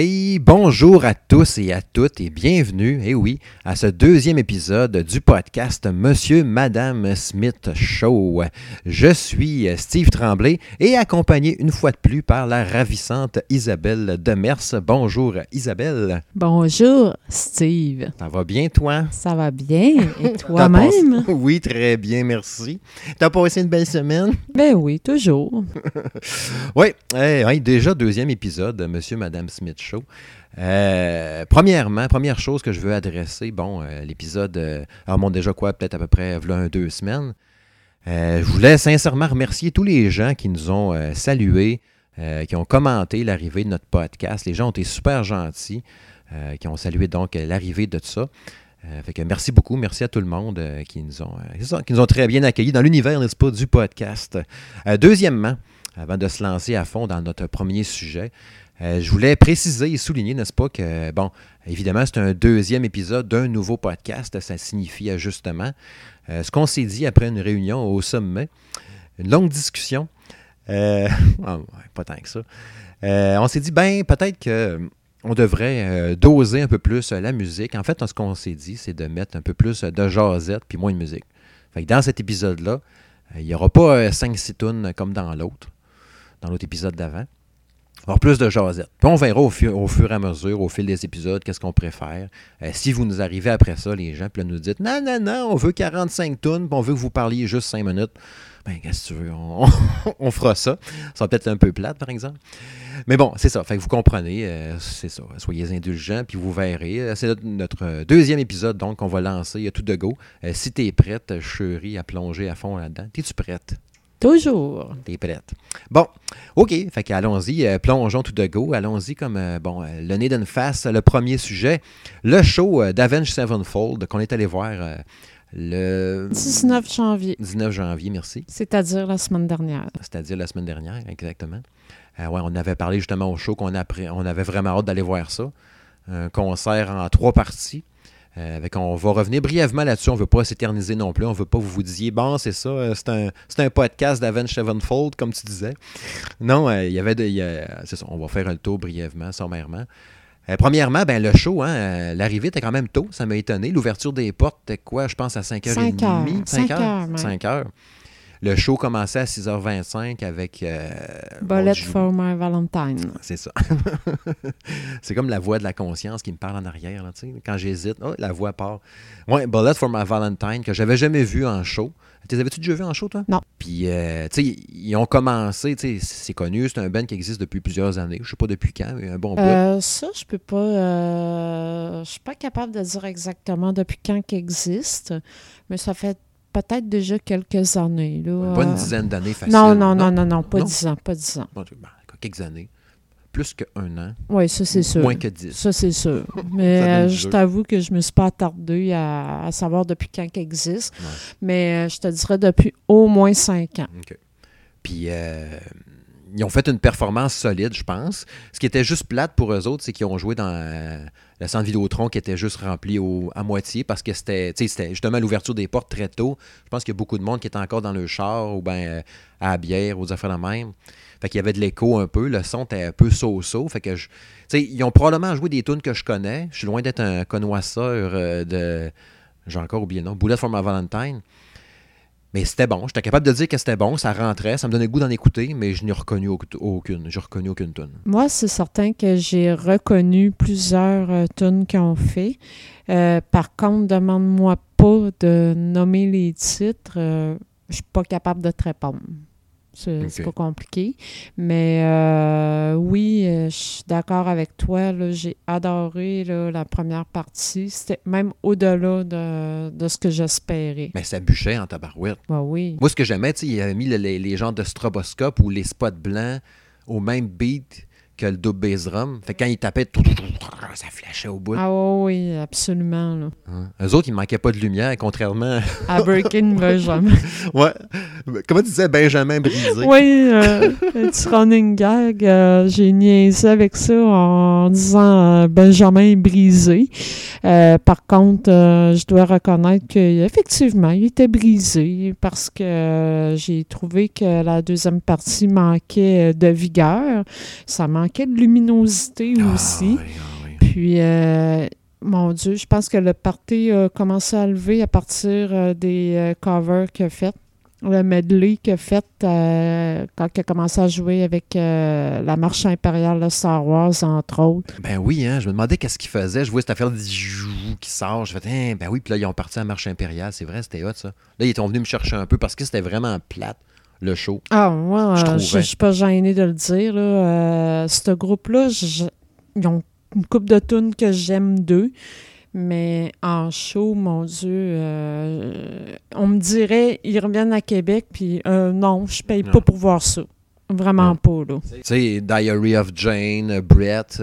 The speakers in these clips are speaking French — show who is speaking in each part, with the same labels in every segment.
Speaker 1: Hey, bonjour à tous et à toutes et bienvenue, eh oui, à ce deuxième épisode du podcast Monsieur Madame Smith Show. Je suis Steve Tremblay et accompagné une fois de plus par la ravissante Isabelle Demers. Bonjour Isabelle.
Speaker 2: Bonjour Steve.
Speaker 1: Ça va bien toi?
Speaker 2: Ça va bien. Et toi-même?
Speaker 1: Oui, très bien, merci. T'as passé une belle semaine?
Speaker 2: Ben oui, toujours.
Speaker 1: oui, hey, déjà deuxième épisode, Monsieur Madame Smith Euh, premièrement, première chose que je veux adresser, bon, euh, l'épisode euh, remonte déjà quoi, peut-être à peu près voilà, un, deux semaines. je voulais sincèrement remercier tous les gens qui nous ont salués, qui ont commenté l'arrivée de notre podcast. Les gens ont été super gentils, qui ont salué donc l'arrivée de tout ça. merci beaucoup, merci à tout le monde qui, nous ont, qui nous ont très bien accueillis dans l'univers, n'est-ce pas, du podcast. deuxièmement, avant de se lancer à fond dans notre premier sujet, euh, je voulais préciser et souligner, n'est-ce pas, que, bon, évidemment, c'est un deuxième épisode d'un nouveau podcast. Ça signifie ajustement. Euh, ce qu'on s'est dit après une réunion au sommet, une longue discussion, euh, ah, pas tant que ça, on s'est dit, ben, peut-être que on devrait doser un peu plus la musique. En fait, ce qu'on s'est dit, c'est de mettre un peu plus de jasette puis moins de musique. Fait dans cet épisode-là, il n'y aura pas 5-6 tunes comme dans l'autre, dans l'autre épisode d'avant avoir plus de jasette. Puis on verra au, fur, et à mesure, au fil des épisodes, qu'est-ce qu'on préfère. Euh, si vous nous arrivez après ça, les gens, puis là, nous dites Non, non, non, on veut 45 tonnes, puis on veut que vous parliez juste 5 minutes. Ben, qu'est-ce que tu veux? On, fera ça. Ça va peut-être un peu plate, par exemple. Mais bon, c'est ça. Fait que vous comprenez, euh, c'est ça. Soyez indulgents, puis vous verrez. Euh, c'est notre, deuxième épisode, donc, qu'on va lancer. Tout de go. si tu es prête, chérie, à plonger à fond là-dedans, es-tu prête?
Speaker 2: Toujours.
Speaker 1: T'es prête. Bon, OK. Fait qu'allons-y, euh, plongeons tout de go. Allons-y comme, euh, bon, euh, le nez d'une face, le premier sujet. Le show d'Avenge Sevenfold qu'on est allé voir le...
Speaker 2: 19 janvier.
Speaker 1: 19 janvier, merci.
Speaker 2: C'est-à-dire la semaine dernière.
Speaker 1: C'est-à-dire la semaine dernière, exactement. ouais, on avait parlé justement au show qu'on on avait vraiment hâte d'aller voir ça. Un concert en trois parties. Euh, on va revenir brièvement là-dessus. On ne veut pas s'éterniser non plus. On ne veut pas que vous vous disiez, bon, c'est ça, euh, c'est un, un, podcast d'Avenge Sevenfold, comme tu disais. Non, euh, il y avait c'est ça, on va faire un tour brièvement, sommairement. premièrement, ben, le show, hein, l'arrivée était quand même tôt, ça m'a étonné. L'ouverture des portes était quoi, je pense, à 5h30?
Speaker 2: 5h. 5 h
Speaker 1: 5 h le show commençait à 6h25 avec. Euh,
Speaker 2: Bullet for my Valentine.
Speaker 1: C'est ça. c'est comme la voix de la conscience qui me parle en arrière. Là, quand j'hésite, oh, la voix part. Ouais, Bullet for my Valentine, que j'avais jamais vu en show. Tu avais-tu déjà vu en show, toi?
Speaker 2: Non.
Speaker 1: Puis, euh, tu sais, ils ont commencé, tu sais, c'est connu, c'est un band qui existe depuis plusieurs années. Je sais pas depuis quand, mais un bon bout.
Speaker 2: Euh, ça, je peux pas. Euh, je suis pas capable de dire exactement depuis quand qu'il existe, mais ça fait peut-être déjà quelques années. Là.
Speaker 1: Pas une dizaine d'années facile.
Speaker 2: Non, non, non, non, non, pas dix ans, pas dix ans.
Speaker 1: Ben, quelques années. Plus qu'un an.
Speaker 2: Oui, ça c'est sûr.
Speaker 1: Moins que dix.
Speaker 2: Ça c'est sûr. Mais euh, je t'avoue que je ne me suis pas attardé à, savoir depuis quand il existe. Mais euh, je te dirais depuis au moins cinq ans.
Speaker 1: OK. Puis euh, ils ont fait une performance solide, je pense. Ce qui était juste plate pour eux autres, c'est qu'ils ont joué dans euh, le centre Vidéotron qui était juste rempli à moitié parce que c'était justement l'ouverture des portes très tôt. Je pense qu'il y a beaucoup de monde qui était encore dans le char ou bien euh, à la bière, aux affaires de même. Fait qu'il y avait de l'écho un peu, le son était un peu so-so. Fait que je, ils ont probablement joué des tunes que je connais. Je suis loin d'être un connoisseur de. J'ai encore oublié le nom. Bullet for my Valentine. Mais c'était bon. J'étais capable de dire que c'était bon, ça rentrait, ça me donnait goût d'en écouter, mais je n'ai reconnu aucune. J'ai reconnu aucune tune.
Speaker 2: Moi, c'est certain que j'ai reconnu plusieurs euh, tunes qu'ils ont fait. Euh, par contre, demande-moi pas de nommer les titres. Euh, je suis pas capable de te répondre. C'est pas compliqué. Mais euh, oui, euh, je suis d'accord avec toi. J'ai adoré la première partie. C'était même au-delà de, ce que j'espérais.
Speaker 1: Mais ça bûchait en tabarouette.
Speaker 2: Bah oui.
Speaker 1: Moi, ce que j'aimais, il avait mis les, les genres de stroboscope ou les spots blancs au même beat que le double bass drum. Fait que quand il tapait, ça flashait au bout.
Speaker 2: Ah oui, absolument. Là.
Speaker 1: Hein? Eux autres, il ne manquait pas de lumière, contrairement...
Speaker 2: à Breaking Benjamin.
Speaker 1: ouais. Comment tu disais Benjamin brisé?
Speaker 2: Oui, euh, un petit running gag. Euh, j'ai niaisé avec ça en disant euh, Benjamin brisé. par contre, je dois reconnaître qu'effectivement, il était brisé parce que j'ai trouvé que la deuxième partie manquait de vigueur. Ça manquait manquait de luminosité
Speaker 1: Ah,
Speaker 2: aussi.
Speaker 1: oui, ah, oui.
Speaker 2: Puis, euh, mon Dieu, je pense que le party a commencé à lever à partir euh, des euh, covers qu'il a fait. Le medley qu'il a fait euh, quand il a commencé à jouer avec euh, la marche impériale de Star Wars, entre autres.
Speaker 1: Ben oui, hein, je me demandais qu'est-ce qu'ils faisaient. Je voyais cette affaire qui sort. Je fais, hein, ben oui, puis là, ils ont parti à la marche impériale. C'est vrai, c'était hot, ça. Là, ils sont venus me chercher un peu parce que c'était vraiment plate, le show.
Speaker 2: Ah, moi,
Speaker 1: Je
Speaker 2: euh, suis pas gênée de le dire. Là. Euh, ce groupe-là, ils ont une coupe de tunes que j'aime d'eux. Mais en show, mon Dieu, euh, on me dirait, ils reviennent à Québec, puis euh, non, je paye
Speaker 1: Non.
Speaker 2: pas pour voir ça. Vraiment
Speaker 1: Non.
Speaker 2: pas, là.
Speaker 1: Tu sais, Diary of Jane, euh, Brett,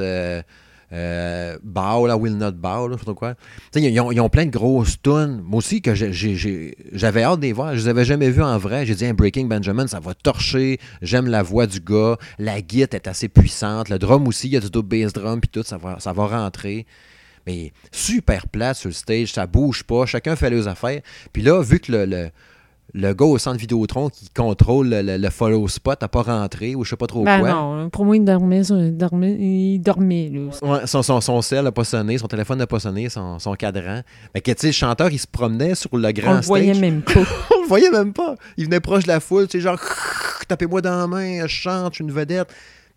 Speaker 1: euh, Bow, là, Will Not Bow, là, je sais quoi. Ils ont, plein de grosses tunes. Moi aussi, que j'avais hâte de les voir. Je les avais jamais vus en vrai. J'ai dit, Breaking Benjamin, ça va torcher. J'aime la voix du gars. La guitare est assez puissante. Le drum aussi, il y a du double bass drum, puis tout, ça va, rentrer. Mais super plat sur le stage, ça bouge pas, chacun fait leurs affaires. Puis là, vu que le, le gars au centre Vidéotron qui contrôle le, le- le follow spot n'a pas rentré ou je sais pas trop
Speaker 2: Ben
Speaker 1: quoi.
Speaker 2: non, pour moi, il dormait, il dormait, il dormait.
Speaker 1: Ouais, son, son, son cell n'a pas sonné, son téléphone n'a pas sonné, son, son cadran. Fait que, le chanteur, il se promenait sur le grand
Speaker 2: On le
Speaker 1: stage.
Speaker 2: voyait même pas.
Speaker 1: On le voyait même pas. Il venait proche de la foule, tu sais, genre, tapez-moi dans la main, je chante, je suis une vedette.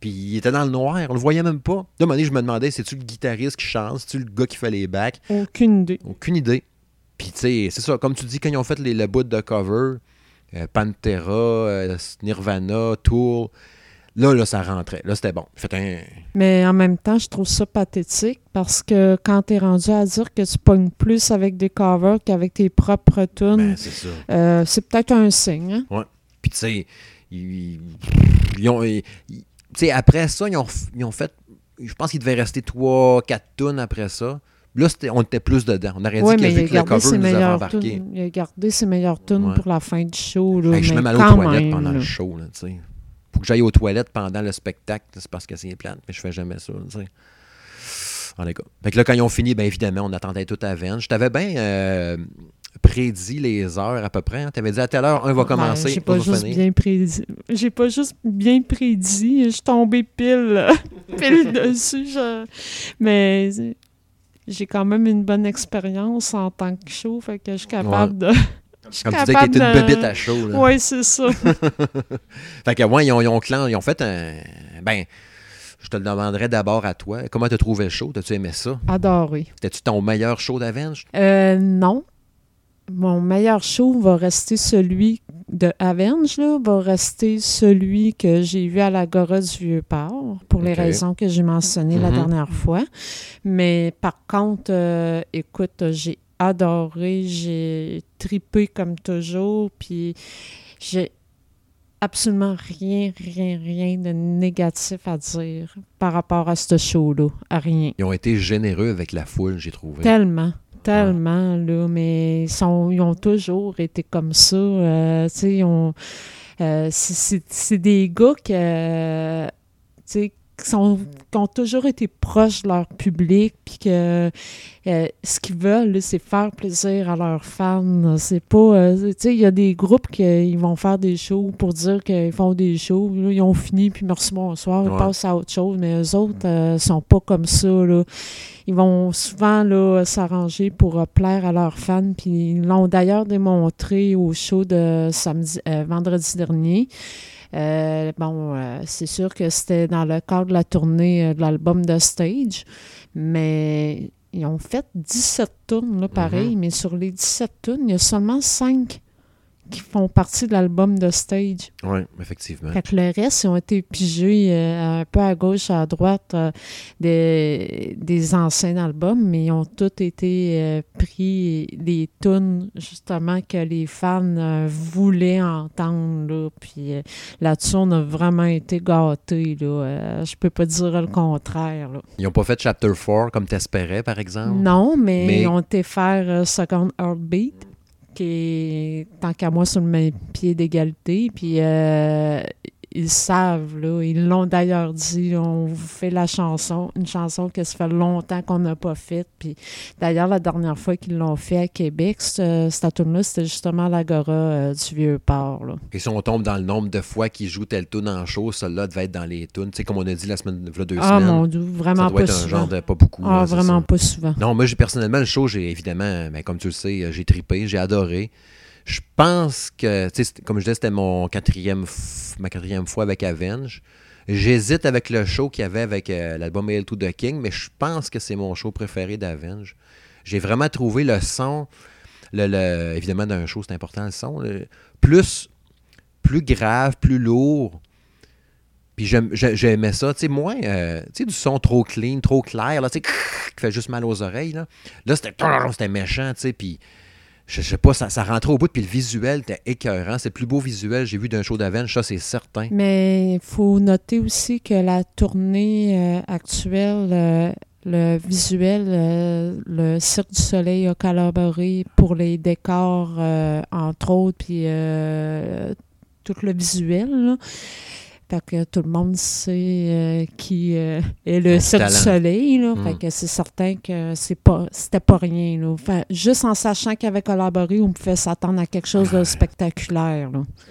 Speaker 1: Puis il était dans le noir, on le voyait même pas. Là, à un moment donné, je me demandais, c'est-tu le guitariste qui chante, c'est-tu le gars qui fait les backs?
Speaker 2: Aucune idée.
Speaker 1: Aucune idée. Puis, tu sais, c'est ça, comme tu dis, quand ils ont fait les, le bout de cover, euh, Pantera, euh, Nirvana, Tool, là, là, ça rentrait. Là, c'était bon. Fait un.
Speaker 2: Mais en même temps, je trouve ça pathétique parce que quand tu es rendu à dire que tu pognes plus avec des covers qu'avec tes propres tunes,
Speaker 1: Ben, c'est
Speaker 2: euh, c'est peut-être un signe. hein?
Speaker 1: Puis, tu sais, ils, ils ont. ils- ils- tu sais, après ça, ils ont, ils ont fait. Je pense qu'il devait rester 3-4 tonnes après ça. Là, on était plus dedans. On aurait dit qu'il a
Speaker 2: mais
Speaker 1: vu que le
Speaker 2: gardé
Speaker 1: cover
Speaker 2: ses
Speaker 1: nous avait embarqué.
Speaker 2: il a gardé ses meilleures tunes
Speaker 1: Ouais.
Speaker 2: pour la fin du show. Là,
Speaker 1: Hey, je suis même allé aux
Speaker 2: quand
Speaker 1: toilettes
Speaker 2: même,
Speaker 1: pendant
Speaker 2: là.
Speaker 1: le show. Là, tu sais. Faut que j'aille aux toilettes pendant le spectacle. C'est parce que c'est plate, mais je fais jamais ça. tu sais. En les cas. Fait que là, quand ils ont fini, bien évidemment, on attendait tout à Venge. Je t'avais bien euh, prédit les heures à peu près. Tu avais dit à telle heure, un va
Speaker 2: Ben,
Speaker 1: commencer,
Speaker 2: J'ai pas juste bien prédit. J'ai pas juste bien prédit. Je suis tombée pile, pile dessus. je- Mais j'ai quand même une bonne expérience en tant que show, fait que je suis capable de. Je suis
Speaker 1: Comme tu disais
Speaker 2: capable
Speaker 1: t'étais une bébite à chaud.
Speaker 2: Oui, c'est ça.
Speaker 1: Fait que, ouais, ils ont, ils ont clan- ils ont fait un. Ben, je te le demanderais d'abord à toi. Comment t'as trouvé le show? T'as-tu aimé ça?
Speaker 2: Adoré.
Speaker 1: C'était-tu ton meilleur show d'Avenge?
Speaker 2: Euh, non. Mon meilleur show va rester celui de Avenge, là, va rester celui que j'ai vu à l'Agora du Vieux-Port, pour les raisons que j'ai mentionnées la
Speaker 1: Mhm.
Speaker 2: dernière fois. Mais par contre, euh, écoute, j'ai adoré, j'ai tripé comme toujours, puis j'ai absolument rien, rien, rien de négatif à dire par rapport à ce show-là. À rien.
Speaker 1: Ils ont été généreux avec la foule, j'ai trouvé.
Speaker 2: Tellement, tellement, là, mais ils, ont toujours été comme ça. euh, tu sais, euh, c'est- des gars qui, euh, qui, sont, qui ont toujours été proches de leur public, puis que euh, ce qu'ils veulent, c'est faire plaisir à leurs fans. C'est pas, euh, tu sais, il y a des groupes qui ils vont faire des shows pour dire qu'ils font des shows. Là, ils ont fini, puis merci, bonsoir, ils
Speaker 1: Ouais.
Speaker 2: passent à autre chose. Mais eux autres, euh, sont pas comme ça, là. Ils vont souvent s'arranger pour euh, plaire à leurs fans. Puis ils l'ont d'ailleurs démontré au show de samedi, vendredi dernier. Euh, bon, euh, c'est sûr que c'était dans le cadre de la tournée euh, de l'album de Stage, mais ils ont fait 17 tournes, là, pareil, mais sur les 17 tournes, il y a seulement 5 qui font partie de l'album de Stage.
Speaker 1: Oui, effectivement.
Speaker 2: Fait que le reste, ils ont été pigés euh, un peu à gauche, à droite euh, des, des anciens albums, mais ils ont tous été euh, pris les tunes justement que les fans voulaient entendre. Là. Puis là-dessus, on a vraiment été gâtés. Là. Je peux pas dire le contraire. là.
Speaker 1: Ils n'ont pas fait Chapter 4 comme t'espérais, par exemple?
Speaker 2: Non, mais,
Speaker 1: Mais-
Speaker 2: ils ont été faire Second Heartbeat, qui tant qu'à moi, sur le même pied d'égalité. Puis, euh, ils savent, là. Ils l'ont d'ailleurs dit. On vous fait la chanson, une chanson que ça fait longtemps qu'on n'a pas faite. Puis d'ailleurs, la dernière fois qu'ils l'ont fait à Québec, ce- cette tune-là, c'était justement l'Agora euh, du Vieux-Port, là.
Speaker 1: Et si on tombe dans le nombre de fois qu'ils jouent telle tune en show, celle-là devait être dans les tunes. Tu sais, comme on a dit la semaine, v'là deux
Speaker 2: Ah
Speaker 1: semaines.
Speaker 2: mon Dieu,
Speaker 1: ça
Speaker 2: vraiment
Speaker 1: doit
Speaker 2: pas
Speaker 1: être un
Speaker 2: souvent.
Speaker 1: genre de pas beaucoup.
Speaker 2: Ah,
Speaker 1: là,
Speaker 2: vraiment
Speaker 1: ça.
Speaker 2: pas souvent.
Speaker 1: Non, moi, personnellement, le show, j'ai évidemment, mais comme tu le sais, j'ai tripé, j'ai adoré. Je pense que, comme je disais, c'était mon quatrième, ma quatrième fois avec Avenge. J'hésite avec le show qu'il y avait avec euh, l'album Hail to the King, mais je pense que c'est mon show préféré d'Avenge. J'ai vraiment trouvé le son, le, le- évidemment, d'un show, c'est important le son, plus, plus grave, plus lourd. Puis j'aimais ça, tu sais, moins, euh, tu sais, du son trop clean, trop clair, là, tu sais, qui fait juste mal aux oreilles, là. Là, c'était méchant, tu sais, puis je, je sais pas, ça, ça rentrait au bout, puis le visuel était écœurant. C'est le plus beau visuel que j'ai vu d'un show d'Avenge, ça, c'est certain.
Speaker 2: Mais il faut noter aussi que la tournée euh, actuelle, euh, le visuel, euh, le Cirque du Soleil a collaboré pour les décors, entre autres, puis tout le visuel. Fait que tout le monde sait euh, qui euh, est le Cirque du. Soleil. Là.
Speaker 1: Mm.
Speaker 2: Fait que c'est certain que c'est pas c'était pas rien. Là. Fait, juste en sachant qu'il avait collaboré, on pouvait s'attendre à quelque chose de spectaculaire.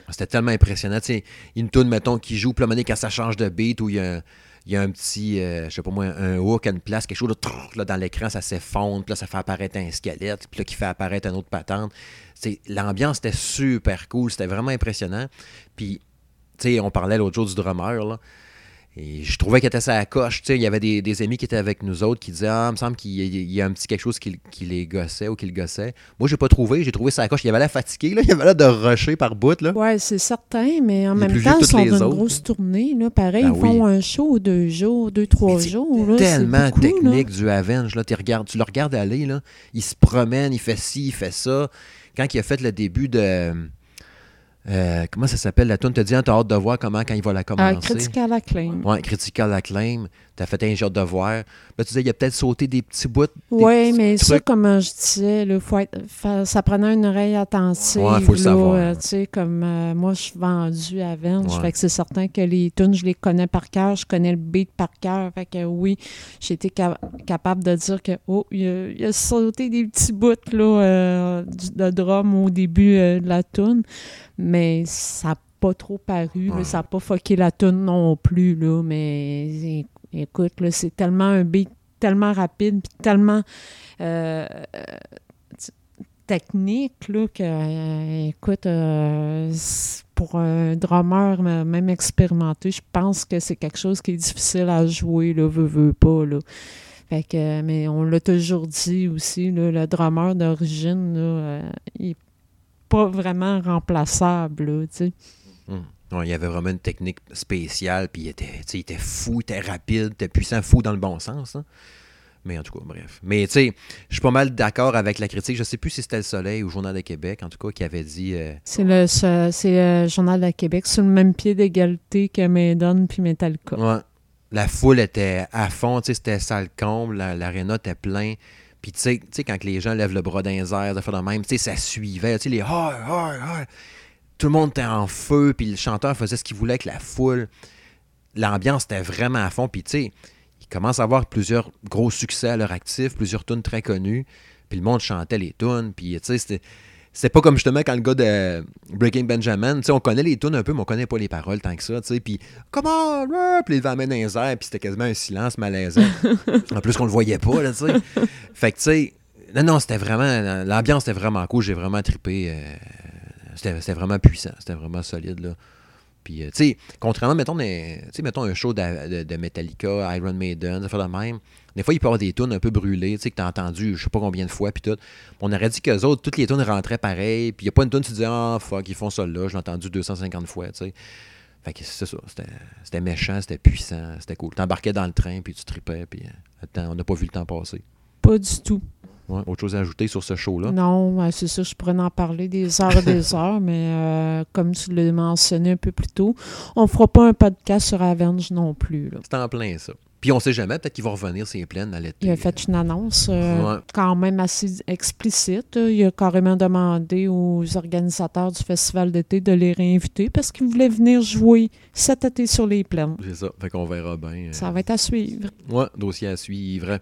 Speaker 1: C'était tellement impressionnant. Sais, une tune, mettons, qui joue, puis là, quand ça change de beat, où il y a un, il y a un petit, euh, je sais pas moi, un hook à une place, quelque chose, là, trrr, là, dans l'écran, ça s'effondre, puis là, ça fait apparaître un squelette, puis là, qui fait apparaître un autre patente. L'ambiance était super cool, c'était vraiment impressionnant. Puis, sais, on parlait l'autre jour du drummer, là. Et je trouvais qu'il était sa coche. Tu sais, il y avait des, des amis qui étaient avec nous autres qui disaient Ah, il me semble qu'il y, a- y un petit quelque chose qui, qui les gossait ou qui le gossait. Moi, j'ai pas trouvé. J'ai trouvé sa coche. Il avait l'air fatigué, là. Il avait l'air de rusher par bout, là.
Speaker 2: Oui, c'est certain, mais en même temps, ils sont d'une
Speaker 1: autres,
Speaker 2: grosse tournée. Là. Pareil,
Speaker 1: Ben
Speaker 2: ils font
Speaker 1: oui.
Speaker 2: un show deux jours, deux, trois jours. là, c'est
Speaker 1: tellement
Speaker 2: beaucoup, là.
Speaker 1: technique du Avenge. Là. Tu, regardes, tu le regardes aller, là. il se promène, il fait ci, il fait ça. Quand il a fait le début de. Euh, comment ça s'appelle? La tune T'as dit, hein, t'as hâte de voir comment quand il va la
Speaker 2: Ah,
Speaker 1: commencer.
Speaker 2: critical acclaim.
Speaker 1: Ouais, Critical Acclaim. T'as fait un genre de voir. Là, tu disais, il a peut-être sauté des petits bouts.
Speaker 2: Oui, mais ça,
Speaker 1: trucs.
Speaker 2: comme je disais, là, faut être- ça prenait une oreille attentive.
Speaker 1: Faut le savoir.
Speaker 2: euh, tu sais, comme euh, moi, je suis vendue à Venge.
Speaker 1: Ouais.
Speaker 2: Fait que c'est certain que les tunes, je les connais par cœur. Je connais le beat par cœur. Fait que oui, j'ai été ca- capable de dire que, oh, il a, il a sauté des petits bouts là, euh, de drum au début de la tune. Mais ça n'a pas trop paru. là, ça n'a pas fucké la tune non plus. Là, mais écoute, c'est tellement un beat tellement rapide puis tellement euh, technique là, que, euh, écoute, euh, pour un drummer même expérimenté, je pense que c'est quelque chose qui est difficile à jouer, là, veut, veut pas, là. Fait que, mais on l'a toujours dit aussi, le drummer d'origine, il n'est pas vraiment remplaçable.
Speaker 1: Hum. Il y avait vraiment une technique spéciale, puis il était, il était fou, il était rapide, il était puissant, fou dans le bon sens. hein. Mais en tout cas, bref. Mais tu sais, je suis pas mal d'accord avec la critique. Je sais plus si c'était Le Soleil ou Journal de Québec, en tout cas, qui avait dit. euh,
Speaker 2: C'est le, le Journal de Québec sur le même pied d'égalité que Maiden puis Metallica.
Speaker 1: Ouais. La foule était à fond, tu sais, c'était sale comble, la- l'aréna était plein. Puis tu sais, quand les gens lèvent le bras les airs, ça fait de même, tu sais, ça suivait, tu sais, les ah, ah, ah. Tout le monde était en feu, puis le chanteur faisait ce qu'il voulait avec la foule. L'ambiance était vraiment à fond, puis tu sais, il commence à avoir plusieurs gros succès à leur actif, plusieurs tunes très connues, puis le monde chantait les tunes, puis tu sais, c'était... C'est pas comme justement quand le gars de Breaking Benjamin, tu sais, on connaît les tunes un peu, mais on connaît pas les paroles tant que ça, tu sais, puis comment, puis amener dans les airs, puis c'était quasiment un silence malaisant. en plus qu'on le voyait pas, là, tu sais. Fait que, tu sais, non, non, c'était vraiment, l'ambiance était vraiment cool, j'ai vraiment trippé. euh, c'était vraiment puissant, c'était vraiment solide, là. Puis, euh, tu sais, contrairement, mettons, mettons un show de, Metallica, Iron Maiden, ça fait de même. Des fois, il peut y avoir des tunes un peu brûlées, tu sais, que t'as entendu je sais pas combien de fois, puis tout. On aurait dit qu'eux autres, toutes les tunes rentraient pareil, puis il n'y a pas une tune, tu te dis, ah, fuck, ils font ça là, je l'ai entendu 250 fois, tu sais. Fait que c'est ça, c'était- méchant, c'était puissant, c'était cool. T'embarquais dans le train, puis tu tripais, puis euh, on n'a pas vu le temps passer.
Speaker 2: Pas du tout.
Speaker 1: Ouais, autre chose à ajouter sur ce show-là?
Speaker 2: Non, c'est sûr, je pourrais en parler des heures et des heures, mais euh, comme tu l'as mentionné un peu plus tôt, on fera pas un podcast sur Avenge non plus.
Speaker 1: C'est en plein ça. Puis on sait jamais, peut-être qu'il va revenir s'il est plein à l'été.
Speaker 2: Il a fait une annonce euh,
Speaker 1: Ouais.
Speaker 2: quand même assez explicite. Il a carrément demandé aux organisateurs du festival d'été de les réinviter parce qu'ils voulaient venir jouer cet été sur les plaines.
Speaker 1: C'est ça. Fait qu'on verra bien. euh,
Speaker 2: Ça va être à suivre.
Speaker 1: Ouais, dossier à suivre.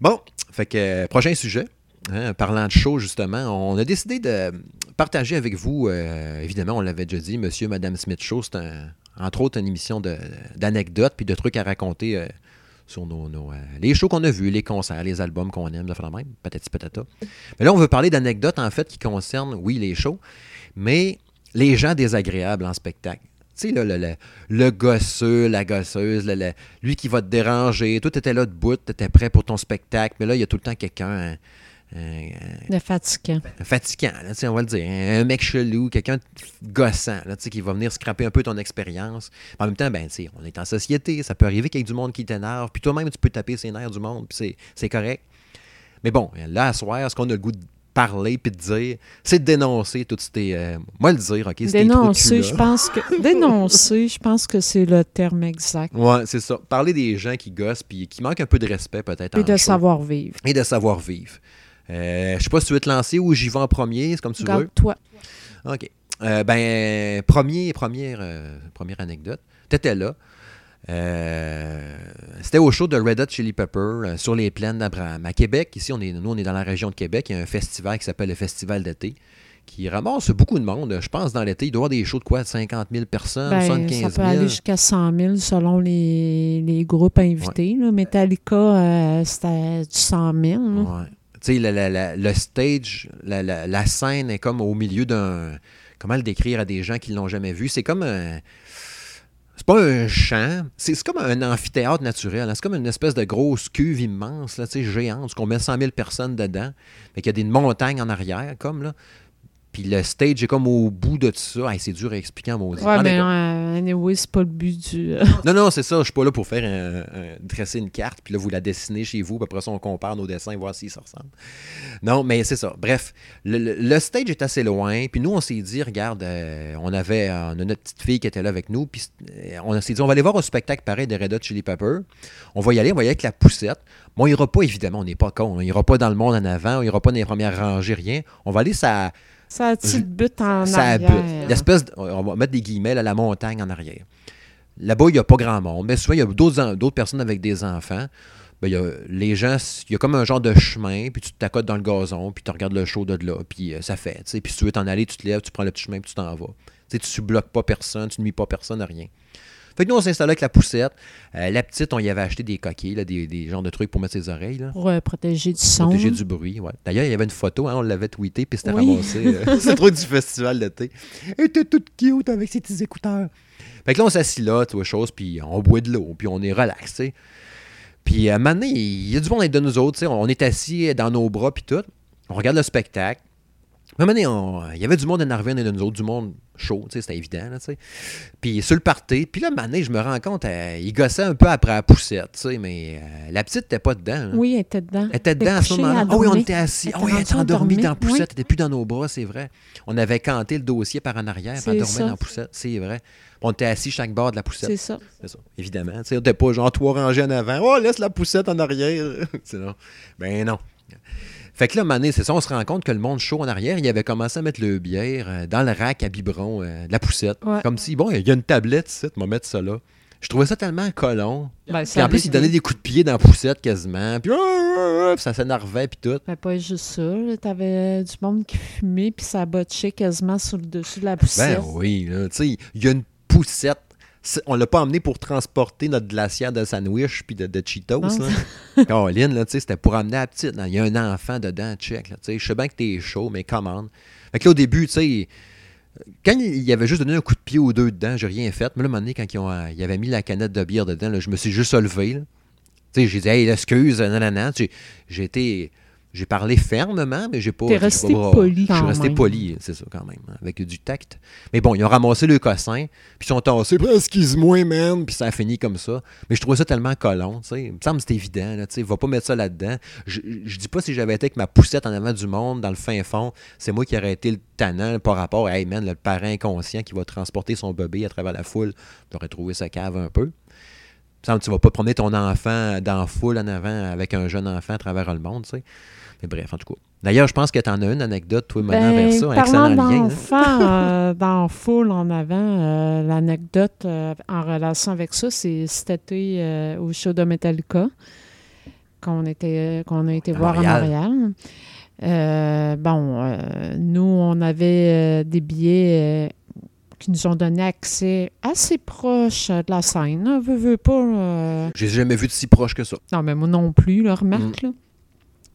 Speaker 1: Bon, fait que euh, prochain sujet. hein, parlant de show, justement, on a décidé de partager avec vous, euh, évidemment, on l'avait déjà dit, Monsieur, Madame Smith Show, c'est entre autres une émission d'anecdotes puis de trucs à raconter euh, sur nos, nos, les shows qu'on a vus, les concerts, les albums qu'on aime, de faire même, patati patata. Mais là, on veut parler d'anecdotes, en fait, qui concernent, oui, les shows, mais les gens désagréables en spectacle. Tu sais, là, le, le, le gosseux, la gosseuse, le- le- lui qui va te déranger. Toi, t'étais là debout, t'étais prêt pour ton spectacle, mais là, il y a tout le temps quelqu'un, un, un-
Speaker 2: Le fatigant.
Speaker 1: fatigant, là, on va le dire, un, un mec chelou, quelqu'un de gossant, là, qui va venir scraper un peu ton expérience. En même temps, ben, on est en société, ça peut arriver qu'il y ait du monde qui t'énerve, puis toi-même, tu peux taper ses nerfs du monde, puis c'est- c'est correct. Mais bon, là, à soir, ce qu'on a le goût de parler puis de dire, c'est de dénoncer toutes ces... euh, moi, le dire, OK?
Speaker 2: Dénoncer, je pense que dénoncer, je pense que c'est le terme exact.
Speaker 1: Ouais, c'est ça. Parler des gens qui gossent puis qui manquent un peu de respect peut-être
Speaker 2: Et de savoir-vivre.
Speaker 1: Et de savoir-vivre. Euh, je sais pas si tu veux te lancer ou j'y vais en premier, c'est comme tu veux.
Speaker 2: Garde-toi.
Speaker 1: OK. Euh, ben, premier, première, euh, première anecdote. T'étais là. Euh, C'était au show de Red Hot Chili Pepper euh, sur les plaines d'Abraham. À Québec, ici, on est, nous, on est dans la région de Québec. Il y a un festival qui s'appelle le Festival d'été qui ramasse beaucoup de monde. Je pense dans l'été, il doit y avoir des shows de quoi? 50 000 personnes,
Speaker 2: Ben,
Speaker 1: 75
Speaker 2: ça
Speaker 1: 000
Speaker 2: peut aller jusqu'à 100 000 selon les, les groupes invités. là. Metallica, euh, c'était du 100 000. là.
Speaker 1: Ouais. Tu sais, le stage, la, la- la scène est comme au milieu d'un. Comment le décrire à des gens qui ne l'ont jamais vu? C'est comme un. C'est pas un champ, c'est comme un amphithéâtre naturel. hein. C'est comme une espèce de grosse cuve immense, là, géante, qu'on met 100 000 personnes dedans. Fait qu'il y a des montagnes en arrière, comme là. Puis le stage est comme au bout de tout ça. Hey, c'est dur à expliquer en maudit.
Speaker 2: Ouais, mais
Speaker 1: cas,
Speaker 2: euh, anyway, c'est pas le but du. euh,
Speaker 1: non, non, c'est ça. Je suis pas là pour faire un, un- dresser une carte, puis là, vous la dessinez chez vous, puis après ça, on compare nos dessins, voir s'ils se ressemblent. Non, mais c'est ça. Bref, le, le- le stage est assez loin, puis nous, on s'est dit, regarde, euh, on avait euh, on a notre petite fille qui était là avec nous, puis on s'est dit, on va aller voir un spectacle pareil de Red Hot Chili Pepper. On va y aller, on va y aller avec la poussette. Bon, on ira pas, évidemment, on n'est pas con. On ira pas dans le monde en avant, on ira pas dans les premières rangées, rien. On va aller ça
Speaker 2: Ça a petite butte en
Speaker 1: ça
Speaker 2: arrière?
Speaker 1: L'espèce, de- on va mettre des guillemets, là, la montagne en arrière. Là-bas, il n'y a pas grand monde, mais souvent, il y a d'autres personnes avec des enfants. Ben, il y a, les gens, il y a comme un genre de chemin, puis tu t'accotes dans le gazon, puis tu regardes le show de là, puis euh, ça fait. Puis si tu veux t'en aller, tu te lèves, tu prends le petit chemin, puis tu t'en vas. Tu ne bloques pas personne, tu ne nuis pas personne à rien. Fait que nous, on s'installait avec la poussette. Euh, la petite, on y avait acheté des coquilles, là, des, des genres de trucs pour mettre ses oreilles. Là.
Speaker 2: Pour euh, protéger du son.
Speaker 1: Protéger du bruit, ouais. D'ailleurs, il y avait une photo, hein, on l'avait tweeté, puis c'était
Speaker 2: Oui.
Speaker 1: ramassé. euh, c'est trop du festival d'été. Elle était toute cute avec ses petits écouteurs. Fait que là, on s'assit là, tu vois, chose, puis on boit de l'eau, puis on est relax, tu sais. Puis à un moment donné, il y a du monde de nous autres, tu sais, on est assis dans nos bras, puis tout. On regarde le spectacle. À un moment donné, on- il y avait du monde énervé de nous autres, du monde chaud, c'était évident, là. Puis sur le party, puis là, donné, je me rends compte, euh, il gossait un peu après la poussette, mais euh, la petite n'était pas dedans.
Speaker 2: Oui, elle était dedans.
Speaker 1: Elle était dedans à ce moment-là. Ah oui, on était assis.
Speaker 2: Elle
Speaker 1: Ah
Speaker 2: était
Speaker 1: oui, elle était endormie dans la poussette.
Speaker 2: Oui.
Speaker 1: Elle n'était plus dans nos bras, c'est vrai. On avait canté le dossier par en arrière, puis elle dormait dans la poussette. C'est vrai. On était assis chaque bord de la poussette.
Speaker 2: C'est ça.
Speaker 1: C'est ça, évidemment. On n'était pas genre trois rangées en avant. Oh, laisse la poussette en arrière. Non. Ben non. Fait que là, Mané, c'est ça, on se rend compte que le monde chaud en arrière, il avait commencé à mettre le bière euh, dans le rack à biberon euh, de la poussette.
Speaker 2: Ouais.
Speaker 1: Comme si, bon, il y a une tablette ici, on va mettre ça là. Je trouvais ça tellement colon.
Speaker 2: Ben,
Speaker 1: Puis
Speaker 2: ça
Speaker 1: en plus, il donnait des coups de pied dans la poussette quasiment. Puis, puis ça s'énervait, puis tout.
Speaker 2: Ben, pas juste ça. T'avais du monde qui fumait, puis ça botchait quasiment sur le dessus de la poussière.
Speaker 1: Ben oui, là, tu sais, il y a une poussette. On l'a pas emmené pour transporter notre glacière de sandwich puis de, de Cheetos. Caroline, là, c'était pour amener la petite. Il y a un enfant dedans, check. Là, je sais bien que t'es chaud, mais commande. Fait que là, au début, tu sais, quand il avait juste donné un coup de pied ou deux dedans, j'ai rien fait. Mais là, à un moment donné, quand ils ont, euh, il avait mis la canette de bière dedans, là, je me suis juste levé. là. Tu sais, j'ai dit, hey, excuse. J'ai- J'ai été. J'ai parlé fermement, mais j'ai pas.
Speaker 2: T'es resté
Speaker 1: pas-
Speaker 2: poli
Speaker 1: Je suis resté
Speaker 2: même.
Speaker 1: poli, c'est ça, quand même, hein, avec du tact. Mais bon, ils ont ramassé le cossin, puis ils sont tassés, excuse-moi, man, puis ça a fini comme ça. Mais je trouvais ça tellement collant, tu sais. Il me semble que c'était évident, tu sais. Va pas mettre ça là-dedans. Je, je dis pas si j'avais été avec ma poussette en avant du monde, dans le fin fond, c'est moi qui aurais été le tannant par rapport à, hey, man, le parent inconscient qui va transporter son bébé à travers la foule. J'aurais trouvé ça cave un peu. semble que tu vas pas promener ton enfant dans la foule en avant avec un jeune enfant à travers le monde, tu sais. Mais bref, en tout cas. D'ailleurs, je pense que tu en as une anecdote, toi, maintenant,
Speaker 2: Ben,
Speaker 1: vers ça. Un excellent lien. hein?
Speaker 2: euh, dans foule en avant, euh, l'anecdote euh, en relation avec ça, c'est cet été euh, au show de Metallica qu'on était qu'on a été
Speaker 1: À
Speaker 2: voir
Speaker 1: Montréal.
Speaker 2: à Montréal. Euh, bon, euh, nous, on avait euh, des billets qui nous ont donné accès assez proche de la scène. hein, veux, veux pas.
Speaker 1: J'ai jamais vu de si proche que ça.
Speaker 2: non, mais moi non plus, là, remarque.
Speaker 1: Mm.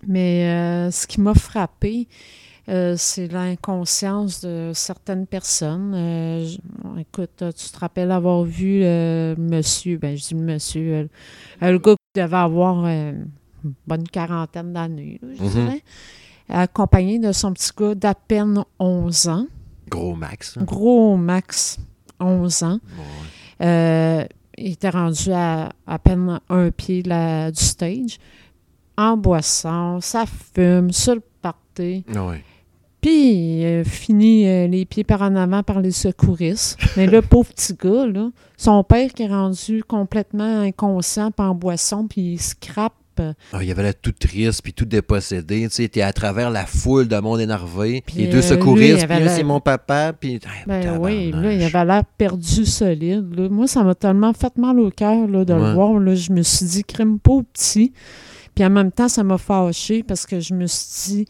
Speaker 2: Mais euh, ce qui m'a frappé, euh, c'est l'inconscience de certaines personnes. Euh, je- écoute, tu te rappelles avoir vu le monsieur, ben je dis monsieur, le gars qui devait avoir une bonne quarantaine d'années, je
Speaker 1: Mhm.
Speaker 2: dirais, accompagné de son petit gars d'à peine 11 ans,
Speaker 1: Gros max. hein?
Speaker 2: gros max 11 ans. Il était rendu à à peine un pied du stage. En boisson, ça fume, sur le party.
Speaker 1: Ah ouais.
Speaker 2: Puis, il a fini euh, les pieds par en avant par les secouristes. Mais le pauvre petit gars, là, son père qui est rendu complètement inconscient, puis en boisson, puis il scrape.
Speaker 1: Ah, il avait l'air tout triste puis tout dépossédé. Tu sais, t'es à travers la foule de monde énervé.
Speaker 2: Puis,
Speaker 1: les
Speaker 2: euh,
Speaker 1: deux secouristes, puis c'est mon papa. Puis,
Speaker 2: Ben oui, là, il avait l'air perdu solide. là. Moi, ça m'a tellement fait mal au cœur de
Speaker 1: Ouais.
Speaker 2: le voir. Là. Je me suis dit, crime pas petit. Puis en même temps, ça m'a fâché parce que je me suis dit,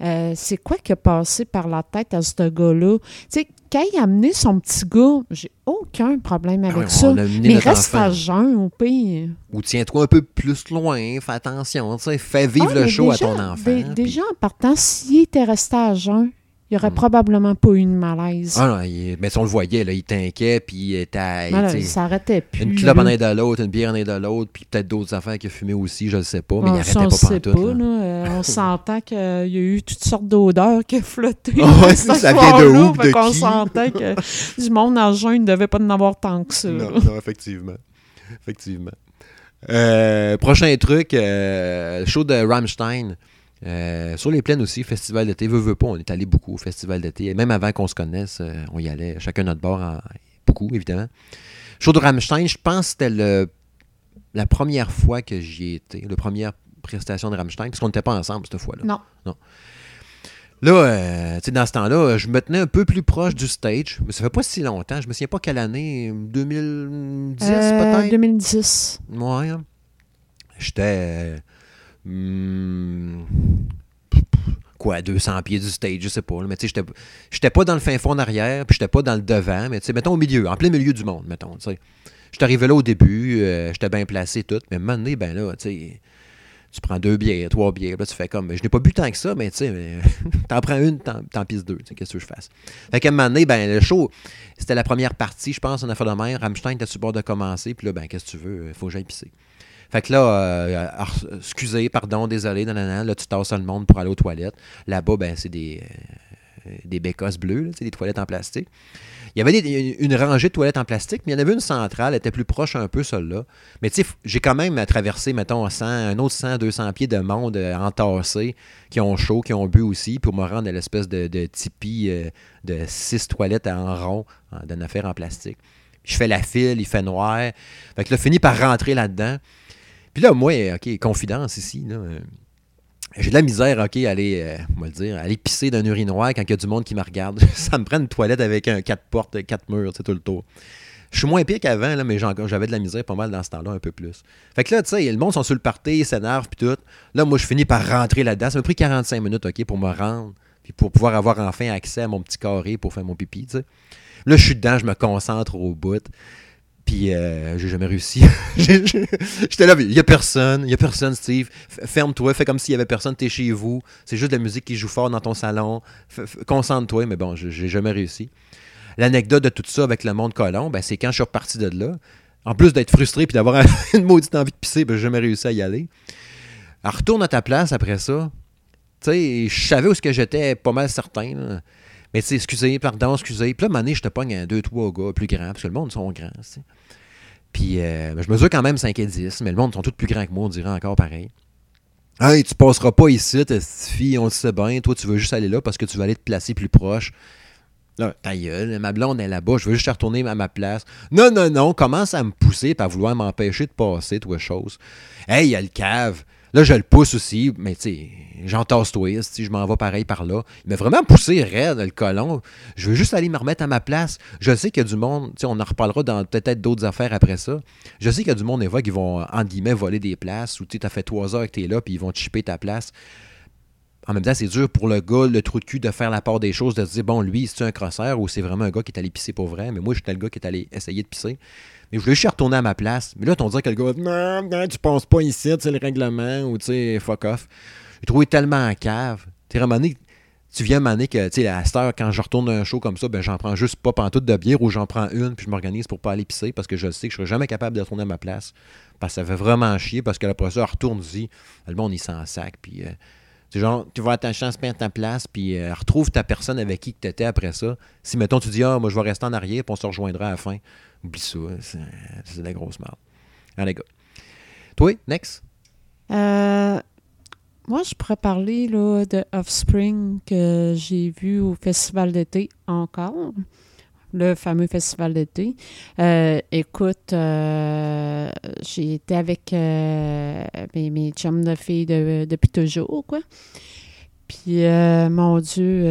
Speaker 2: euh, c'est quoi qui a passé par la tête à ce gars-là? Tu sais, quand il a amené son petit gars, j'ai aucun problème
Speaker 1: Ah
Speaker 2: avec
Speaker 1: ouais,
Speaker 2: ça. Mais reste
Speaker 1: enfant.
Speaker 2: à jeun au pire.
Speaker 1: Ou tiens-toi un peu plus loin, fais attention, tu sais, fais vivre
Speaker 2: Ah,
Speaker 1: le show
Speaker 2: déjà-
Speaker 1: à ton enfant. puis-
Speaker 2: déjà, en partant, s'il était resté à jeun, il n'y aurait
Speaker 1: Hmm.
Speaker 2: probablement pas eu de malaise.
Speaker 1: Ah non, il- mais si on le voyait, là, il t'inquiète, puis il était.
Speaker 2: Voilà, il s'arrêtait plus.
Speaker 1: une clope en un de l'autre, une bière en un de l'autre, puis peut-être d'autres affaires qu'il a fumé aussi, je ne sais pas, mais il
Speaker 2: Ah,
Speaker 1: arrêtait
Speaker 2: ça, on
Speaker 1: pas.
Speaker 2: Euh, on s'entend qu'il y a eu toutes sortes d'odeurs qui flotté.
Speaker 1: Ah ouais, ça vient de où, de qui?
Speaker 2: sentait que du monde en jeun ne devait pas en avoir tant que ça.
Speaker 1: Non, non, effectivement. Effectivement. Euh, prochain truc, euh, show de Rammstein. Euh, sur les plaines aussi, festival d'été. Veux, veux pas, on est allé beaucoup au festival d'été. Et Même avant qu'on se connaisse, euh, on y allait, chacun notre bord, en- beaucoup, évidemment. Show de Rammstein, je pense que c'était le- la première fois que j'y étais, la première prestation de Rammstein, parce qu'on n'était pas ensemble cette fois-là.
Speaker 2: Non.
Speaker 1: Là, euh, tu sais, dans ce temps-là, je me tenais un peu plus proche du stage, mais ça fait pas si longtemps. Je me souviens pas quelle année, 2010
Speaker 2: Euh,
Speaker 1: peut-être?
Speaker 2: 2010.
Speaker 1: Ouais. hein. J'étais. Hmm, quoi, à 200 pieds du stage, je sais pas. là, mais tu sais, j'étais- pas dans le fin fond en arrière, puis j'étais pas dans le devant, mais tu sais, mettons au milieu, en plein milieu du monde, mettons, sais. J'étais arrivé là au début, euh, j'étais bien placé, tout, mais à un moment donné, ben là, tu prends deux bières, trois bières, là, tu fais comme, je n'ai pas bu tant que ça, mais tu sais, t'en prends une, t'en pisses deux, qu'est-ce que je fasse? Fait qu'à un moment donné, ben, le show, c'était la première partie, je pense, en affaire de mer. Rammstein était sur le bord de commencer, puis là, ben, qu'est-ce que tu veux? Faut que j'aille pisser. Fait que là, euh, excusez, pardon, désolé, non, là, tu tasses le monde pour aller aux toilettes. Là-bas, ben, c'est des, euh, des bécosses bleues, sais, des toilettes en plastique. Il y avait une rangée de toilettes en plastique, mais il y en avait une centrale, elle était plus proche un peu, celle-là. Mais tu sais, j'ai quand même traversé, mettons, 100, un autre 100, 200 pieds de monde euh, entassé, qui ont chaud, qui ont bu aussi, pour me rendre à l'espèce de, de tipi de six toilettes en rond, en- d'une affaire en plastique. Je fais la file, il fait noir. Fait que là, fini par rentrer là-dedans. Puis là, moi, OK, confidence ici, euh, j'ai de la misère, OK, aller, euh, le dire, aller pisser d'un urinoir quand il y a du monde qui me regarde. Ça me prend une toilette avec quatre portes, quatre murs, sais, tout le tour. Je suis moins pire qu'avant, là, mais j'avais de la misère pas mal dans ce temps-là, un peu plus. Fait que là, tu sais, le monde sont sur le party, ils s'énervent, puis tout. Là, moi, je finis par rentrer là-dedans. Ça m'a pris 45 minutes, OK, pour me rendre, puis pour pouvoir avoir enfin accès à mon petit carré pour faire mon pipi, tu sais. Là, je suis dedans, je me concentre au bout. Puis euh, j'ai jamais réussi. J'étais là, il y a personne, il y a personne, Steve. Ferme-toi, fais comme s'il y avait personne, t'es chez vous. C'est juste de la musique qui joue fort dans ton salon. Concentre-toi, mais bon, j'ai jamais réussi. L'anecdote de tout ça avec le monde colon, ben, c'est quand je suis reparti de là. En plus d'être frustré puis d'avoir une maudite envie de pisser, ben, j'ai jamais réussi à y aller. Alors, retourne à ta place après ça. Tu sais, je savais où ce que j'étais, pas mal certain. Mais tu sais, excusez, pardon, excusez. Puis là, à je te pogne un, deux, trois gars plus grands, parce que le monde sont grands, tu. Puis euh, ben, je mesure quand même 5 et 10, mais le monde sont tous plus grands que moi, on dirait encore pareil. Hey, tu passeras pas ici, fille, on le sait bien. Toi, tu veux juste aller là parce que tu veux aller te placer plus proche. Là, ta gueule, ma blonde est là-bas, je veux juste retourner à ma place. Non, non, non, commence à me pousser et à vouloir m'empêcher de passer, toi, chose. Hey, il y a le cave. Là, je le pousse aussi, mais tu sais, j'entasse twist, je m'en vais pareil par là. Il m'a vraiment poussé raide, le colon. Je veux juste aller me remettre à ma place. Je sais qu'il y a du monde, tu sais, on en reparlera dans peut-être d'autres affaires après ça. Je sais qu'il y a du monde, fois, qui vont, entre guillemets, voler des places, ou tu t'as fait trois heures que t'es là, puis ils vont chipper ta place. En même temps, c'est dur pour le gars, le trou de cul, de faire la part des choses, de se dire, bon, lui, c'est un crosseur ou c'est vraiment un gars qui est allé pisser pour vrai? Mais moi, j'étais le gars qui est allé essayer de pisser. Mais je voulais juste retourner à ma place. Mais là, on dirait que le gars, non, non, tu penses pas ici, c'est le règlement, ou tu sais, fuck off. J'ai trouvé tellement en cave. Tu sais, tu viens m'amener que, tu sais, à cette heure, quand je retourne un show comme ça, ben, j'en prends juste pas pantoute de bière ou j'en prends une, puis je m'organise pour pas aller pisser parce que je sais que je serai jamais capable de retourner à ma place. Parce que ça fait vraiment chier parce que le professeur retourne-y. Le monde, il s'en sac, puis. Euh, c'est genre, tu vas à ta chance, à ta place, puis euh, retrouve ta personne avec qui tu étais après ça. Si, mettons, tu dis, ah, moi, je vais rester en arrière, puis on se rejoindra à la fin. Oublie ça, c'est de la grosse merde. Allez, gars. Toi, next?
Speaker 2: Euh, moi, je pourrais parler là, de Offspring que j'ai vu au Festival d'été encore le fameux festival d'été. Euh, écoute, euh, j'ai été avec euh, mes, mes, chums de filles depuis toujours, quoi. Puis, mon Dieu,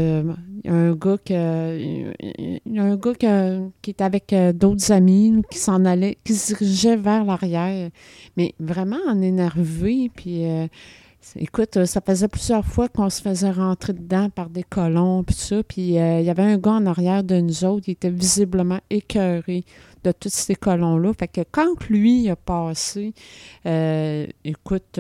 Speaker 2: il y a un gars, que, a un gars qui est avec d'autres amis qui s'en allait, qui se dirigeait vers l'arrière, mais vraiment en énervé. Puis, Écoute, euh, ça faisait plusieurs fois qu'on se faisait rentrer dedans par des colons, puis ça. Puis euh, il y avait un gars en arrière de nous autres, qui était visiblement écœuré de tous ces colons-là. Fait que quand lui a passé, euh, écoute,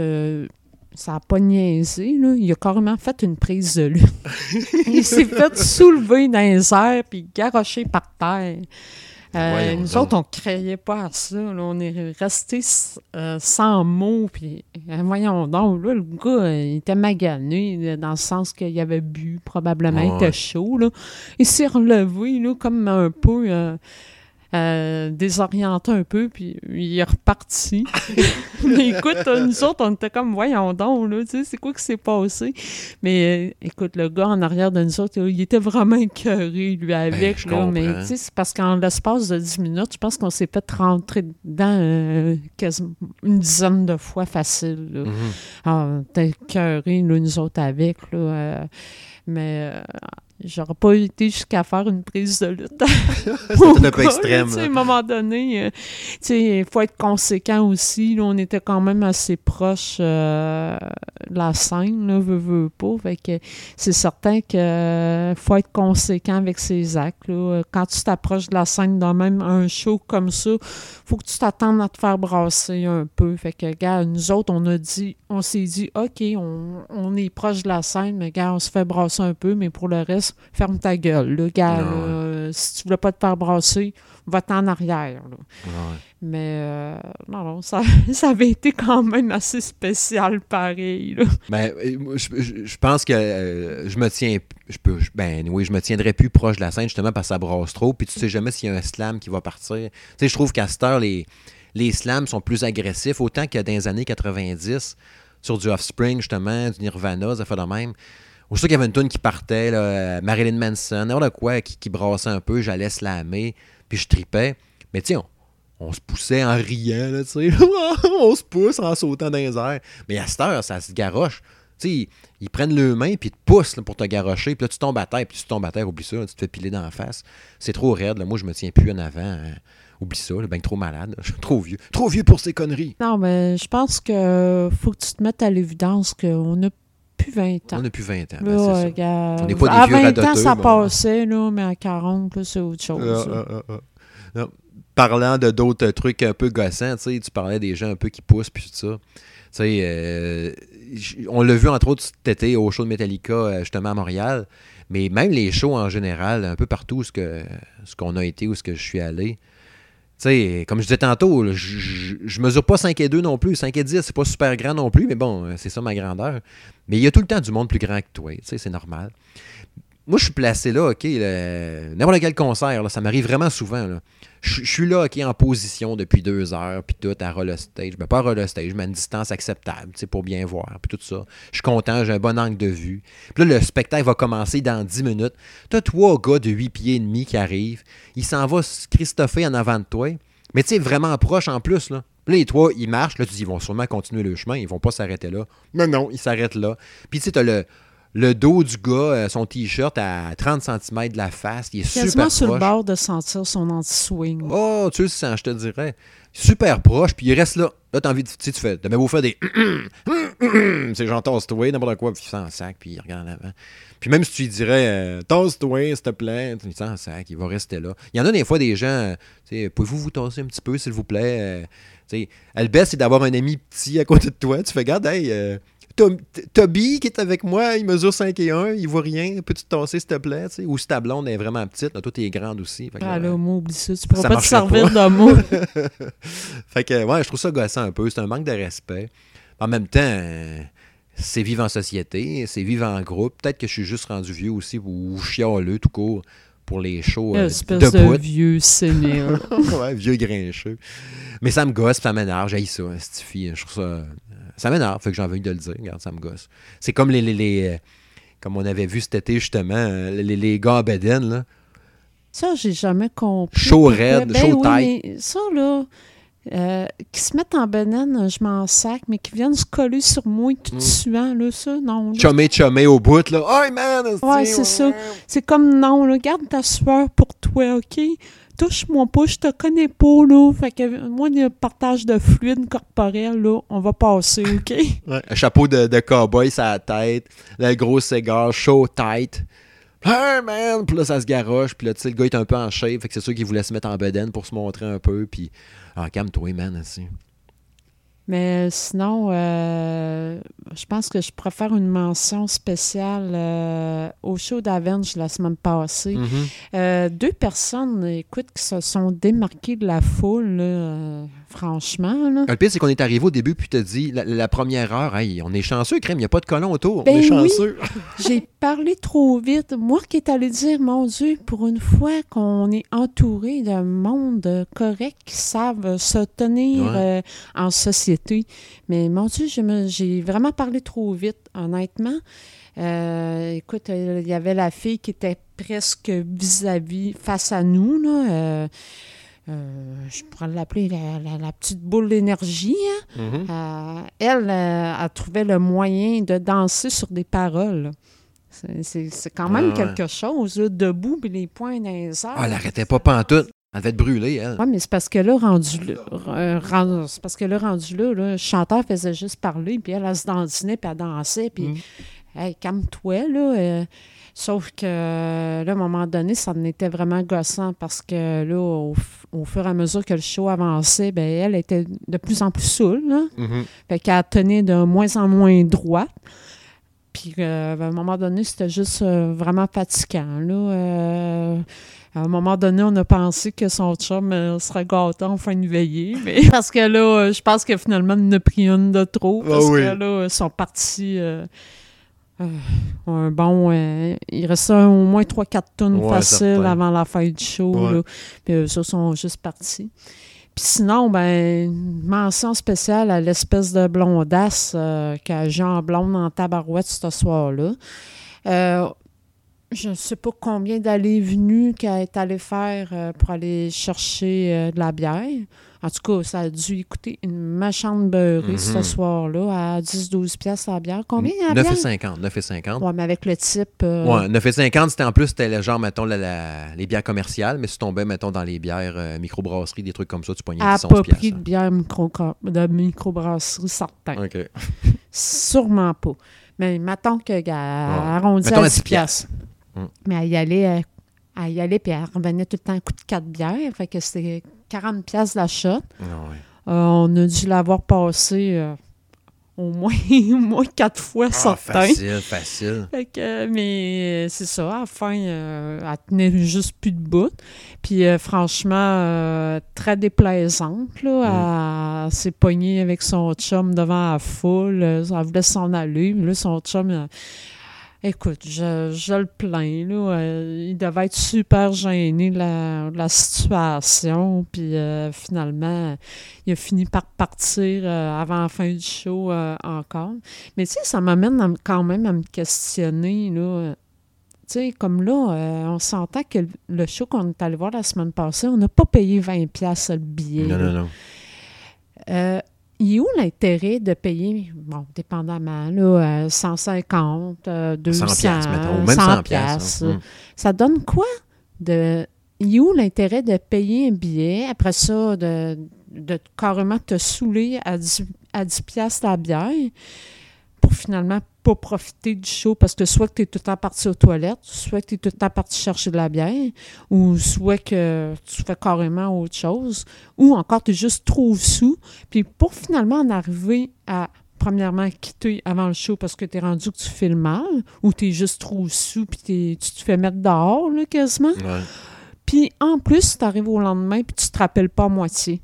Speaker 2: ça n'a pas niaisé, là. Il a carrément fait une prise de lui. il s'est fait soulever dans les airs, puis garocher par terre. Euh, nous autres, on ne créait pas à ça. On est restés euh, sans mots. Puis, euh, voyons donc, là, le gars, il était magané dans le sens qu'il avait bu, probablement, il était chaud. Là. Il s'est relevé là, comme un peu euh, désorienté un peu, puis il est reparti. mais écoute, nous autres, on était comme, voyons donc, là, tu sais, c'est quoi qui s'est passé? Mais euh, écoute, le gars en arrière de nous autres, il était vraiment écœuré, lui, avec, ben, mais tu sais, c'est parce qu'en l'espace de 10 minutes, je pense qu'on s'est fait rentrer dedans euh, quasiment une dizaine de fois facile. Là. Mm-hmm. Ah, écœuré, nous autres, avec, là. mais J'aurais pas été jusqu'à faire une prise de lutte.
Speaker 1: C'était un peu extrême.
Speaker 2: À un moment donné, euh, il faut être conséquent aussi. on était quand même assez proche euh, de la scène, là, veut, veut pas. c'est certain qu'il euh, faut être conséquent avec ses actes. Quand tu t'approches de la scène dans même un show comme ça, faut que tu t'attendes à te faire brasser un peu. Fait que, gars, nous autres, on a dit, on s'est dit, OK, on, on est proche de la scène, mais gars, on se fait brasser un peu, mais pour le reste, ferme ta gueule. Le gars, si tu voulais pas te faire brasser, va-t'en en arrière. Mais euh, non, non, ça, ça, avait été quand même assez spécial pareil.
Speaker 1: Ben, euh, je, pense que euh, je me tiens. Je peux, ben oui, je me tiendrai plus proche de la scène justement parce que ça brasse trop. Puis tu sais jamais s'il y a un slam qui va partir. Tu sais, je trouve qu'à cette heure, les, les slams sont plus agressifs, autant que dans les années 90, sur du Offspring, justement, du Nirvana, ça fait de même. Aussitôt qu'il y avait une tune qui partait, Marilyn Manson, n'importe quoi, qui, qui brassait un peu, j'allais slammer, puis je tripais. Mais tu sais, on, se poussait en riant, là, tu sais. on se pousse en sautant dans les airs. Mais à cette heure, ça se garoche. Tu sais, ils, prennent le main puis ils te poussent pour te garocher. Puis là, tu tombes à terre, puis tu tombes à terre, oublie ça, tu te fais piler dans la face. C'est trop raide. Là. Moi, je me tiens plus en avant. Hein. Oublie ça, ben trop malade. Je suis trop vieux. Trop vieux pour ces conneries.
Speaker 2: Non, mais je pense que faut que tu te mettes à l'évidence qu'on a plus 20 ans.
Speaker 1: On a plus 20 ans. Ben, ça.
Speaker 2: On n'est pas des vieux À 20 ans, ça passait, là, mais à 40, c'est autre chose. Ah, ah,
Speaker 1: ah, Parlant de d'autres trucs un peu gossants, tu parlais des gens un peu qui poussent, puis tout ça. Euh, on l'a vu entre autres cet été au show de Metallica, euh, justement à Montréal. Mais même les shows en général, un peu partout ce qu'on ce qu'on a été ou ce que je suis allé, sais, comme je disais tantôt, je, je, mesure pas 5 et 2 non plus. 5 et 10, c'est pas super grand non plus, mais bon, c'est ça ma grandeur. Mais il y a tout le temps du monde plus grand que toi, c'est normal. Moi, je suis placé là, OK, n'importe quel concert, ça m'arrive vraiment souvent. Je suis là, OK, en position depuis deux heures, puis tout, à roller stage. Ben, pas à roller stage, mais à une distance acceptable, tu pour bien voir, puis tout ça. Je suis content, j'ai un bon angle de vue. Puis là, le spectacle va commencer dans 10 minutes. T'as trois gars de 8 pieds et demi qui arrivent. Il s'en va Christopher en avant de toi. Mais tu sais, vraiment proche en plus, là. Là, les trois, ils marchent. Là, tu dis, ils vont sûrement continuer le chemin. Ils vont pas s'arrêter là. Mais non, ils s'arrêtent là. Puis tu sais, t'as le, le dos du gars, euh, son T-shirt à 30 cm de la face. Il est
Speaker 2: Quasiment
Speaker 1: super
Speaker 2: sur le
Speaker 1: proche.
Speaker 2: bord de sentir son anti-swing.
Speaker 1: Oh, tu le sens, je te dirais. Super proche, puis il reste là. Là, t'as envie de. Tu sais, tu fais. T'as même beau faire des. c'est genre, tasse-toi, n'importe quoi, puis il sent sac, puis il regarde en avant. Puis même si tu lui dirais, euh, tasse-toi, s'il te plaît, il sent sac, il va rester là. Il y en a des fois des gens, euh, tu sais, pouvez-vous vous tasser un petit peu, s'il vous plaît? Euh, tu sais, le best, c'est d'avoir un ami petit à côté de toi. Tu fais, regarde, hey, euh, Tom- Toby qui est avec moi, il mesure 5 et 1, il voit rien, peux-tu te tasser, s'il te plaît? Ou si ta blonde est vraiment petite, là, toi, t'es grande aussi. Fait que,
Speaker 2: Ah
Speaker 1: euh,
Speaker 2: là, moi, oublie ça. Tu pourras
Speaker 1: ça
Speaker 2: pas te servir de mot.
Speaker 1: fait que, ouais, je trouve ça gossant un peu. C'est un manque de respect. En même temps, euh, c'est vivre en société, c'est vivre en groupe. Peut-être que je suis juste rendu vieux aussi ou chialeux tout court pour les shows euh,
Speaker 2: Espèce
Speaker 1: de
Speaker 2: de
Speaker 1: bout.
Speaker 2: vieux sénile.
Speaker 1: ouais, vieux grincheux. Mais ça me gosse, ça m'énerve. J'ai ça, cette fille. Je trouve ça. Ça m'énerve, fait que j'ai envie de le dire. Regarde, ça me gosse. C'est comme les. les, les, euh, comme on avait vu cet été, justement, euh, les, les gars à Beden, là.
Speaker 2: Ça, j'ai jamais compris.
Speaker 1: Chaud raide,
Speaker 2: Ben
Speaker 1: chaud
Speaker 2: oui, mais ça, là, euh, qui se mettent en banane, je m'en sac, mais qui viennent se coller sur moi tout
Speaker 1: Mm.
Speaker 2: suant, là, ça, non. là.
Speaker 1: Chumé, chumé au bout, là. Oh, man!
Speaker 2: Ouais, c'est ça. C'est comme non, là, garde ta sueur pour toi, OK? Touche-moi pas, je te connais pas, là. Fait que moi, le partage de fluide corporel, là, on va passer, OK?
Speaker 1: Ouais, un chapeau de, de cowboy sur la tête, le gros cigare, chaud, tight. Hey man! Puis là, ça se garoche. Puis là, tu sais, le gars est un peu en shape. Fait que c'est sûr qu'il voulait se mettre en bedaine pour se montrer un peu. Puis, ah, calme-toi, man, aussi.
Speaker 2: Mais sinon, euh, je pense que je préfère une mention spéciale euh, au show d'Avenge la semaine passée.
Speaker 1: Mhm.
Speaker 2: Euh, deux personnes, écoute, qui se sont démarquées de la foule, là, euh, franchement. Là.
Speaker 1: Le pire, c'est qu'on est arrivé au début, puis t'as dit, la, la première heure, hey, on est chanceux, crème, il n'y a pas de colon autour.
Speaker 2: Ben
Speaker 1: on est
Speaker 2: oui.
Speaker 1: chanceux.
Speaker 2: J'ai parlé trop vite. Moi qui est allé dire, mon Dieu, pour une fois qu'on est entouré d'un monde correct qui savent se tenir
Speaker 1: Ouais.
Speaker 2: euh, en société. Mais mon Dieu, j'ai vraiment parlé trop vite, honnêtement. Euh, écoute, euh, il y avait la fille qui était presque vis-à-vis, face à nous, là. euh, euh, je pourrais l'appeler la, la- la petite boule d'énergie. hein.
Speaker 1: Mhm.
Speaker 2: Euh, elle, elle trouvait le moyen de danser sur des paroles. C'est- quand même
Speaker 1: Ah ouais.
Speaker 2: quelque chose, là, debout, puis les poings dans les airs.
Speaker 1: Ah, elle arrêtait pas pantoute. Elle devait être brûlée, elle.
Speaker 2: Oui, mais c'est parce que là, rendu là, euh, c'est parce que là, rendu là, là, le chanteur faisait juste parler, puis elle, elle se dandinait, puis elle dansait, puis
Speaker 1: Mm.
Speaker 2: hey, calme-toi, là. euh, sauf que, là, à un moment donné, ça en était vraiment gossant, parce que là, au, fur et à mesure que le show avançait, ben elle était de plus en plus saoule, là.
Speaker 1: Mhm.
Speaker 2: Fait qu'elle tenait de moins en moins droite. Puis euh, à un moment donné, c'était juste euh, vraiment fatigant. Là. Euh, à un moment donné, on a pensé que son chum euh, serait gâté en fin de veillée. Mais parce que là, euh, je pense que finalement, en a pris une de trop.
Speaker 1: Ah
Speaker 2: Parce
Speaker 1: oui.
Speaker 2: que là, ils sont partis. euh, euh, bon. euh, il restait au moins 3-4 tonnes
Speaker 1: Ouais,
Speaker 2: faciles
Speaker 1: certain.
Speaker 2: avant la fin du show.
Speaker 1: Ouais.
Speaker 2: là. Puis eux autres sont juste partis. Puis sinon, ben, une mention spéciale à l'espèce de blondasse euh, qu'a Jean Blonde en tabarouette ce soir-là. Je ne sais pas combien d'allées venues qu'elle est allée faire euh, pour aller chercher euh, de la bière. En tout cas, ça a dû coûter une méchante beurrée ce
Speaker 1: Mhm.
Speaker 2: soir-là à 10-12 piastres la bière. Combien la bière?
Speaker 1: 9,50. 9,50.
Speaker 2: Ouais, mais avec le type... euh,
Speaker 1: Ouais, 9,50, c'était en plus, c'était le genre, mettons, la- la- les bières commerciales, mais si tu tombais, mettons, dans les bières euh, microbrasseries, des trucs comme ça, tu pognais
Speaker 2: à
Speaker 1: 10 11
Speaker 2: pas pris de
Speaker 1: piastres.
Speaker 2: bière micro de microbrasserie, certain.
Speaker 1: OK.
Speaker 2: Sûrement pas. Mais mettons que
Speaker 1: Ouais. Mettons
Speaker 2: à
Speaker 1: à
Speaker 2: 10
Speaker 1: 10
Speaker 2: piastres.
Speaker 1: Mm.
Speaker 2: Mais elle y allait, euh, elle y allait, puis elle revenait tout le temps à coup de 4 bières. Fait que c'était 40 piastres la shot.
Speaker 1: Ah ouais.
Speaker 2: Euh, on a dû l'avoir passé euh, au moins, moins 4 fois,
Speaker 1: Ah,
Speaker 2: certain.
Speaker 1: facile, facile.
Speaker 2: Fait que, mais euh, c'est ça, à la fin, euh, elle tenait juste plus de bout. Puis franchement, très déplaisante. Là, Elle s'est pognée avec son chum devant la foule. Elle voulait s'en aller. Mais là, son chum, Écoute, je, je le plains, là. Euh, il devait être super gêné de la, la situation. Puis euh, finalement, il a fini par partir euh, avant la fin du show encore. Mais tu sais, ça m'amène quand même à me questionner, là. Tu sais, comme là, on s'entend que le- show qu'on est allé voir la semaine passée, on n'a pas payé 20$ piastres le billet.
Speaker 1: Non,
Speaker 2: là.
Speaker 1: non, non.
Speaker 2: Il est où l'intérêt de payer, bon, dépendamment, là, euh, 150, euh, 200,
Speaker 1: 100 piastres, mettons. Même 100
Speaker 2: 100
Speaker 1: piastres. hein. Mm.
Speaker 2: Ça donne quoi de... Il est où l'intérêt de payer un billet, après ça, de, de carrément te saouler à 10, à 10 piastres la bière? Pour finalement pas profiter du show parce que soit que tu es tout le temps parti aux toilettes, soit que tu es tout le temps parti chercher de la bière, ou soit que tu fais carrément autre chose, ou encore tu es juste trop sous. Puis pour finalement en arriver à, premièrement, quitter avant le show parce que tu es rendu que tu fais le mal, ou tu es juste trop sous, puis t'es- tu te fais mettre dehors, là, quasiment. Puis en plus, tu arrives au lendemain, puis tu te rappelles pas à moitié.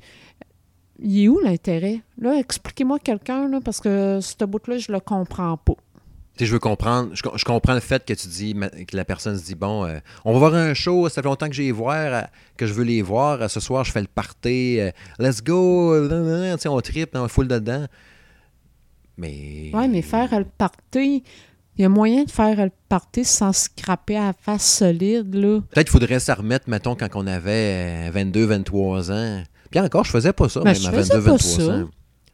Speaker 2: Il est où l'intérêt? Là, expliquez-moi quelqu'un, là, parce que ce bout-là, je le comprends pas.
Speaker 1: Tu sais, je veux comprendre, je, co- je comprends le fait que tu dis, que la personne se dit, bon, euh, on va voir un show, ça fait longtemps que j'ai voir, que je veux les voir, ce soir je fais le party, euh, let's go, euh, tu sais, on tripe, on full dedans. Mais.
Speaker 2: Oui, mais faire le party, il y a moyen de faire le party sans scraper à la face solide, là.
Speaker 1: Peut-être qu'il faudrait s'en remettre, mettons, quand on avait euh, 22, 23 ans. Puis encore, je faisais pas ça,
Speaker 2: Ben,
Speaker 1: même
Speaker 2: je
Speaker 1: à
Speaker 2: faisais
Speaker 1: 22,
Speaker 2: pas
Speaker 1: 23
Speaker 2: ça.
Speaker 1: ans.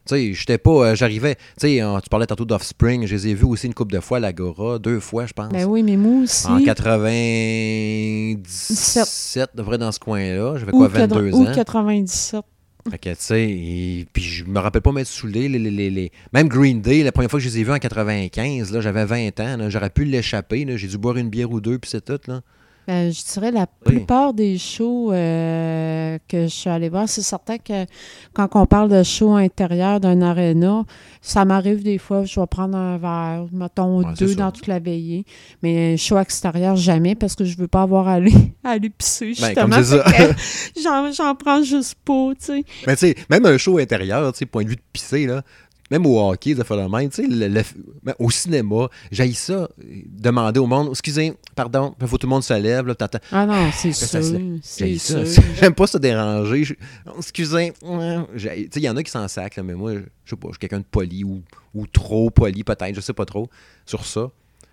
Speaker 1: Tu sais, j'étais pas. euh, J'arrivais. Tu sais, euh, tu parlais tantôt d'Offspring. Je les ai vus aussi une couple de fois à l'Agora. Deux fois, je pense.
Speaker 2: Ben oui, mais moi aussi.
Speaker 1: En 97, devrait dans ce coin-là. J'avais
Speaker 2: ou,
Speaker 1: quoi,
Speaker 2: quatre-
Speaker 1: 22
Speaker 2: ou
Speaker 1: ans?
Speaker 2: 97.
Speaker 1: Fait que, tu sais, puis je me rappelle pas m'être saoulé. Les, les- les- Même Green Day, la première fois que je les ai vus en 95, là, j'avais 20 ans. J'aurais pu l'échapper. J'ai dû boire une bière ou deux, puis c'est tout. Là.
Speaker 2: Ben, je dirais la
Speaker 1: Oui.
Speaker 2: plupart des shows euh, que je suis allée voir, c'est certain que quand on parle de show intérieur d'un aréna, ça m'arrive des fois, je vais prendre un verre, mettons
Speaker 1: Ouais,
Speaker 2: deux dans toute la veillée. Mais un show extérieur, jamais, parce que je veux pas avoir à aller, à aller pisser,
Speaker 1: Ben,
Speaker 2: justement. j'en, j'en prends juste pas, tu sais.
Speaker 1: Mais tu sais, même un show intérieur, tu sais, point de vue de pisser, là, même au hockey, ça fait le même, tu sais, le- le- au cinéma, j'ai ça, euh, demander au monde, excusez, pardon, il faut que tout le monde se lève, là, t'attends.
Speaker 2: Ah non, c'est
Speaker 1: ça,
Speaker 2: sûr,
Speaker 1: J'ai
Speaker 2: c'est
Speaker 1: ça.
Speaker 2: sûr.
Speaker 1: J'aime pas se déranger. Je- Excusez. Tu sais, il y en a qui s'en sacent, là, mais moi, je sais pas, je suis quelqu'un de poli ou, ou trop poli, peut-être, je sais pas trop, sur ça.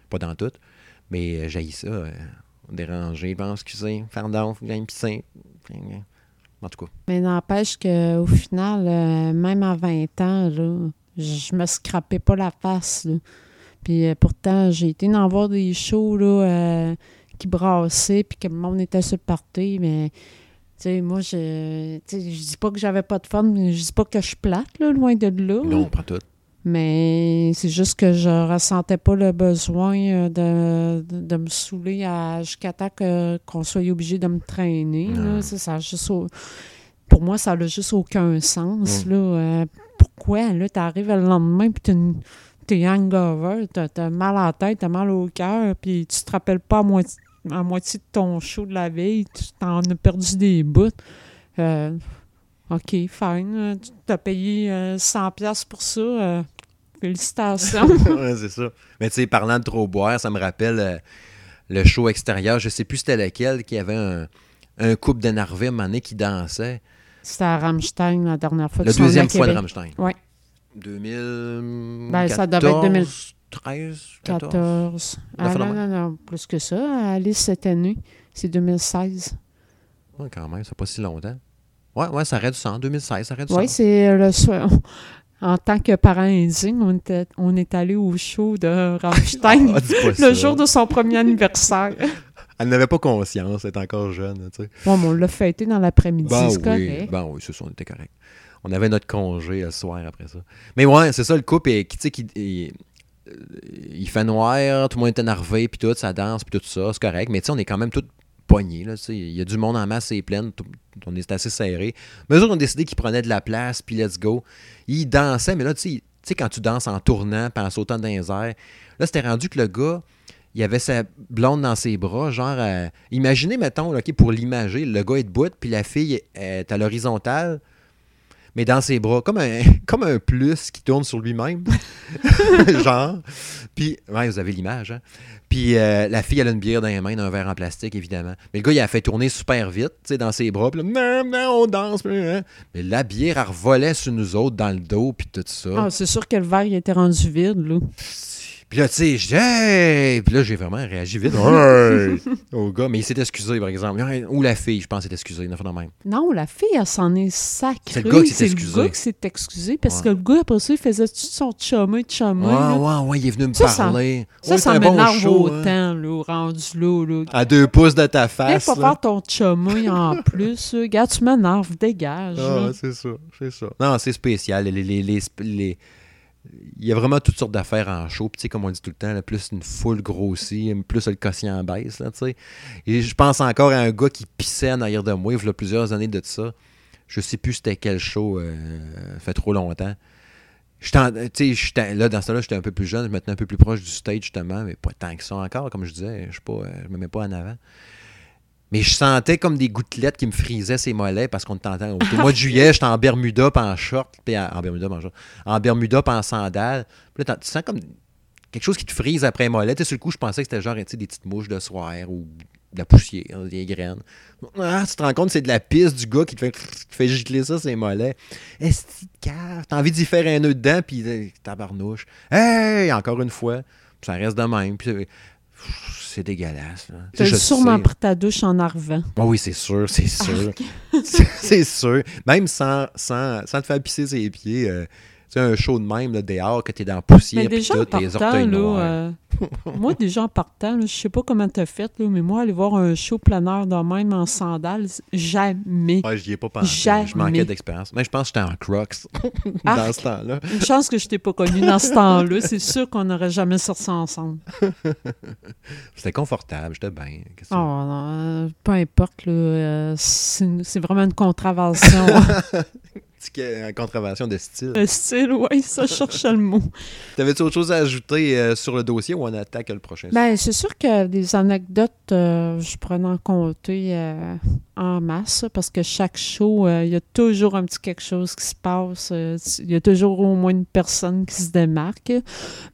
Speaker 1: Pas dans tout. Mais j'ai ça, euh, déranger. Bon, excusez, pardon, me pisser. En tout cas.
Speaker 2: Mais n'empêche qu'au final, euh, même à 20 ans, là, je me scrapais pas la face. là. Puis euh, pourtant, j'ai été en voir des shows là, euh, qui brassaient, puis que le monde était sur le party, mais tu sais, moi, je, je dis pas que j'avais pas de fun, mais je dis pas que je suis plate, là, loin de là.
Speaker 1: Non, on prend tout.
Speaker 2: Mais c'est juste que je ressentais pas le besoin euh, de, de, de me saouler à- jusqu'à temps qu'on soit obligé de me traîner. là. Ça, juste au- pour moi, ça n'a juste aucun sens.
Speaker 1: Mm.
Speaker 2: Là. Euh, pourquoi? Là, tu arrives le lendemain puis t'es hangover, t'as as mal à la tête, t'as mal au cœur, puis tu te rappelles pas à moitié, de ton show de la veille, tu t'en as perdu des bouts. Euh, OK, fine. euh, Tu t'as payé euh, 100$ piastres pour ça. euh, félicitations.
Speaker 1: ouais, c'est ça. Mais tu sais, parlant de trop boire, ça me rappelle euh, le show extérieur. Je sais plus c'était lequel, qui avait un, couple d'énervés à un moment qui dansait.
Speaker 2: C'était à Rammstein la dernière fois.
Speaker 1: La deuxième fois de. Rammstein.
Speaker 2: Ouais.
Speaker 1: 2014,
Speaker 2: Ben, ça devait être 2000
Speaker 1: 13, 14.
Speaker 2: 14.
Speaker 1: La
Speaker 2: Ah
Speaker 1: fin de
Speaker 2: non, non, non, plus que ça. Alice cette année, c'est 2016.
Speaker 1: Ouais, quand même, c'est pas si longtemps. Ouais, ouais, ça arrête du sang. 2016, ça arrête du
Speaker 2: Oui,
Speaker 1: sang.
Speaker 2: c'est le soir. En tant que parent indigne, on, était, on est allé au show de Rammstein
Speaker 1: Ah,
Speaker 2: le
Speaker 1: ça.
Speaker 2: jour de son premier anniversaire.
Speaker 1: Elle n'avait pas conscience, elle était encore jeune, tu sais.
Speaker 2: Bon, mais on l'a fêté dans l'après-midi,
Speaker 1: Bon,
Speaker 2: c'est
Speaker 1: oui, bon, oui, c'est ça, on était correct. On avait notre congé le soir après ça. Mais ouais, c'est ça, le couple, tu sais, qui, il, euh, il fait noir, tout le monde est énervé, puis tout, ça danse, puis tout ça, c'est correct. Mais tu sais, on est quand même tous pognés, là, tu sais. Il y a du monde en masse, c'est plein, tout- on est assez serré. Mais eux autres ont décidé qu'ils prenaient de la place, puis let's go. Ils dansaient, mais là, tu sais, tu sais, quand tu danses en tournant, puis en sautant dans les airs, là, c'était rendu que le gars, il avait sa blonde dans ses bras, genre, euh, imaginez, mettons, là, pour l'imager, le gars est debout, puis la fille est à l'horizontale, mais dans ses bras, comme un, comme un plus qui tourne sur lui-même, genre. Puis, ouais, vous avez l'image, hein? Puis euh, la fille, elle a une bière dans les mains, un verre en plastique, évidemment. Mais le gars, il a fait tourner super vite, tu sais, dans ses bras. Puis là, non, non, on danse. hein. Mais la bière, elle revolait sur nous autres dans le dos, puis tout ça.
Speaker 2: Ah, c'est sûr que le verre il était rendu vide, là.
Speaker 1: Puis là, tu sais, je dis, hey! Puis là, j'ai vraiment réagi vite. Hey! Au gars, mais il s'est excusé, par exemple. Ou la fille, je pense, s'est excusée. Même.
Speaker 2: Non, la fille, elle s'en est sacrée.
Speaker 1: C'est le gars qui s'est
Speaker 2: C'est
Speaker 1: excusé.
Speaker 2: le gars qui s'est excusé parce
Speaker 1: Ouais.
Speaker 2: que le gars, après ça, il faisait tout son chumé chumé.
Speaker 1: Ouais,
Speaker 2: là.
Speaker 1: ouais, ouais, il est venu me
Speaker 2: Ça,
Speaker 1: parler.
Speaker 2: Ça,
Speaker 1: Ouais,
Speaker 2: ça
Speaker 1: c'est bon
Speaker 2: m'énerve
Speaker 1: hein.
Speaker 2: autant, là, rendu là, là.
Speaker 1: À deux pouces de ta
Speaker 2: Viens
Speaker 1: face.
Speaker 2: pas
Speaker 1: là.
Speaker 2: faire ton chumé en plus. Regarde, tu m'énerves, dégage.
Speaker 1: Ah, c'est ça, c'est ça. Non, c'est spécial. Les, les, les, les- Il y a vraiment toutes sortes d'affaires en show. Puis, comme on dit tout le temps, plus une foule grossit, plus le quotient baisse. Là. Et je pense encore à un gars qui pissait en arrière de moi, il y a plusieurs années de ça. Je sais plus c'était quel show, euh, fait trop longtemps. Là, dans ce temps-là, j'étais un peu plus jeune, je me tenais un peu plus proche du stage, justement, mais pas tant que ça encore, comme je disais. Je je me mets pas en avant. Mais je sentais comme des gouttelettes qui me frisaient ses mollets parce qu'on t'entend. Au mois de juillet, j'étais en Bermuda pas en short, puis en, Bermuda en en Bermuda pas en sandales. Puis là, tu sens comme quelque chose qui te frise après les mollets. Tu sur le coup, je pensais que c'était genre des petites mouches de soir ou de la poussière, des graines. Ah, tu te rends compte, c'est de la pisse du gars qui te fait, fait gicler ça, ses mollets. Est-ce que? T'as envie d'y faire un nœud dedans, puis euh, tabarnouche. Hey! Encore une fois. Ça reste de même. Euh, c'est dégueulasse. Tu je
Speaker 2: sûrement
Speaker 1: sais.
Speaker 2: pris ta douche en arrivant.
Speaker 1: Ah oui, c'est sûr, c'est sûr. C'est- c'est sûr. Même sans, sans, sans te faire pisser ses pieds, euh, sais, un show de même, là, dehors, que t'es dans la poussière, puis tout, tes orteils
Speaker 2: là,
Speaker 1: noirs.
Speaker 2: euh, moi, déjà en partant, je sais pas comment t'as fait, là, mais moi, aller voir un show plein air de même en sandales, jamais.
Speaker 1: Ouais, j'y ai pas pensé.
Speaker 2: Jamais.
Speaker 1: Je manquais d'expérience. Mais je pense que j'étais en crocs dans
Speaker 2: Arc.
Speaker 1: ce temps-là.
Speaker 2: Une chance que je t'ai pas connu dans ce temps-là. C'est sûr qu'on n'aurait jamais sorti ensemble.
Speaker 1: C'était confortable, j'étais bien.
Speaker 2: Oh, non, euh, peu importe, là, euh, c'est vraiment une contravention.
Speaker 1: Une contravention de style.
Speaker 2: Le style, oui, ça, je cherchais le mot.
Speaker 1: T'avais-tu autre chose à ajouter euh, sur le dossier ou on attaque le prochain?
Speaker 2: Ben, c'est sûr que des anecdotes, euh, je pourrais en compter euh, en masse, parce que chaque show, euh, il y a toujours un petit quelque chose qui se passe. euh, Il y a toujours au moins une personne qui se démarque.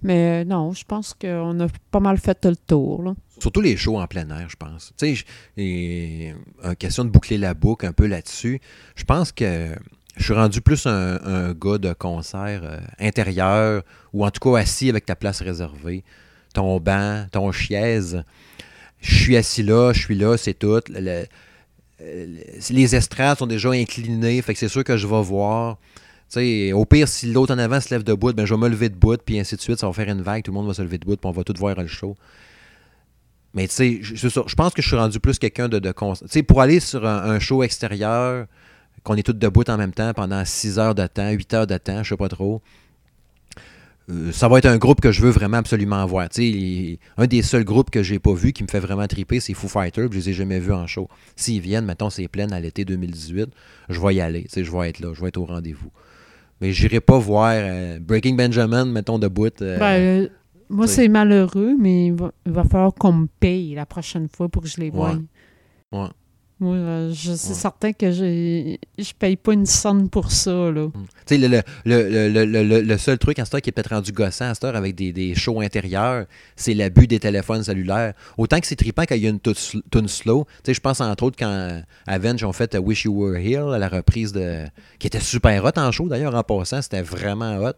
Speaker 2: Mais euh, non, je pense qu'on a pas mal fait le tour. là.
Speaker 1: Surtout les shows en plein air, je pense. Tu sais, euh, question de boucler la boucle un peu là-dessus. Je pense que je suis rendu plus un, gars de concert euh, intérieur ou en tout cas assis avec ta place réservée, ton banc, ton chaise. Je suis assis là, je suis là, c'est tout. Euh, les estrades sont déjà inclinées, fait que c'est sûr que je vais voir. Au pire, si l'autre en avant se lève debout, ben, je vais me lever debout, puis ainsi de suite. Ça va faire une vague, tout le monde va se lever debout, puis on va tout voir le show. Mais tu sais, je- pense que je suis rendu plus quelqu'un de, de Tu sais, pour aller sur un show extérieur, qu'on est tous debout en même temps pendant 6 heures de temps, 8 heures de temps, je sais pas trop. euh, ça va être un groupe que je veux vraiment absolument voir. Un des seuls groupes que j'ai pas vu qui me fait vraiment triper, c'est Foo Fighters. Je les ai jamais vus en show. S'ils viennent, mettons, c'est plein à l'été 2018, je vais y aller. Je vais être là, je vais être au rendez-vous. Mais j'irai pas voir euh, Breaking Benjamin, mettons, debout. euh,
Speaker 2: Ben, moi, c'est malheureux, mais il va, il va falloir qu'on me paye la prochaine fois pour que je les voie.
Speaker 1: Ouais.
Speaker 2: Moi, euh, je suis
Speaker 1: Ouais.
Speaker 2: certain que je je paye pas une somme pour ça. Là.
Speaker 1: Tu sais, le, le, seul truc cette heure qui est peut-être rendu gossant à cette heure avec des, des shows intérieurs, c'est l'abus des téléphones cellulaires. Autant que c'est trippant quand il y a une tune sl- tune slow. Je pense entre autres quand Avenge ont fait Wish You Were Here, à la reprise de. qui était super hot en show d'ailleurs en passant, c'était vraiment hot.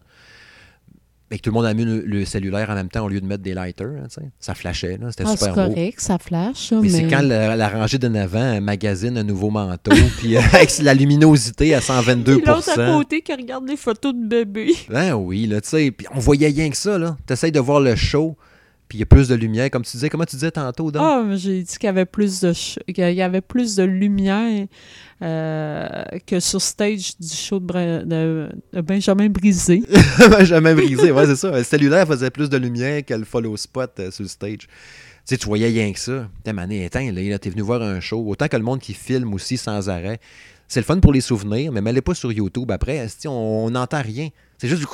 Speaker 1: Et que tout le monde a mis le, le cellulaire en même temps au lieu de mettre des lighters, hein. Ça flashait, là, c'était
Speaker 2: Ah,
Speaker 1: super beau.
Speaker 2: correct, ça flash.
Speaker 1: Mais,
Speaker 2: mais
Speaker 1: c'est quand la, la rangée de avant un magazine un nouveau manteau, puis euh, avec la luminosité à 122
Speaker 2: Puis l'autre à côté qui regarde les photos de bébé.
Speaker 1: Ben oui, là, tu sais. Puis on voyait rien que ça, là. T'essayes de voir le show, puis il y a plus de lumière. Comme tu disais, comment tu disais tantôt, donc?
Speaker 2: Ah, mais j'ai dit qu'il y avait plus de ch- qu'il y avait plus de lumière euh, que sur stage du show de, Bra- de- de Benjamin Brisé.
Speaker 1: Jamais brisé, ouais, c'est ça. Le cellulaire faisait plus de lumière que le follow spot euh, sur le stage. Tu sais, tu voyais rien que ça. T'es mané, éteint, là, t'es venu voir un show. Autant que le monde qui filme aussi sans arrêt. C'est le fun pour les souvenirs, mais mets-les pas sur YouTube. Après, on n'entend rien? C'est juste du...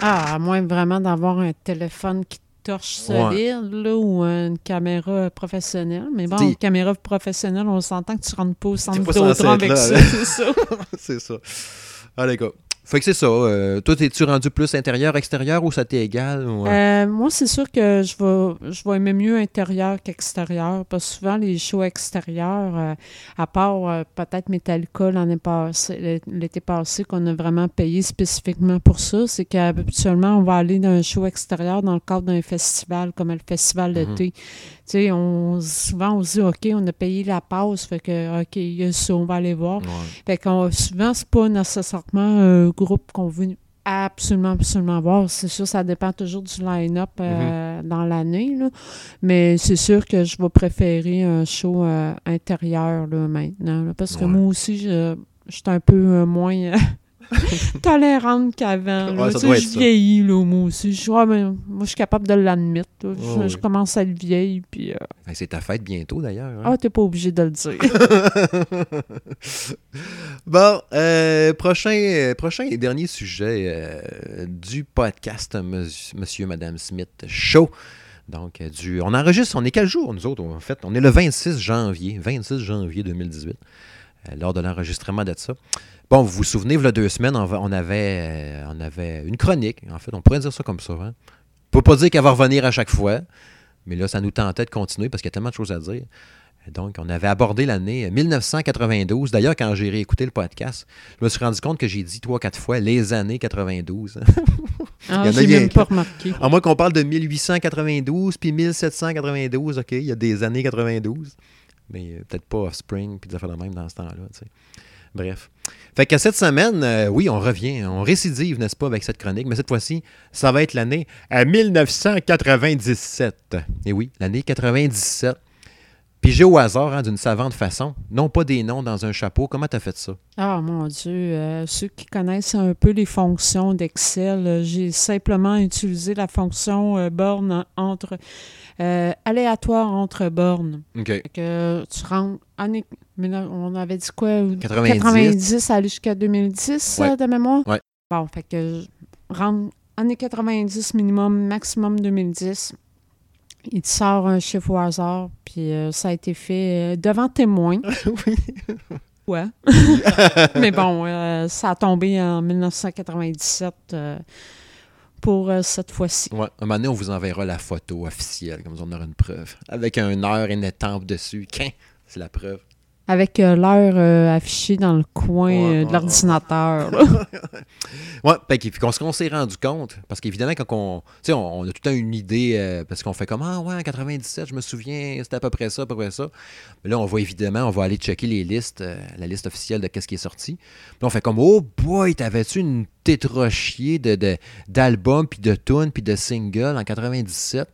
Speaker 2: Ah, à moins vraiment d'avoir un téléphone qui torche solide là, ou une caméra professionnelle. Mais bon, une caméra professionnelle, on s'entend que tu rentres pas au centre
Speaker 1: être
Speaker 2: avec
Speaker 1: là,
Speaker 2: ça, c'est ça.
Speaker 1: c'est ça. Allez, gars. Fait que c'est ça. Euh, toi, es-tu rendu plus intérieur, extérieur ou ça t'est égal? ou, euh?
Speaker 2: Euh, moi, c'est sûr que je vais, je vais aimer mieux intérieur qu'extérieur. Parce que souvent, les shows extérieurs, euh, à part peut-être Metallica l'année passée, l'été passé, qu'on a vraiment payé spécifiquement pour ça, c'est qu'habituellement, on va aller dans un show extérieur dans le cadre d'un festival, comme le festival
Speaker 1: Mhm.
Speaker 2: d'été. Tu sais, on, souvent, on se dit, OK, on a payé la passe, fait que, OK, il y a ça, on va aller voir.
Speaker 1: Ouais.
Speaker 2: Fait qu'on, souvent, c'est pas nécessairement un groupe qu'on veut absolument, absolument voir. C'est sûr, ça dépend toujours du line-up euh, dans l'année, là. Mais c'est sûr que je vais préférer un show euh, intérieur, là, maintenant. là, parce que moi aussi, je, je suis un peu euh, moins tolérante qu'avant.
Speaker 1: Ouais,
Speaker 2: je vieillis, là, moi aussi. Je, ouais, mais moi, je suis capable de l'admettre. Je, commence à être vieille, puis... euh,
Speaker 1: Hey, c'est ta fête bientôt, d'ailleurs. hein?
Speaker 2: ah, t'es pas obligé de le dire.
Speaker 1: bon, euh, prochain, euh, prochain et dernier sujet euh, du podcast Monsieur, Madame Smith Show. Donc, du, on enregistre, on est quel jour, nous autres, en fait? On est le 26 janvier, 26 janvier 2018, euh, lors de l'enregistrement de ça. Bon, vous vous souvenez, il y a deux semaines, on, va- on avait, euh, on avait une chronique, en fait, on pourrait dire ça comme ça. Hein? On peut pas dire qu'elle va revenir à chaque fois, mais là, ça nous tentait de continuer parce qu'il y a tellement de choses à dire. Donc, on avait abordé l'année 1992. D'ailleurs, quand j'ai réécouté le podcast, je me suis rendu compte que j'ai dit trois, quatre fois les années 92.
Speaker 2: Ah, j'ai même pas remarqué.
Speaker 1: À moins qu'on parle de 1892 puis 1792, OK, il y a des années 92. Mais euh, peut-être pas Offspring puis des affaires de même dans ce temps-là. Bref. Fait que cette semaine, euh, oui, on revient, on récidive, n'est-ce pas, avec cette chronique, mais cette fois-ci, ça va être l'année à 1997. Et oui, l'année 97. Pigé au hasard, hein, d'une savante façon. Non pas des noms dans un chapeau. Comment t'as fait ça?
Speaker 2: Ah mon Dieu, euh, ceux qui connaissent un peu les fonctions d'Excel, euh, j'ai simplement utilisé la fonction euh, borne entre euh, aléatoire entre bornes.
Speaker 1: OK.
Speaker 2: Fait que tu rentres année, là, on avait dit quoi?
Speaker 1: 90.
Speaker 2: 90 aller jusqu'à 2010
Speaker 1: Ouais.
Speaker 2: euh, de mémoire?
Speaker 1: Ouais.
Speaker 2: Bon, fait que je rentre année 90 minimum, maximum 2010. Il te sort un chiffre au hasard, puis euh, ça a été fait euh, devant témoin.
Speaker 1: oui.
Speaker 2: Ouais. Mais bon, euh, ça a tombé en 1997 euh, pour euh, cette fois-ci.
Speaker 1: Ouais. Un moment donné, on vous enverra la photo officielle, comme ça on aura une preuve. Avec un heure et une étampe dessus. Qu'un, c'est la preuve.
Speaker 2: Avec euh, l'heure euh, affichée dans le coin
Speaker 1: Ouais,
Speaker 2: euh, de l'ordinateur.
Speaker 1: fait que- puis qu'on s'est rendu compte, parce qu'évidemment, quand on, tu sais, on, on a tout le temps une idée, euh, parce qu'on fait comme, ah ouais, en 97, je me souviens, c'était à peu près ça, à peu près ça. Mais là, on va évidemment, on va aller checker les listes, la liste officielle de qu'est-ce qui est sorti. Puis on fait comme, oh boy, t'avais-tu une tétrochier de, de, d'albums, puis de tunes, puis de singles en 97?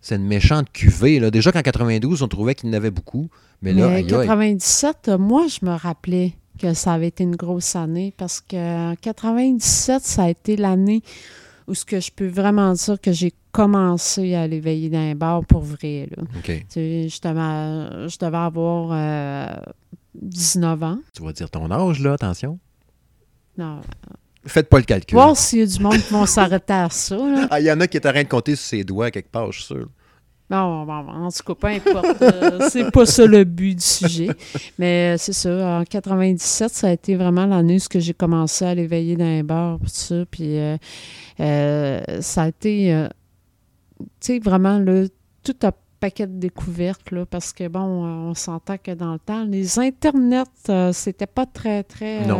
Speaker 1: C'est une méchante cuvée, là. Déjà qu'en 92, on trouvait qu'il y en avait beaucoup. Mais là,
Speaker 2: Mais
Speaker 1: aïe, aïe.
Speaker 2: 97, euh, moi, je me rappelais que ça avait été une grosse année parce que 97, ça a été l'année où ce que je peux vraiment dire que j'ai commencé à aller veiller dans un bar pour vrai. Là.
Speaker 1: OK,
Speaker 2: Tu sais, je, devais, je devais avoir euh, 19 ans.
Speaker 1: tu vas dire ton âge, là, attention.
Speaker 2: Non.
Speaker 1: Faites pas le calcul.
Speaker 2: Voir s'il y a du monde qui vont s'arrêter à ça.
Speaker 1: Ah, il y en a qui est en train de compter sur ses doigts quelque part, je suis sûr.
Speaker 2: Non, bon, bon, en tout cas, peu importe. euh, c'est pas ça le but du sujet. Mais euh, c'est ça. En 97, ça a été vraiment l'année où j'ai commencé à aller veiller dans les bars, tout ça. Puis euh, euh, ça a été, tu sais, vraiment le, tout un paquet de découvertes, là, parce que, bon, on s'entend que dans le temps, les internets, c'était pas très, très
Speaker 1: Non.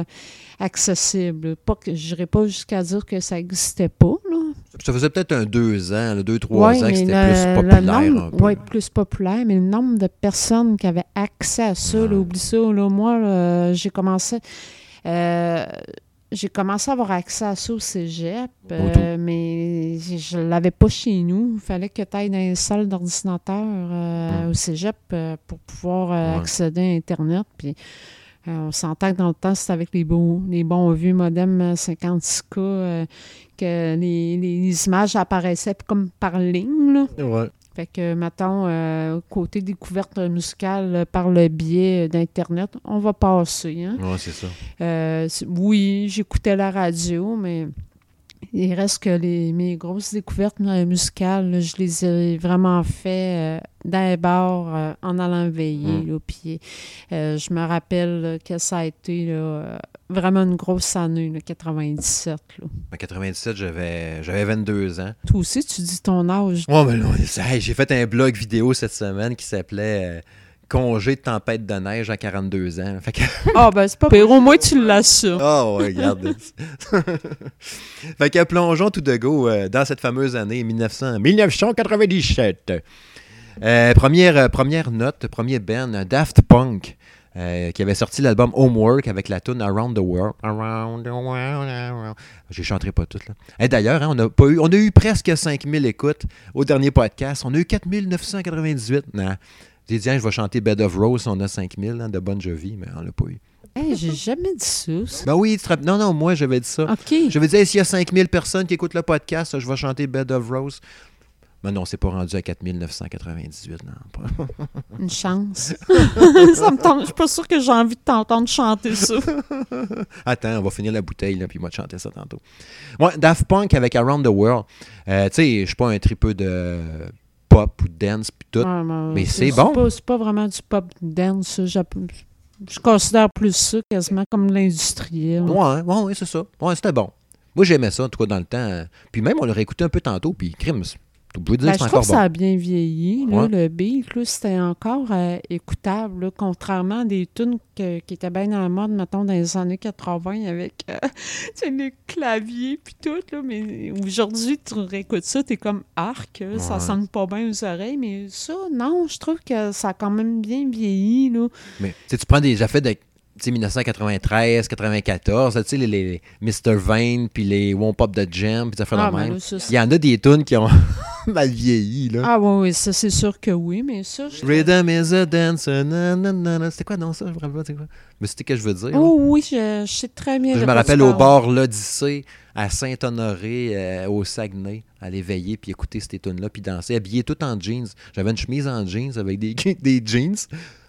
Speaker 2: Euh, accessible. Pas que, pas jusqu'à dire que ça n'existait pas, là.
Speaker 1: Ça faisait peut-être un deux ans, deux, trois ans que c'était plus populaire
Speaker 2: ouais, plus populaire, mais le nombre de personnes qui avaient accès à ça, là,
Speaker 1: Ah.
Speaker 2: oublie ça. Là, moi, là, j'ai commencé. euh, j'ai commencé à avoir accès à ça au cégep, euh, mais je ne l'avais pas chez nous. Il fallait que tu ailles dans les salles d'ordinateur euh,
Speaker 1: Hmm.
Speaker 2: au cégep euh, pour pouvoir
Speaker 1: Ouais.
Speaker 2: accéder à Internet. Puis euh, on s'entend que dans le temps, c'était avec les, beaux, les bons vieux modems euh, 56K euh, que les, les images apparaissaient comme par ligne. Là.
Speaker 1: Ouais.
Speaker 2: Fait que, mettons, euh, côté découverte musicale euh, par le biais d'Internet, on va passer. Hein?
Speaker 1: Ouais, c'est ça.
Speaker 2: Euh, oui, j'écoutais la radio, mais Il reste que les, mes grosses découvertes musicales, là, je les ai vraiment fait euh, dans les bars euh, en allant veiller.
Speaker 1: Mm.
Speaker 2: là, puis, euh, je me rappelle là, que ça a été euh, vraiment une grosse année, là, 97. Là.
Speaker 1: En 97, j'avais j'avais 22 ans.
Speaker 2: Toi aussi, tu dis ton âge.
Speaker 1: Ouais, mais j'ai fait un blog vidéo cette semaine qui s'appelait Congé de tempête de neige à 42 ans. Fait que
Speaker 2: Ah, ben c'est pas pire. Au moins, tu l'assumes.
Speaker 1: Ah ouais, regarde. fait que plongeons tout de go euh, dans cette fameuse année 1900, 1997. Euh, première, euh, première note, premier euh, Daft Punk, euh, qui avait sorti l'album Homework avec la tune Around the World. Around the World, around... J'ai chanterai pas toutes. Là. Et D'ailleurs, hein, on, a pas eu, on a eu presque 5000 écoutes au dernier podcast. On a eu 4998. Non. J'ai dit, je vais chanter Bed of Rose, on a 5000 hein, de Bon Jovi, mais on l'a pas eu.
Speaker 2: Hey, j'ai jamais dit ça.
Speaker 1: Ben oui, non, non, moi j'avais dit ça.
Speaker 2: OK.
Speaker 1: Je vais dire, s'il y a 5000 personnes qui écoutent le podcast, je vais chanter Bed of Rose. Mais non, c'est pas rendu à 4998. Non.
Speaker 2: Une chance. ça me tente. Je suis pas sûre que j'ai envie de t'entendre chanter ça.
Speaker 1: Attends, on va finir la bouteille, là, puis moi, te chanter ça tantôt. Ouais, Daft Punk avec Around the World. Euh, tu sais, je suis pas un tripeux de pop ou dance, puis tout.
Speaker 2: Ouais,
Speaker 1: Mais c'est bon.
Speaker 2: pas- C'est pas vraiment du pop dance. Je, je considère plus ça quasiment comme l'industriel.
Speaker 1: Ouais, ouais, ouais, c'est ça. Ouais, c'était bon. Moi, j'aimais ça, en tout cas, dans le temps. Puis même, on l'aurait écouté un peu tantôt, puis crime, dire
Speaker 2: Ben, je trouve que ça a bien vieilli. Là,
Speaker 1: Ouais.
Speaker 2: Le beat, c'était encore euh, écoutable. là, contrairement à des tunes que- qui étaient bien à la mode, mettons, dans les années 80 avec euh, les claviers puis tout. Là, mais aujourd'hui, tu réécoutes ça, t'es comme arc. Ça
Speaker 1: Ouais.
Speaker 2: sonne pas bien aux oreilles. Mais ça, non, je trouve que ça a quand même bien vieilli. Là.
Speaker 1: Mais tu sais, tu prends des affaires de 1993, 94, tu sais, les, les Mr. Vane, puis les Womp Up de Jam, puis ça fait
Speaker 2: Ah, ben
Speaker 1: même.
Speaker 2: ça, c'est-
Speaker 1: Il y en a des tunes qui ont mal vieilli, là.
Speaker 2: Ah oui, oui, ça c'est sûr que oui, mais ça... je-
Speaker 1: Rhythm is a dancer, nanana. C'était quoi, non, ça? Je me rappelle pas, c'est quoi? Mais c'était que je veux dire. là.
Speaker 2: Oh oui, je, je sais très bien.
Speaker 1: je me rappelle au bord l'Odyssée, à Saint-Honoré, euh, au Saguenay, aller veiller, puis écouter ces tunes-là, puis danser, habillé tout en jeans. J'avais une chemise en jeans avec des, des jeans,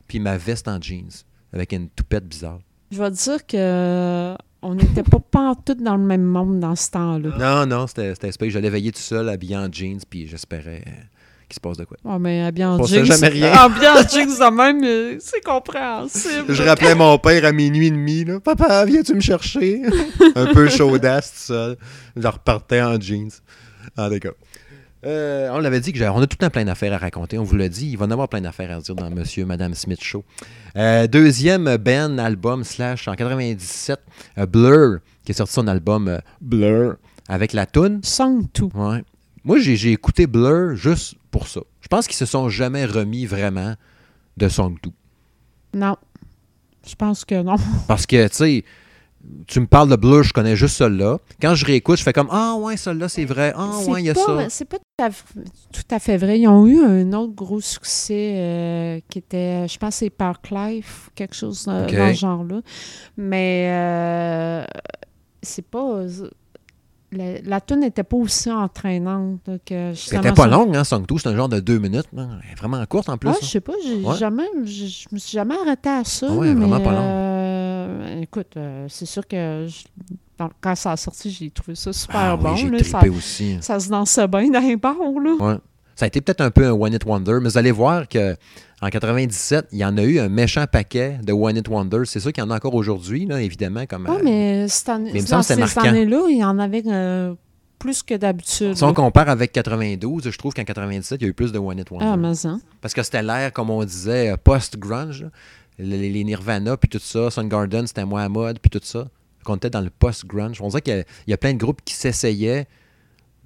Speaker 1: puis ma veste en jeans, avec une toupette bizarre.
Speaker 2: Je vais te dire que on n'était pas pantoute dans le même monde dans ce temps-là.
Speaker 1: Non, non, c'était c'était space. J'allais veiller tout seul, habillé en jeans, puis j'espérais euh, qu'il se passe de quoi.
Speaker 2: Oh, mais habillé en
Speaker 1: ça,
Speaker 2: jeans.
Speaker 1: jamais rien.
Speaker 2: Habillé en jeans de même, euh, c'est compréhensible.
Speaker 1: Je rappelais mon père à minuit et demi, là. Papa, viens-tu me chercher? Un peu chaudasse, tout seul. Je repartais en jeans. Ah, d'accord. Euh, on l'avait dit que on a tout le temps plein d'affaires à raconter. On vous l'a dit, il va en avoir plein d'affaires à dire dans Monsieur, Madame Smith Show. Euh, deuxième Ben album slash en 97, euh, Blur, qui a sorti son album Blur avec la toune.
Speaker 2: Song tout.
Speaker 1: Ouais. Moi, j'ai écouté Blur juste pour ça. Je pense qu'ils se sont jamais remis vraiment de Song 2.
Speaker 2: Non. Je pense que non.
Speaker 1: Parce que, tu sais, tu me parles de Blur, je connais juste celle-là. Quand je réécoute, je fais comme Ah, ouais, celle-là, c'est vrai. Ah, ouais, il y a
Speaker 2: pas-
Speaker 1: ça.
Speaker 2: C'est pas tout à, f- tout à fait vrai. Ils ont eu un autre gros succès euh, qui était, je pense, c'est Park Life, quelque chose dans,
Speaker 1: Ok.
Speaker 2: dans ce genre-là. Mais euh, c'est pas. La, la tune n'était pas aussi entraînante que
Speaker 1: C'était pas longue, hein, Song 2, c'est un genre de deux minutes. hein. Elle est vraiment courte en plus.
Speaker 2: Ah,
Speaker 1: hein.
Speaker 2: je sais pas,
Speaker 1: Ouais.
Speaker 2: jamais, je, me suis jamais arrêtée à ça.
Speaker 1: Ah ouais,
Speaker 2: mais,
Speaker 1: vraiment pas long.
Speaker 2: euh, écoute, euh, c'est sûr que je- dans- quand ça a sorti, j'ai trouvé ça super
Speaker 1: Ah
Speaker 2: bon. là, ça,
Speaker 1: aussi.
Speaker 2: ça se dansait bien dans les bars, là.
Speaker 1: Ouais. Ça a été peut-être un peu un One It Wonder, mais vous allez voir que en 97, il y en a eu un méchant paquet de One It Wonder. C'est sûr qu'il y en a encore aujourd'hui, là, évidemment. Comme,
Speaker 2: Oui,
Speaker 1: euh,
Speaker 2: mais dans ces
Speaker 1: marquant.
Speaker 2: années-là, il y en avait euh, plus que d'habitude.
Speaker 1: Si on
Speaker 2: là.
Speaker 1: compare avec 92, je trouve qu'en 97, il y a eu plus de One It Wonder.
Speaker 2: Ah, mais ça.
Speaker 1: Parce que c'était l'ère, comme on disait, euh, post-grunge. Les, Nirvana, puis tout ça. Soundgarden, c'était moins à mode, puis tout ça. On était dans le post-grunge. On dirait qu'il y a- plein de groupes qui s'essayaient,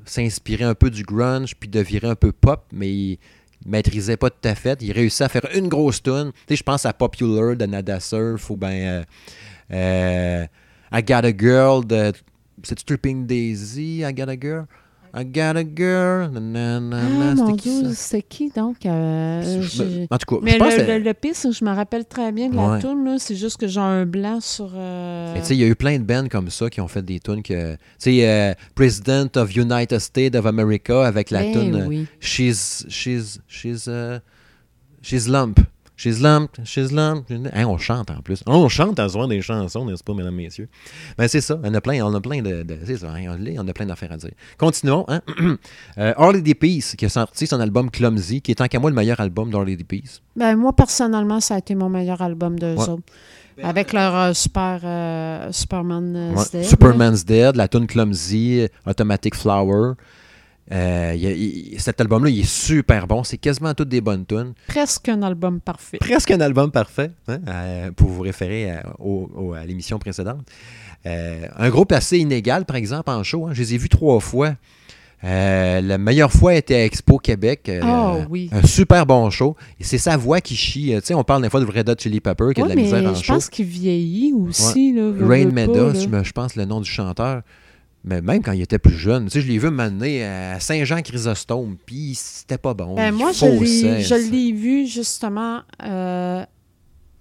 Speaker 1: s'inspirer un peu du grunge, puis de virer un peu pop, mais ils maîtrisaient pas tout à fait. Ils réussissaient à faire une grosse tune. Tu sais, je pense à Popular de Nada Surf, ou bien euh, euh, I Got a Girl de... C'est Tripping Daisy, I Got a Girl? I Got a Girl.
Speaker 2: Ah,
Speaker 1: c'était
Speaker 2: mon
Speaker 1: qui,
Speaker 2: Dieu,
Speaker 1: ça?
Speaker 2: c'est qui donc? euh,
Speaker 1: Je- En tout cas,
Speaker 2: Mais
Speaker 1: je pense
Speaker 2: le, le, le pire, c'est que je me rappelle très bien de la
Speaker 1: Ouais.
Speaker 2: tune. C'est juste que j'ai un blanc sur. euh,
Speaker 1: Mais tu sais, il y a eu plein de bands comme ça qui ont fait des tunes que. Tu sais, euh, President of United States of America avec la
Speaker 2: ben
Speaker 1: tune
Speaker 2: oui.
Speaker 1: She's. She's. She's. she's Lump. She's lumped, she's lumped. Hein, on chante en plus. On chante à soir des chansons, n'est-ce pas, mesdames, messieurs? Ben, c'est ça. On a plein, on a plein de. de c'est ça, hein, on a plein d'affaires à dire. Continuons. Hein? euh, Harley D. Peace, qui a sorti son album Clumsy, qui est tant qu'à moi le meilleur album d'Harley D. Peace.
Speaker 2: Ben, moi, personnellement, ça a été mon meilleur album de
Speaker 1: Ouais.
Speaker 2: autres. Avec leur euh, super euh, Superman
Speaker 1: Ouais.
Speaker 2: Dead,
Speaker 1: Superman's Dead, la tune Clumsy, Automatic Flower. Euh, il il- cet album-là, il est super bon. C'est quasiment toutes des bonnes tunes.
Speaker 2: Presque un album parfait.
Speaker 1: Presque un album parfait, hein, euh, pour vous référer à, l'émission précédente. Euh, un groupe assez inégal, par exemple, en show. hein. Je les ai vus trois fois. Euh, la meilleure fois était à Expo Québec.
Speaker 2: Ah oui.
Speaker 1: Un super bon show. Et c'est sa voix qui chie. Tu sais, on parle des fois de Red Hot Chili Pepper qui a de la misère en
Speaker 2: je
Speaker 1: show.
Speaker 2: pense qu'il vieillit aussi. Là,
Speaker 1: Rain Meadows, je, je pense le nom du chanteur. Mais même quand il était plus jeune, tu sais, je l'ai vu m'amener à Saint-Jean-Chrysostome, puis c'était pas bon.
Speaker 2: Ben, moi, je l'ai- vu justement euh,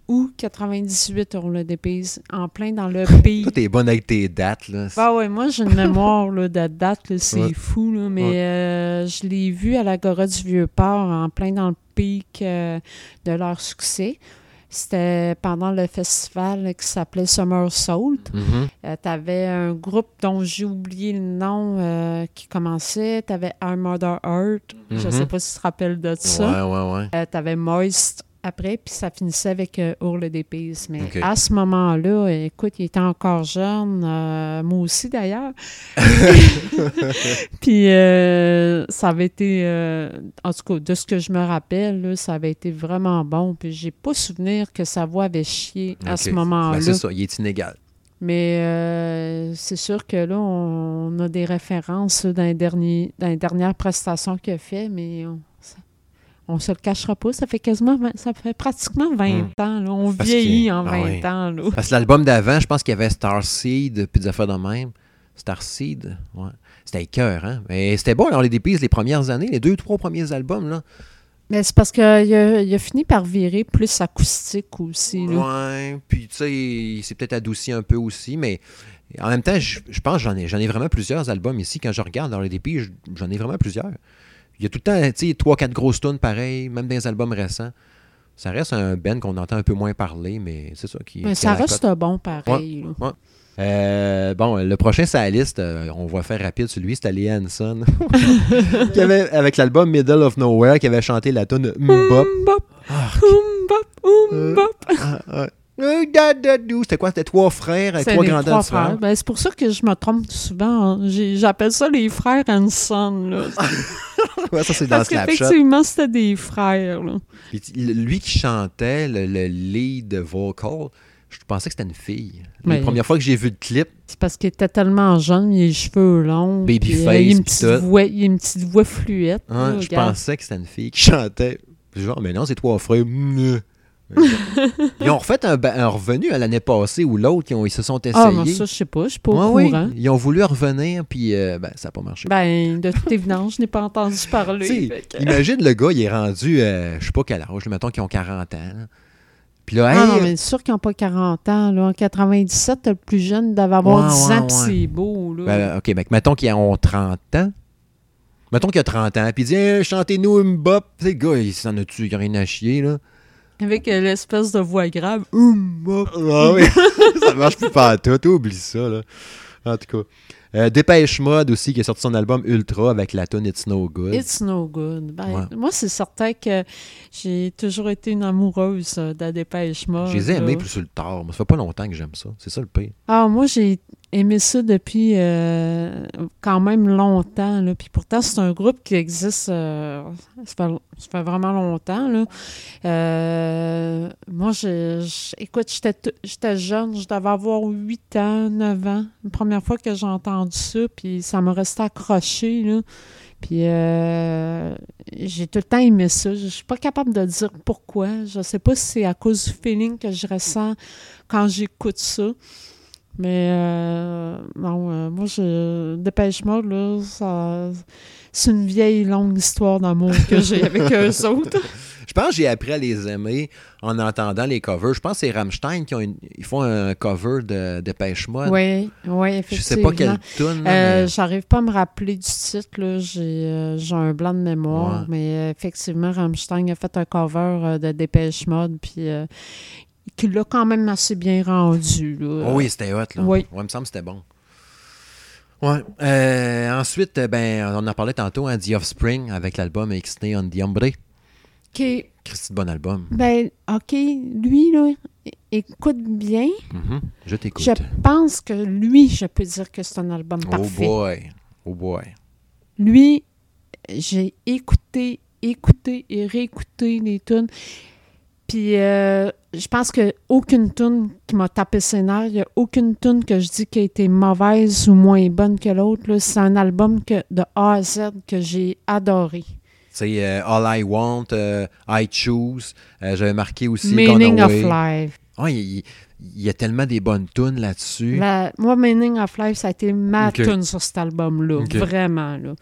Speaker 2: août 98 on le dépise, en plein dans le pays.
Speaker 1: Toi, t'es bonne avec tes dates, là.
Speaker 2: Ah ouais, moi j'ai une mémoire là, de date, là, c'est
Speaker 1: Ouais.
Speaker 2: fou, là, mais
Speaker 1: Ouais.
Speaker 2: euh, je l'ai vu à l'Agora du Vieux-Port, en plein dans le pic euh, de leur succès. C'était pendant le festival qui s'appelait Summer Soul.
Speaker 1: Mhm.
Speaker 2: tu avais un groupe dont j'ai oublié le nom euh, qui commençait. Tu avais Our Mother Earth. Je
Speaker 1: Mhm.
Speaker 2: sais pas si tu te rappelles de ça.
Speaker 1: Ouais, ouais, ouais.
Speaker 2: Euh, tu avais Moist après, puis ça finissait avec euh, Ourle d'épices. Mais à ce moment-là, écoute, il était encore jeune, euh, moi aussi d'ailleurs. puis euh, ça avait été, euh, en tout cas, de ce que je me rappelle, là, ça avait été vraiment bon. Puis j'ai pas souvenir que sa voix avait chié à ce moment-là.
Speaker 1: Ben, c'est ça, il est inégal.
Speaker 2: Mais euh, c'est sûr que là, on a des références là, dans, les derniers, dans les dernières prestations qu'il a fait, mais on, ça- on se le cachera pas. Ça fait quasiment, vingt- ça fait pratiquement 20
Speaker 1: Hmm.
Speaker 2: ans. là. On
Speaker 1: Parce
Speaker 2: vieillit en
Speaker 1: ah
Speaker 2: 20
Speaker 1: oui.
Speaker 2: ans. Là.
Speaker 1: Parce que l'album d'avant, je pense qu'il y avait Starseed, puis des affaires de même. Starseed, ouais. C'était cœur, hein? Mais c'était bon, on les dépises les premières années, les deux, trois premiers albums, là.
Speaker 2: Mais c'est parce qu'il a, il a fini par virer plus acoustique aussi. Là.
Speaker 1: Ouais, puis tu sais, il s'est peut-être adouci un peu aussi, mais en même temps, je, je pense que j'en ai, j'en ai vraiment plusieurs albums ici. Quand je regarde dans les dépits, je- j'en ai vraiment plusieurs. Il y a tout le temps, tu sais, trois, quatre grosses tunes pareilles, même dans les albums récents. Ça reste un Ben qu'on entend un peu moins parler, mais c'est ça qui.
Speaker 2: Mais
Speaker 1: qui
Speaker 2: ça reste bon pareil.
Speaker 1: Euh, bon, le prochain sur la liste, euh, on va faire rapide celui, c'était Lee Hanson. qui avait, avec l'album Middle of Nowhere, qui avait chanté la tune Mbop.
Speaker 2: Mbop,
Speaker 1: Ah,
Speaker 2: mbop, mbop.
Speaker 1: ah, ah. Euh. C'était quoi? C'était trois frères trois
Speaker 2: les
Speaker 1: grandeurs
Speaker 2: trois frères. Ben, c'est pour ça que je me trompe souvent. J'appelle ça les frères Hanson. Là.
Speaker 1: Ouais, ça, c'est dans
Speaker 2: Parce qu'effectivement, c'était des frères. Là.
Speaker 1: Puis, lui qui chantait le, le lead vocal, je pensais que c'était une fille.
Speaker 2: Mais-
Speaker 1: La première fois que j'ai vu le clip,
Speaker 2: C'est parce qu'il était tellement jeune, il a les cheveux longs.
Speaker 1: Babyface,
Speaker 2: euh, il, a une
Speaker 1: puis
Speaker 2: petite
Speaker 1: tout.
Speaker 2: voix, il a une petite voix fluette.
Speaker 1: hein,
Speaker 2: là,
Speaker 1: je
Speaker 2: regarde.
Speaker 1: pensais que c'était une fille qui chantait. Genre, mais non, c'est trois frères. Ils ont refait un, revenu à l'année passée ou l'autre, ils, se sont essayés.
Speaker 2: Ah, moi, ça, je sais pas, je suis pas au
Speaker 1: Ouais, oui,
Speaker 2: courant.
Speaker 1: ils ont voulu revenir, puis euh, ben, ça n'a pas marché.
Speaker 2: Ben, de toute évidence, je n'ai pas entendu parler. Que-
Speaker 1: Imagine le gars, il est rendu, euh, je sais pas quel âge, mettons qu'ils ont 40 ans. là. Puis là,
Speaker 2: Ah non, mais sûr qu'ils n'ont pas 40 ans. Là. En 97, t'as le plus jeune devait avoir
Speaker 1: Ouais,
Speaker 2: 10
Speaker 1: ouais,
Speaker 2: ans, puis c'est beau. Là.
Speaker 1: Ben, OK, mec, mettons qu'ils ont 30 ans. Mettons qu'il a 30 ans, puis il dit hey, chantez-nous une bop. Tu sais, le gars, il s'en a-tu, il a rien à chier, là.
Speaker 2: Avec euh, l'espèce de voix grave.
Speaker 1: Ah oui, ça marche plus pas à tout, oublie ça, là. En tout cas. Euh, Dépêche Mode aussi, qui a sorti son album Ultra avec la tune It's No Good.
Speaker 2: It's no good. Ben,
Speaker 1: Ouais.
Speaker 2: Moi, c'est certain que j'ai toujours été une amoureuse de la dépêche mode.
Speaker 1: Je les ai aimés plus sur le tard. mais Ça fait pas longtemps que j'aime ça. C'est ça le pire.
Speaker 2: Ah, moi, j'ai aimé ça depuis euh, quand même longtemps. Là. Puis pourtant, c'est un groupe qui existe, euh, ça, fait, ça fait vraiment longtemps. Là. Euh, moi, je, écoute, j'étais jeune, je devais avoir 8 ans, 9 ans. La première fois que j'ai entendu ça, puis ça m'a resté accroché. Là. Puis j'ai tout le temps aimé ça. Je suis pas capable de dire pourquoi. Je sais pas si c'est à cause du feeling que je ressens quand j'écoute ça. Mais euh, non, euh, moi, je, Dépêche Mode, là, ça, c'est une vieille longue histoire d'amour que j'ai avec eux autres.
Speaker 1: Je pense que j'ai appris à les aimer en entendant les covers. Je pense que c'est Rammstein qui ont une- ils font un cover de, de Pêche Mode.
Speaker 2: Oui, oui,
Speaker 1: Je
Speaker 2: effectivement.
Speaker 1: sais pas quelle tune.
Speaker 2: Euh,
Speaker 1: mais-
Speaker 2: J'arrive pas à me rappeler du titre, là. J'ai euh, j'ai un blanc de mémoire,
Speaker 1: Ouais.
Speaker 2: mais effectivement, Rammstein a fait un cover de Dépêche Mode, puis qui l'a quand même assez bien rendu. Là.
Speaker 1: Oh oui, c'était hot, là.
Speaker 2: Oui.
Speaker 1: Ouais, il me semble que c'était bon. Ouais. Euh, ensuite, euh, ben, on en parlait tantôt, hein, The Offspring avec l'album Extend on the Ombre.
Speaker 2: OK,
Speaker 1: Christy bon album.
Speaker 2: ben, OK, lui, là, écoute bien.
Speaker 1: Mhm. Je t'écoute.
Speaker 2: Je pense que lui, je peux dire que c'est un album
Speaker 1: Oh
Speaker 2: parfait.
Speaker 1: boy. Oh boy.
Speaker 2: Lui, j'ai écouté, écouté et réécouté les tunes. Puis euh, je pense que aucune tune qui m'a tapé ses nerfs, il n'y a aucune tune que je dis qui a été mauvaise ou moins bonne que l'autre. C'est un album que, de A à Z que j'ai adoré.
Speaker 1: C'est euh, All I Want, euh, I Choose. J'avais marqué aussi
Speaker 2: Meaning of. Life.
Speaker 1: Il, y a tellement des bonnes tunes là-dessus.
Speaker 2: Moi, Meaning of Life, ça a été ma tune sur cet album-là. Vraiment. Là.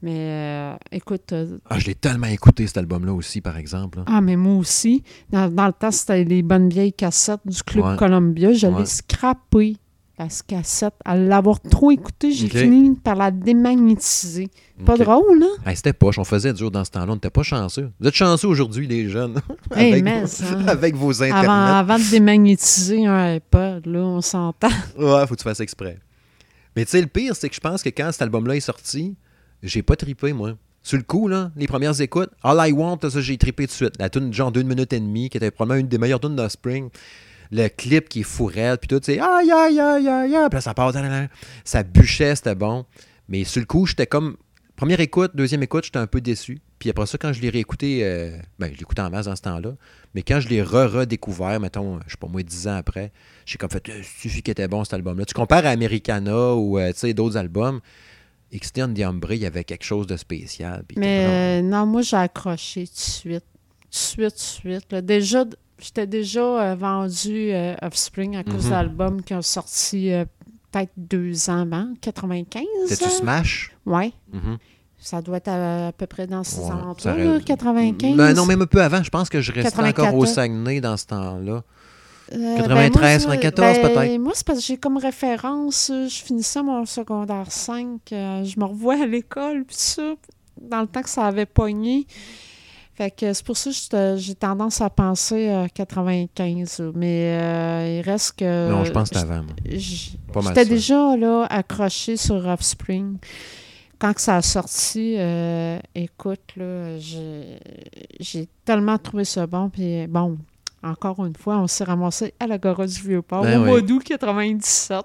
Speaker 2: Mais euh, écoute, euh,
Speaker 1: Ah, je l'ai tellement écouté, cet album-là aussi, par exemple. là.
Speaker 2: Ah, mais moi aussi. Dans, dans le temps, c'était les bonnes vieilles cassettes du Club
Speaker 1: Ouais.
Speaker 2: Columbia. Je
Speaker 1: Ouais.
Speaker 2: l'ai scrappé, la cassette. À l'avoir trop écoutée, j'ai fini par la démagnétiser. Pas drôle, hein?
Speaker 1: Hey, c'était poche, on faisait dur dans ce temps-là, on n'était pas chanceux. Vous êtes chanceux aujourd'hui, les jeunes,
Speaker 2: Hey,
Speaker 1: avec,
Speaker 2: mais
Speaker 1: vos, avec vos internets.
Speaker 2: Avant, avant de démagnétiser un iPod, là, on s'entend.
Speaker 1: Ouais, faut que tu fasses exprès. Mais tu sais, le pire, c'est que je pense que quand cet album-là est sorti, j'ai pas trippé, moi. Sur le coup, là, les premières écoutes, All I Want, ça, j'ai trippé tout de suite. La tune genre d'une minute et demie, qui était probablement une des meilleures tunes de Spring. Le clip qui est fourrette, puis tout, c'est aïe, aïe, aïe, aïe, aïe. Puis là, ça part, ça bûchait, c'était bon. Mais sur le coup, j'étais comme. Première écoute, deuxième écoute, j'étais un peu déçu. Puis après ça, quand je l'ai réécouté, euh, ben, je l'écoutais en masse dans ce temps-là. Mais quand je l'ai re-redécouvert, mettons, je sais pas moi, dix ans après, j'ai comme fait, il suffit qu'il était bon cet album-là. Tu compares à Americana ou euh, tu sais, d'autres albums, Extend the Ombre, il y avait quelque chose de spécial.
Speaker 2: Mais non, moi, j'ai accroché tout de suite. Tout de suite, tout de suite. là. Déjà, j'étais déjà euh, vendu euh, Offspring à cause
Speaker 1: Mhm.
Speaker 2: d'albums qui ont sorti euh, peut-être deux ans avant, 95.
Speaker 1: C'était-tu
Speaker 2: hein?
Speaker 1: Smash?
Speaker 2: Ouais.
Speaker 1: Mhm.
Speaker 2: Ça doit être à, à peu près dans ces
Speaker 1: Ouais,
Speaker 2: alentours,
Speaker 1: aurait-
Speaker 2: 95.
Speaker 1: Ben non, même un peu avant. Je pense que je restais encore au
Speaker 2: 94.
Speaker 1: Saguenay dans ce temps-là.
Speaker 2: Euh,
Speaker 1: 93,
Speaker 2: moi,
Speaker 1: 94
Speaker 2: ben,
Speaker 1: peut-être.
Speaker 2: Moi, c'est parce que j'ai comme référence, euh, je finissais mon secondaire 5, euh, je me revois à l'école, puis ça, dans le temps que ça avait pogné. Fait que c'est pour ça que j'ai tendance à penser à 95. là. Mais euh, il reste que.
Speaker 1: non, je pense que avant.
Speaker 2: J'étais déjà là, accroché sur Offspring. Quand que ça a sorti, euh, écoute, là, j'ai tellement trouvé ça bon. Puis bon, encore une fois, on s'est ramassé à l'Agora du Vieux-Port
Speaker 1: Ben
Speaker 2: au
Speaker 1: oui.
Speaker 2: mois d'août 97.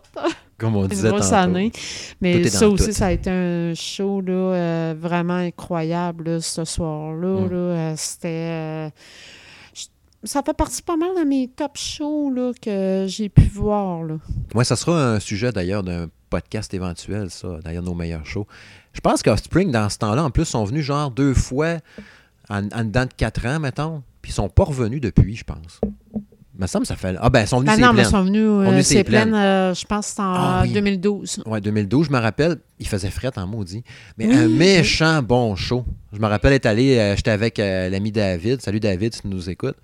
Speaker 1: Comme on
Speaker 2: Une
Speaker 1: disait
Speaker 2: grosse
Speaker 1: tantôt.
Speaker 2: année. Mais ça aussi,
Speaker 1: tout.
Speaker 2: ça a été un show là, euh, vraiment incroyable là, ce soir-là.
Speaker 1: Mm.
Speaker 2: là. Euh, C'était. euh, ça fait partie pas mal de mes top shows là, que j'ai pu voir. Là.
Speaker 1: Moi, ça sera un sujet d'ailleurs d'un podcast éventuel, ça, d'ailleurs nos meilleurs shows. Je pense qu'Offspring, dans ce temps-là, en plus, sont venus genre deux fois en, en dedans de quatre ans, mettons, puis ils sont pas revenus depuis, je pense. Me semble ça fait. Ah, ben, ils sont venus
Speaker 2: Ah
Speaker 1: c'est
Speaker 2: non, mais ils sont venus, euh,
Speaker 1: est
Speaker 2: c'est plein, euh, je pense que c'est en
Speaker 1: Ah oui.
Speaker 2: 2012.
Speaker 1: Ouais, 2012, je me rappelle, il faisait fret en maudit. Mais
Speaker 2: Oui,
Speaker 1: un
Speaker 2: oui.
Speaker 1: méchant bon show. Je me rappelle être allé, euh, j'étais avec euh, l'ami David. Salut David, si tu nous écoutes.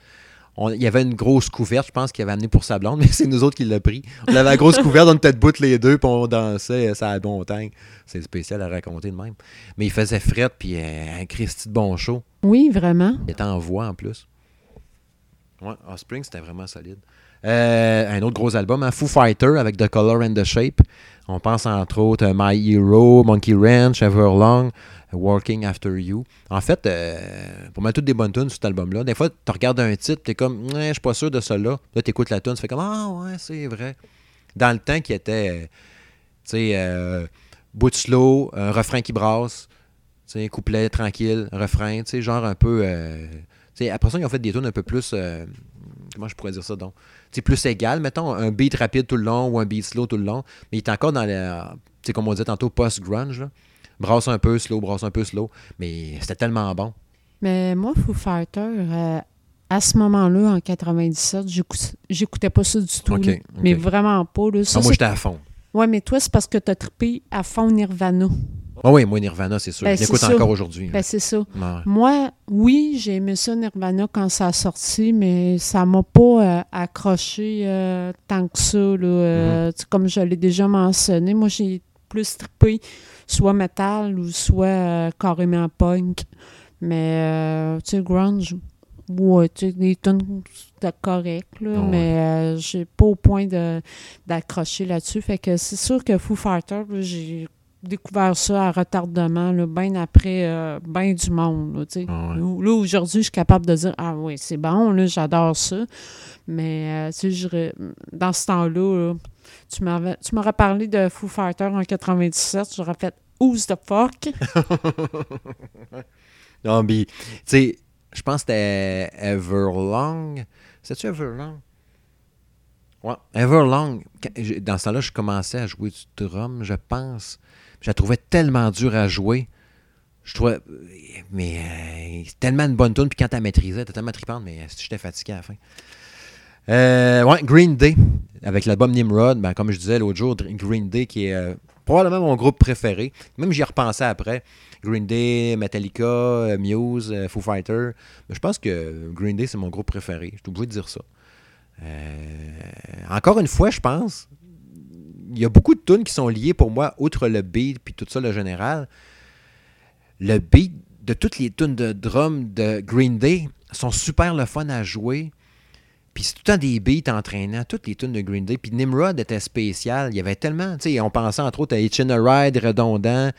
Speaker 1: On- il y avait une grosse couverte, je pense qu'il avait amené pour sa blonde, mais c'est nous autres qui l'a pris. On avait la grosse couverte, on était debout les deux, puis on dansait, ça a la montagne. C'est spécial à raconter de même. Mais il faisait fret, puis un Christy de bon show.
Speaker 2: Oui, vraiment.
Speaker 1: Il était en voix en plus. Ouais, Offspring, c'était vraiment solide. Euh, un autre gros album, hein, Foo Fighter avec The Color and the Shape. On pense entre autres à My Hero, Monkey Ranch, Everlong, Walking After You. En fait, euh, pour mettre toutes des bonnes tunes sur cet album-là, des fois, tu regardes un titre, tu es comme, je suis pas sûr de ça là. Là, tu écoutes la tune, tu fais comme, ah ouais, c'est vrai. Dans le temps qui était, euh, tu sais, bout un refrain qui brasse, tu sais, couplet tranquille, refrain, tu sais, genre un peu. Euh, tu sais, après ça, ils ont fait des tunes un peu plus. euh, comment je pourrais dire ça donc sais, plus égal, mettons, un beat rapide tout le long ou un beat slow tout le long. Mais il est encore dans le. Tu sais, comme on disait tantôt, post-grunge. Brasse un peu slow, brasse un peu slow. Mais c'était tellement bon.
Speaker 2: Mais moi, Foo Fighter, euh, à ce moment-là, en 97, j'écout- j'écoutais pas ça du tout. Mais vraiment pas. Là. Ça,
Speaker 1: Ah, moi,
Speaker 2: c'est-
Speaker 1: j'étais à fond.
Speaker 2: Ouais, mais toi, c'est parce que tu as trippé à fond Nirvana.
Speaker 1: Ah oui, moi, Nirvana, c'est sûr.
Speaker 2: Ben,
Speaker 1: je l'écoute
Speaker 2: c'est ça.
Speaker 1: encore aujourd'hui.
Speaker 2: Ben, c'est ça.
Speaker 1: Ouais.
Speaker 2: Moi, oui, j'ai aimé ça Nirvana quand ça a sorti, mais ça m'a pas euh, accroché euh, tant que ça. Là, Euh, sais, Comme je l'ai déjà mentionné, moi, j'ai plus trippé soit metal ou soit carrément punk. Mais, tu sais, grunge, ouais, tu sais, des tunes, c'était correct, là,
Speaker 1: Ouais.
Speaker 2: mais euh, j'ai pas au point de- d'accrocher là-dessus. Fait que c'est sûr que Foo Fighters, là, j'ai découvert ça à retardement, bien après euh, ben du monde. Là.
Speaker 1: Ah ouais.
Speaker 2: Là, aujourd'hui, je suis capable de dire Ah oui, c'est bon, là, j'adore ça. Mais euh, je dans ce temps-là, là, tu m'aurais parlé de Foo Fighters en 97, j'aurais fait Who's the fuck?
Speaker 1: Non, mais, tu sais, je pense que c'était Everlong. C'est-tu Everlong? Ouais, Everlong. Dans ce temps-là, je commençais à jouer du drum, je pense. Je la trouvais tellement dure à jouer. Je trouvais. Mais euh, tellement une bonne tune, puis quand tu la maîtrisais, t'es tellement trippante, mais j'étais fatigué à la fin. Euh, ouais, Green Day, avec l'album Nimrod, ben, comme je disais l'autre jour, Green Day qui est euh, probablement mon groupe préféré. Même j'y ai repensé après. Green Day, Metallica, euh, Muse, euh, Foo Fighters. Mais je pense que Green Day, c'est mon groupe préféré. Je suis obligé de dire ça. Euh, encore une fois, je pense, y a beaucoup de tunes qui sont liées pour moi, outre le beat puis tout ça, le général. Le beat de toutes les tunes de drum de Green Day sont super le fun à jouer. Puis c'est tout le temps des beats entraînants, toutes les tunes de Green Day. Puis Nimrod était spécial. Il y avait tellement, tu sais, on pensait entre autres à Hitchin' a Ride, redondant.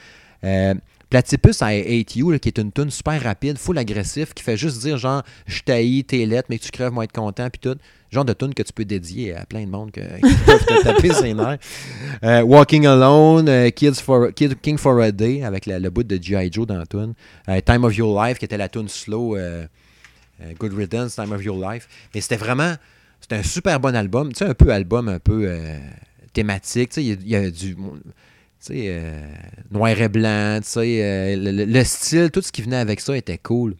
Speaker 1: Euh, Platypus à Hate You, qui est une tune super rapide, full agressif, qui fait juste dire genre je t'haïs, t'es lettre, mais que tu crèves, moi être content, puis tout. Genre de tune que tu peux dédier à plein de monde que, qui peuvent te taper ses nerfs. Euh, Walking Alone, euh, King for a Day, avec le bout de G.I. Joe dans la tune. Euh, Time of Your Life, qui était la tune slow. Good Riddance, Time of Your Life. Mais c'était vraiment. C'était un super bon album. Tu sais, un peu album, un peu thématique. Tu sais, il y a- du. Tu sais, noir et blanc. Tu sais, le, le- le style, tout ce qui venait avec ça était cool.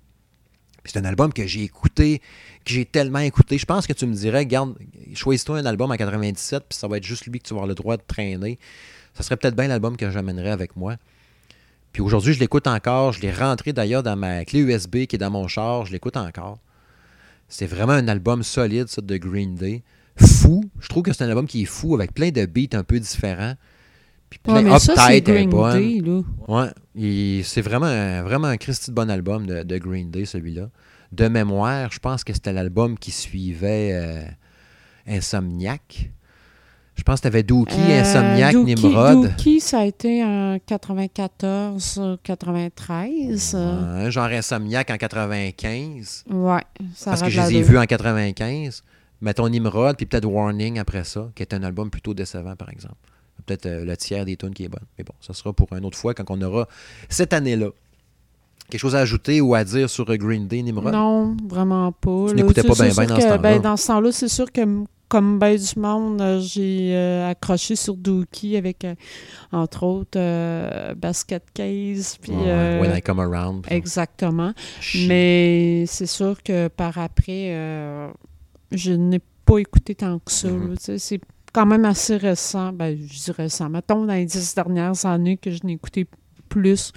Speaker 1: C'est un album que j'ai écouté, que j'ai tellement écouté. Je pense que tu me dirais, garde, choisis-toi un album en 97, puis ça va être juste lui que tu vas avoir le droit de traîner. Ça serait peut-être bien l'album que j'amènerais avec moi. Puis aujourd'hui, je l'écoute encore. Je l'ai rentré d'ailleurs dans ma clé USB qui est dans mon char. Je l'écoute encore. C'est vraiment un album solide, ça, de Green Day. Fou. Je trouve que c'est un album qui est fou, avec plein de beats un peu différents. Puis plein
Speaker 2: Ouais, c'est Green. Day, là.
Speaker 1: Ouais, c'est vraiment, un- vraiment un Christy de bon album de, de Green Day, celui-là. De mémoire, je pense que c'était l'album qui suivait euh, Insomniac. Je pense que tu avais Dookie,
Speaker 2: Euh,
Speaker 1: Insomniac,
Speaker 2: Dookie-
Speaker 1: Nimrod.
Speaker 2: Dookie, ça a été en 94, euh, 93.
Speaker 1: Ouais, genre Insomniac en 95.
Speaker 2: Ouais, ça
Speaker 1: parce que je les ai vus en 95. Mettons Nimrod, puis peut-être Warning après ça, qui est un album plutôt décevant, par exemple. Peut-être euh, le tiers des tunes qui est bonne. Mais bon, ça sera pour une autre fois quand on aura cette année-là. Quelque chose à ajouter ou à dire sur euh, Green Day, Nimrod?
Speaker 2: Non, vraiment pas.
Speaker 1: Tu n'écoutais pas
Speaker 2: c'est
Speaker 1: ben ben dans ce temps-là.
Speaker 2: ben, dans ce temps-là, c'est sûr que comme ben du monde, euh, j'ai euh, accroché sur Dookie avec, euh, entre autres, euh, Basket Case. Puis,
Speaker 1: Ouais, When I Come Around.
Speaker 2: exactement.
Speaker 1: Chier.
Speaker 2: Mais c'est sûr que par après, je n'ai pas écouté tant que ça.
Speaker 1: Mhm.
Speaker 2: sais, c'est quand même assez récent. Ben, je dis récent. Mettons, dans les dix dernières années que je n'ai écouté plus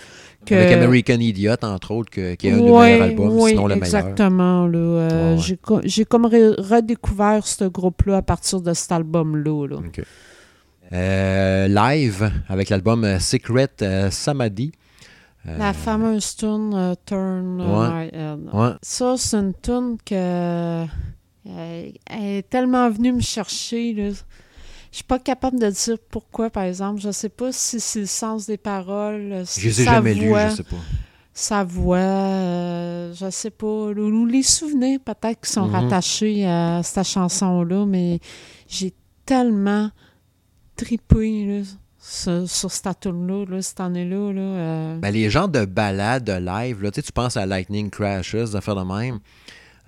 Speaker 2: que...
Speaker 1: Avec American Idiot, entre autres, que- qui est un des
Speaker 2: Ouais,
Speaker 1: meilleurs albums, sinon le meilleur.
Speaker 2: exactement. Euh,
Speaker 1: Ouais.
Speaker 2: J'ai, co- j'ai comme re- redécouvert ce groupe-là à partir de cet album-là. là.
Speaker 1: Euh, live, avec l'album euh, Secret euh, Samadhi.
Speaker 2: La fameuse tune Turn. My Head. Ça, c'est une tune que elle est tellement venue me chercher. Là. Je suis pas capable de dire pourquoi, par exemple. Je sais pas si c'est le sens des paroles, si
Speaker 1: Je les ai jamais
Speaker 2: voix,
Speaker 1: je sais pas.
Speaker 2: sa voix, euh, je sais pas, ou, les souvenirs peut-être qui sont
Speaker 1: Mhm.
Speaker 2: rattachés à cette chanson-là, mais j'ai tellement tripé là, sur, sur cette tune-là, là, cette année-là. Là, euh,
Speaker 1: Ben, les genres de balades de live, là, tu penses à Lightning Crashes, affaires de même.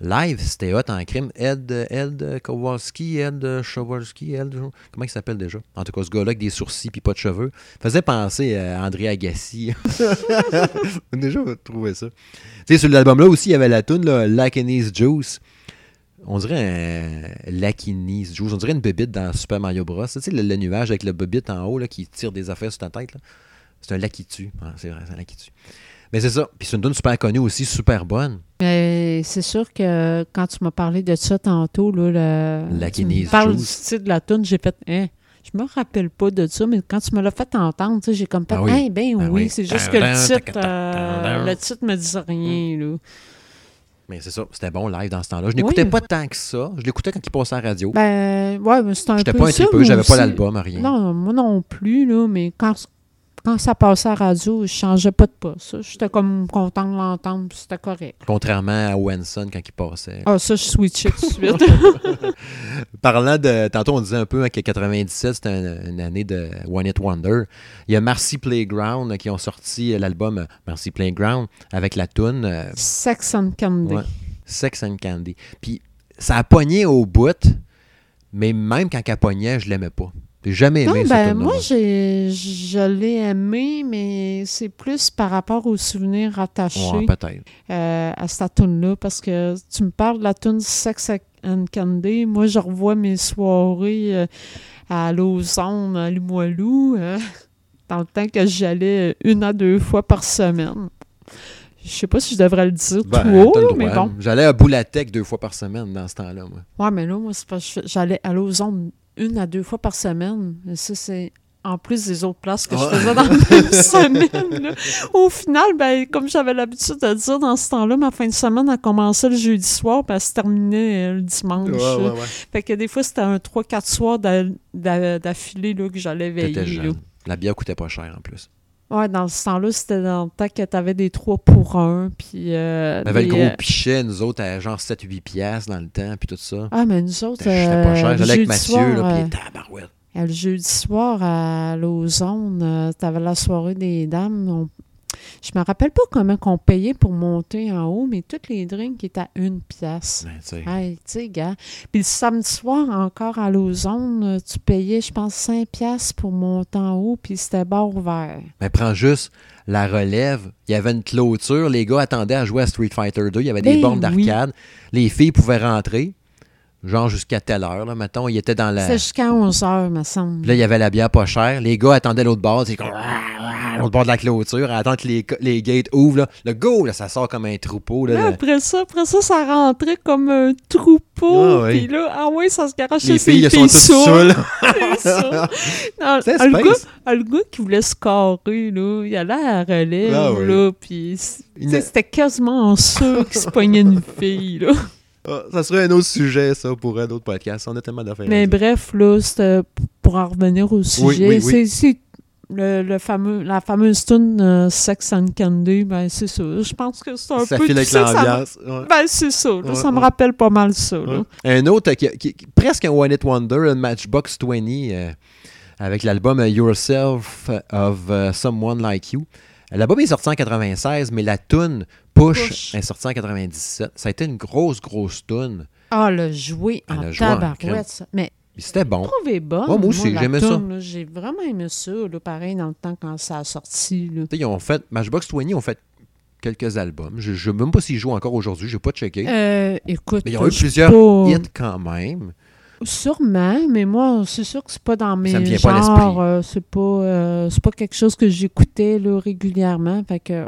Speaker 1: Live, c'était hot en crime. Ed, Ed Kowalski, Ed Chowalski, Ed, comment il s'appelle déjà? En tout cas, ce gars-là avec des sourcils puis pas de cheveux. Faisait penser à André Agassi. déjà, trouver ça. Tu sais, sur l'album-là aussi, il y avait la tune Lakinis Juice. On dirait un Lakinis Juice. On dirait une bébite dans Super Mario Bros. Tu sais, le, nuage avec le bébite en haut là, qui tire des affaires sur ta tête. C'est un lac c'est vrai, c'est un lac. Mais c'est ça. Puis c'est une tune super connue aussi, super bonne.
Speaker 2: Mais c'est sûr que quand tu m'as parlé de ça tantôt, là, le,
Speaker 1: La
Speaker 2: tu me parles du titre de la tune, j'ai fait hein, je me rappelle pas de ça, mais quand tu me l'as fait entendre, j'ai comme fait
Speaker 1: Ah oui.
Speaker 2: Ben,
Speaker 1: Ben
Speaker 2: oui,
Speaker 1: oui.
Speaker 2: c'est juste que le titre, euh, le titre me disait rien, là.
Speaker 1: Mais c'est ça, c'était bon live dans ce temps-là. Je n'écoutais
Speaker 2: Oui.
Speaker 1: pas tant que ça. Je l'écoutais quand il passait à la radio.
Speaker 2: Ben, ouais, mais c'est un
Speaker 1: J'étais
Speaker 2: peu
Speaker 1: pas un
Speaker 2: moi
Speaker 1: j'avais pas l'album, rien.
Speaker 2: Non, moi non plus, là, mais quand, quand ça passait à la radio, je changeais pas de poste. J'étais comme content de l'entendre, c'était correct.
Speaker 1: Contrairement à Wenson quand il passait.
Speaker 2: Ah, ça, je switchais tout de suite.
Speaker 1: Parlant de. Tantôt, on disait un peu hein, que 97, c'était une, une année de One Hit Wonder. Il y a Marcy Playground qui ont sorti l'album Marcy Playground avec la tune euh,
Speaker 2: Sex and Candy.
Speaker 1: Ouais. Sex and Candy. Puis ça a pogné au bout, mais même quand elle pognait, je l'aimais pas. Jamais aimé
Speaker 2: Non, ben, moi, j'ai, je l'ai aimé, mais c'est plus par rapport aux souvenirs attachés
Speaker 1: Ouais, peut-être.
Speaker 2: euh, à cette tune-là, parce que tu me parles de la tune Sex and Candy. Moi, je revois mes soirées euh, à Lausanne, à Limoilou, euh, dans le temps que j'allais une à deux fois par semaine. Je sais pas si je devrais le dire
Speaker 1: Ben,
Speaker 2: tout haut, mais bon.
Speaker 1: J'allais à Boulatec deux fois par semaine dans ce temps-là, moi.
Speaker 2: Ouais, mais là, moi, c'est parce que j'allais à Lausanne une à deux fois par semaine. Et ça, c'est en plus des autres places que je
Speaker 1: Ouais.
Speaker 2: faisais dans la même semaine. là. Au final, ben, comme j'avais l'habitude de dire dans ce temps-là, ma fin de semaine a commencé le jeudi soir, puis elle se terminait euh, le dimanche. là. Fait que des fois, c'était un 3-4 soirs d'a- d'a- d'affilée là, que j'allais veiller.
Speaker 1: La bière coûtait pas cher en plus.
Speaker 2: Ouais, dans ce temps-là, c'était dans le temps que t'avais des 3 pour 1, puis... euh,
Speaker 1: On avait le gros
Speaker 2: euh,
Speaker 1: pichet, nous autres, à genre 7-8 piastres dans le temps, puis tout ça.
Speaker 2: Ah, mais nous autres,
Speaker 1: C'était pas
Speaker 2: euh,
Speaker 1: cher.
Speaker 2: le
Speaker 1: J'allais avec Mathieu,
Speaker 2: soir,
Speaker 1: là,
Speaker 2: euh,
Speaker 1: puis tabarouette.
Speaker 2: Euh, Le jeudi soir à euh, t'avais la soirée des dames. on- Je me rappelle pas comment qu'on payait pour monter en haut, mais toutes les drinks étaient à une pièce.
Speaker 1: Ben, tu sais.
Speaker 2: Gars. Puis le samedi soir, encore à Lausanne, euh, tu payais, je pense, 5 pièces pour monter en haut, puis c'était bar ouvert.
Speaker 1: Mais prends juste la relève. Il y avait une clôture. Les gars attendaient à jouer à Street Fighter 2. Il y avait des
Speaker 2: Ben
Speaker 1: bornes
Speaker 2: oui.
Speaker 1: d'arcade. Les filles pouvaient rentrer, genre jusqu'à telle heure. Là, mettons, ils étaient dans la.
Speaker 2: C'était jusqu'à 11 heures, me semble.
Speaker 1: Puis là, il y avait la bière pas chère. Les gars attendaient l'autre bord. C'est comme. L'autre bord de la clôture. Attendre que les, les gates ouvrent. Là. Le go, là, ça sort comme un troupeau. Là,
Speaker 2: après ça, après ça, ça rentrait comme un troupeau.
Speaker 1: Ah oui.
Speaker 2: Puis là, ah ouais, ça se garochait
Speaker 1: les filles, elles sont toutes
Speaker 2: saoules. C'est le, gars, le gars qui voulait se carrer, là, il allait à la relève,
Speaker 1: Ah oui.
Speaker 2: là, puis
Speaker 1: Il
Speaker 2: c'était quasiment sûr qu'il se pognait une fille, là.
Speaker 1: Ah, ça serait un autre sujet, ça, pour un autre podcast. On a tellement d'affaires.
Speaker 2: Mais bref, là, pour en revenir au sujet.
Speaker 1: oui, oui.
Speaker 2: C'est c'est le, le fameux, la fameuse tune euh, Sex and Candy, ben c'est ça. Je pense que c'est un
Speaker 1: ça
Speaker 2: peu
Speaker 1: file avec l'ambiance. ouais.
Speaker 2: Ben c'est ça, là,
Speaker 1: Ouais,
Speaker 2: ça me rappelle pas mal ça, là.
Speaker 1: Un autre, qui, presque un One Hit Wonder, un Matchbox 20, euh, avec l'album euh, Yourself of Someone Like You. L'album est sorti en 96, mais la tune Push,
Speaker 2: Push.
Speaker 1: est sortie en 97. Ça a été une grosse, grosse tune.
Speaker 2: Ah, le jouer en tabarouette, ça. Mais
Speaker 1: C'était bon.
Speaker 2: trouvé.
Speaker 1: Ouais, moi aussi, j'aimais ça.
Speaker 2: toune. J'ai vraiment aimé ça, là, pareil, dans le temps quand ça a sorti. Là.
Speaker 1: Ils ont fait, Matchbox 20 ont fait quelques albums. Je ne sais même pas s'ils jouent encore aujourd'hui, je n'ai pas checké.
Speaker 2: Euh, écoute,
Speaker 1: mais ils ont eu plusieurs
Speaker 2: pas-
Speaker 1: hits quand même.
Speaker 2: Sûrement, mais moi, c'est sûr que c'est pas dans mes
Speaker 1: Ça me vient pas à
Speaker 2: genres.
Speaker 1: l'esprit.
Speaker 2: euh, c'est pas, euh, c'est pas quelque chose que j'écoutais régulièrement. Fait que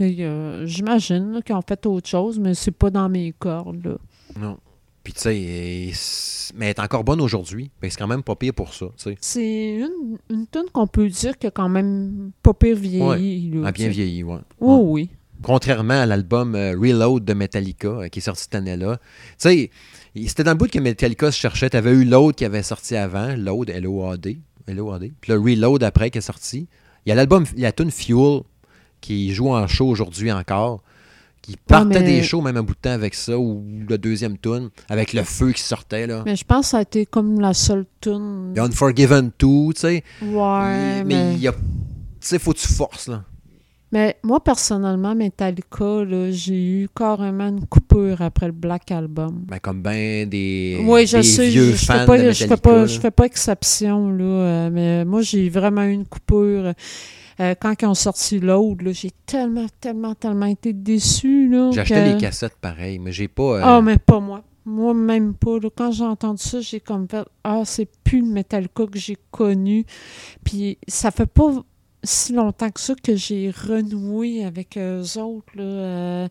Speaker 2: euh, j'imagine qu'ils ont fait autre chose, mais c'est pas dans mes cordes. Là.
Speaker 1: Non. Puis tu sais, mais elle est encore bonne aujourd'hui. Ben, c'est quand même pas pire pour ça.
Speaker 2: C'est une, une tune qu'on peut dire qui a quand même pas pire vieilli. là,
Speaker 1: Elle a
Speaker 2: tu
Speaker 1: bien vieilli, ouais.
Speaker 2: Oh
Speaker 1: Ouais.
Speaker 2: oui.
Speaker 1: Contrairement à l'album euh, Reload de Metallica euh, qui est sorti cette année-là. Tu sais, c'était dans le bout que Metallica se cherchait. Tu avais eu l'autre qui avait sorti avant, Load, L-O-A-D. L-O-A-D. Puis le Reload après qui est sorti. Il y a l'album, il y a la tune Fuel qui joue en show aujourd'hui encore. Qui partait
Speaker 2: mais-
Speaker 1: des shows même un bout de temps avec ça, ou le deuxième tune, avec le feu qui sortait. là.
Speaker 2: Mais je pense que ça a été comme la seule tune.
Speaker 1: Il y a Unforgiven 2, tu sais.
Speaker 2: Ouais,
Speaker 1: Il-
Speaker 2: mais...
Speaker 1: il y a. Tu sais, faut que tu forces, là.
Speaker 2: mais moi, personnellement, Metallica, j'ai eu carrément une coupure après le Black Album.
Speaker 1: Ben, comme ben des,
Speaker 2: Oui, je
Speaker 1: des
Speaker 2: sais,
Speaker 1: vieux
Speaker 2: je, je
Speaker 1: fans
Speaker 2: fais pas,
Speaker 1: de
Speaker 2: je fais pas,
Speaker 1: là.
Speaker 2: je fais pas exception là, euh, mais moi j'ai vraiment eu une coupure. Euh, quand ils ont sorti l'autre, j'ai tellement, tellement, tellement été déçue.
Speaker 1: J'ai acheté les cassettes pareil, mais j'ai pas. euh,
Speaker 2: Ah, mais pas moi. Moi, même pas. là. Quand j'ai entendu ça, j'ai comme fait Ah, c'est plus le Metallica que j'ai connu. Puis ça fait pas. si longtemps que ça que j'ai renoué avec eux autres. Là, euh,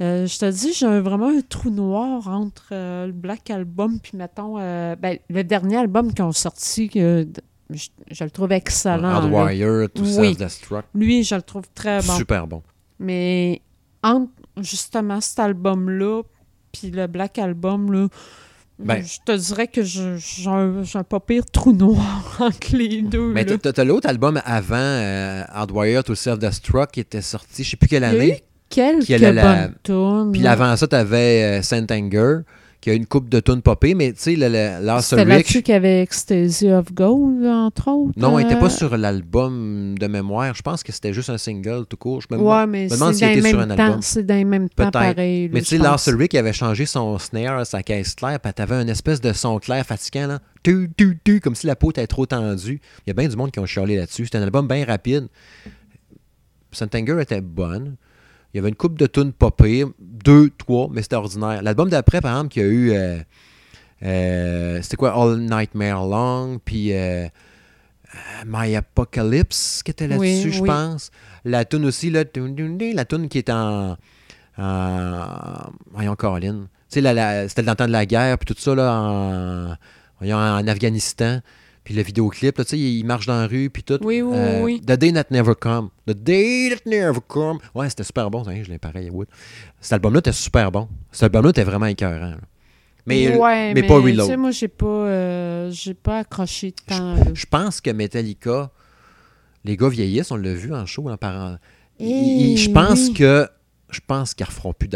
Speaker 2: euh, je te dis, j'ai vraiment un trou noir entre euh, le Black Album puis, mettons, euh, ben, le dernier album qu'ils ont sorti, je, je le trouve excellent.
Speaker 1: Hardwire, tout
Speaker 2: Oui.
Speaker 1: Self-Destruct.
Speaker 2: Lui, je le trouve très bon.
Speaker 1: Super bon.
Speaker 2: Mais entre justement cet album-là puis le Black Album, là,
Speaker 1: Ben-
Speaker 2: je te dirais que j'ai un, un pas pire trou noir entre les deux.
Speaker 1: Mais t'as- l'autre album avant, euh, Hardwire to Self-Destruct, qui était sorti, je sais plus quelle
Speaker 2: Il y a eu
Speaker 1: année.
Speaker 2: Quelques
Speaker 1: Qui la-. Puis avant ça, t'avais euh, Saint Anger, qui a une coupe de tunes popées, mais tu sais, Last
Speaker 2: C'était là-dessus qu'il y avait Ecstasy of Gold, entre autres.
Speaker 1: Non, il était
Speaker 2: euh,
Speaker 1: pas sur l'album de mémoire. Je pense que c'était juste un single tout court. Je me
Speaker 2: Ouais, mais
Speaker 1: me demande s'il était sur un
Speaker 2: temps.
Speaker 1: album.
Speaker 2: C'est dans les mêmes temps pareil.
Speaker 1: Mais tu sais,
Speaker 2: pense.
Speaker 1: Rick avait changé son snare, sa caisse claire, puis t'avais une espèce de son clair fatigant, là. Tu, tu, tu, comme si la peau était trop tendue. Il y a bien du monde qui ont chialé là-dessus. C'était un album bien rapide. Santanger était bonne. Il y avait une coupe de tunes pire. Deux, trois, mais c'était ordinaire. L'album d'après, par exemple, qui a eu. euh, euh, c'était quoi? All Nightmare Long, puis euh, My Apocalypse qui était
Speaker 2: Oui,
Speaker 1: là-dessus, je
Speaker 2: oui.
Speaker 1: pense. La tune aussi, là, la tune qui est en. en voyons. Tu sais, la- c'était dans le temps de la guerre, puis tout ça, là, en, voyons, en Afghanistan. Puis le vidéoclip, là, tu sais, il marche dans la rue, puis tout.
Speaker 2: Oui, oui,
Speaker 1: Euh,
Speaker 2: oui.
Speaker 1: The Day That Never Come. The Day That Never Come. Ouais, c'était super bon. ça, Je l'ai pareil à Wood. Cet album-là était super bon. Cet album-là était vraiment écœurant. là. Mais,
Speaker 2: Ouais,
Speaker 1: mais pas
Speaker 2: tu
Speaker 1: Reload.
Speaker 2: sais, moi, j'ai pas, euh, j'ai pas accroché de temps. là.
Speaker 1: Je pense que Metallica, les gars vieillissent, on l'a vu en show, en parent.
Speaker 2: Eh
Speaker 1: Je pense
Speaker 2: oui.
Speaker 1: que je pense qu'ils referont plus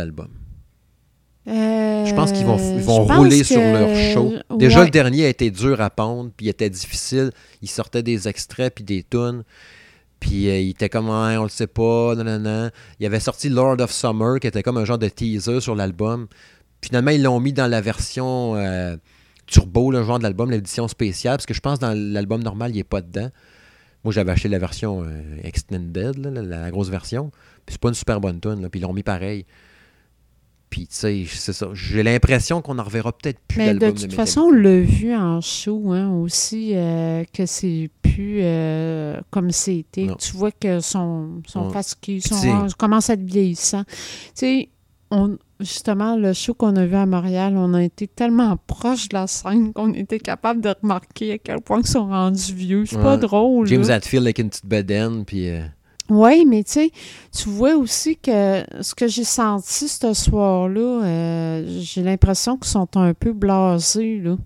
Speaker 1: Je pense qu'ils vont, ils
Speaker 2: Euh,
Speaker 1: vont rouler
Speaker 2: que-
Speaker 1: sur leur show. Déjà,
Speaker 2: ouais.
Speaker 1: le dernier a été dur à pondre, puis il était difficile. Il sortait des extraits, puis des tunes. Puis euh, il était comme, on le sait pas, non, non, non. Il avait sorti Lord of Summer, qui était comme un genre de teaser sur l'album. Finalement, ils l'ont mis dans la version euh, turbo, le genre de l'album, l'édition spéciale, parce que je pense que dans l'album normal, il n'est pas dedans. Moi, j'avais acheté la version extended, là, la, la grosse version. Puis c'est pas une super bonne tune, puis ils l'ont mis pareil. Puis, tu sais, c'est ça. J'ai l'impression qu'on en reverra peut-être plus
Speaker 2: Mais de toute
Speaker 1: Metallica.
Speaker 2: façon, on l'a vu en show hein, aussi, euh, que c'est plus euh, comme c'était. Tu vois que son, son
Speaker 1: sais-
Speaker 2: on commence à être vieillissant. Tu sais, on, justement, le show qu'on a vu à Montréal, on a été tellement proche de la scène qu'on était capable de remarquer à quel point ils sont rendus vieux. C'est pas drôle.
Speaker 1: James
Speaker 2: là.
Speaker 1: Hetfield avec une petite bedaine, puis... euh,
Speaker 2: Oui, mais tu sais, tu vois aussi que ce que j'ai senti ce soir-là, euh, j'ai l'impression qu'ils sont un peu blasés, là.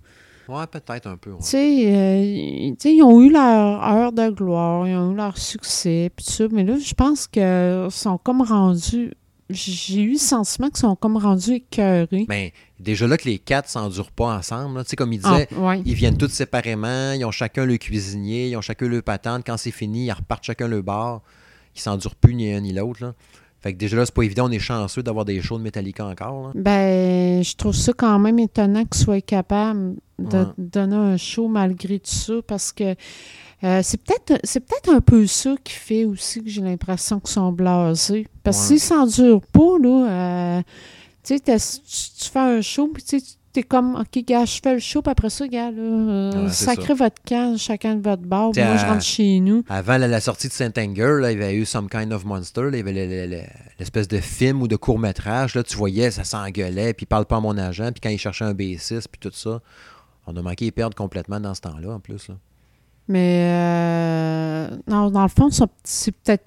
Speaker 1: Ouais, peut-être un peu. ouais.
Speaker 2: Tu sais, euh, ils- ont eu leur heure de gloire, ils ont eu leur succès, puis tout ça, mais là, je pense qu'ils sont comme rendus... J'ai eu le sentiment qu'ils sont comme rendus écœurés.
Speaker 1: Ben, déjà là que les quatre s'endurent pas ensemble, tu sais, comme il
Speaker 2: Ah,
Speaker 1: disait,
Speaker 2: ouais.
Speaker 1: ils viennent tous séparément, ils ont chacun le cuisinier, ils ont chacun le patente. Quand c'est fini, ils repartent chacun le bar. Ils s'endurent plus ni un ni l'autre. Fait que déjà là, c'est pas évident, on est chanceux d'avoir des shows de Metallica encore. là.
Speaker 2: Ben, je trouve ça quand même étonnant qu'ils soient capables de
Speaker 1: Ouais.
Speaker 2: donner un show malgré tout ça parce que euh, c'est peut-être c'est peut-être un peu ça qui fait aussi que j'ai l'impression qu'ils sont blasés. Parce que s'ils s'endurent pas, là, euh, tu sais, tu, fais un show, puis tu sais, t'es comme, OK, gars, je fais le show, puis après ça, gars, là, euh,
Speaker 1: Ouais,
Speaker 2: votre camp, chacun de votre bar, moi, je rentre chez nous.
Speaker 1: Avant la, la sortie de Saint Anger, là, il y avait eu Some Kind of Monster. là, il y avait le- le- le- l'espèce de film ou de court-métrage. Là, tu voyais, ça s'engueulait, puis il parle pas à mon agent, puis quand il cherchait un B6, puis tout ça. On a manqué les perdre complètement dans ce temps-là, en plus. là.
Speaker 2: Mais euh, non, dans le fond, ça- c'est peut-être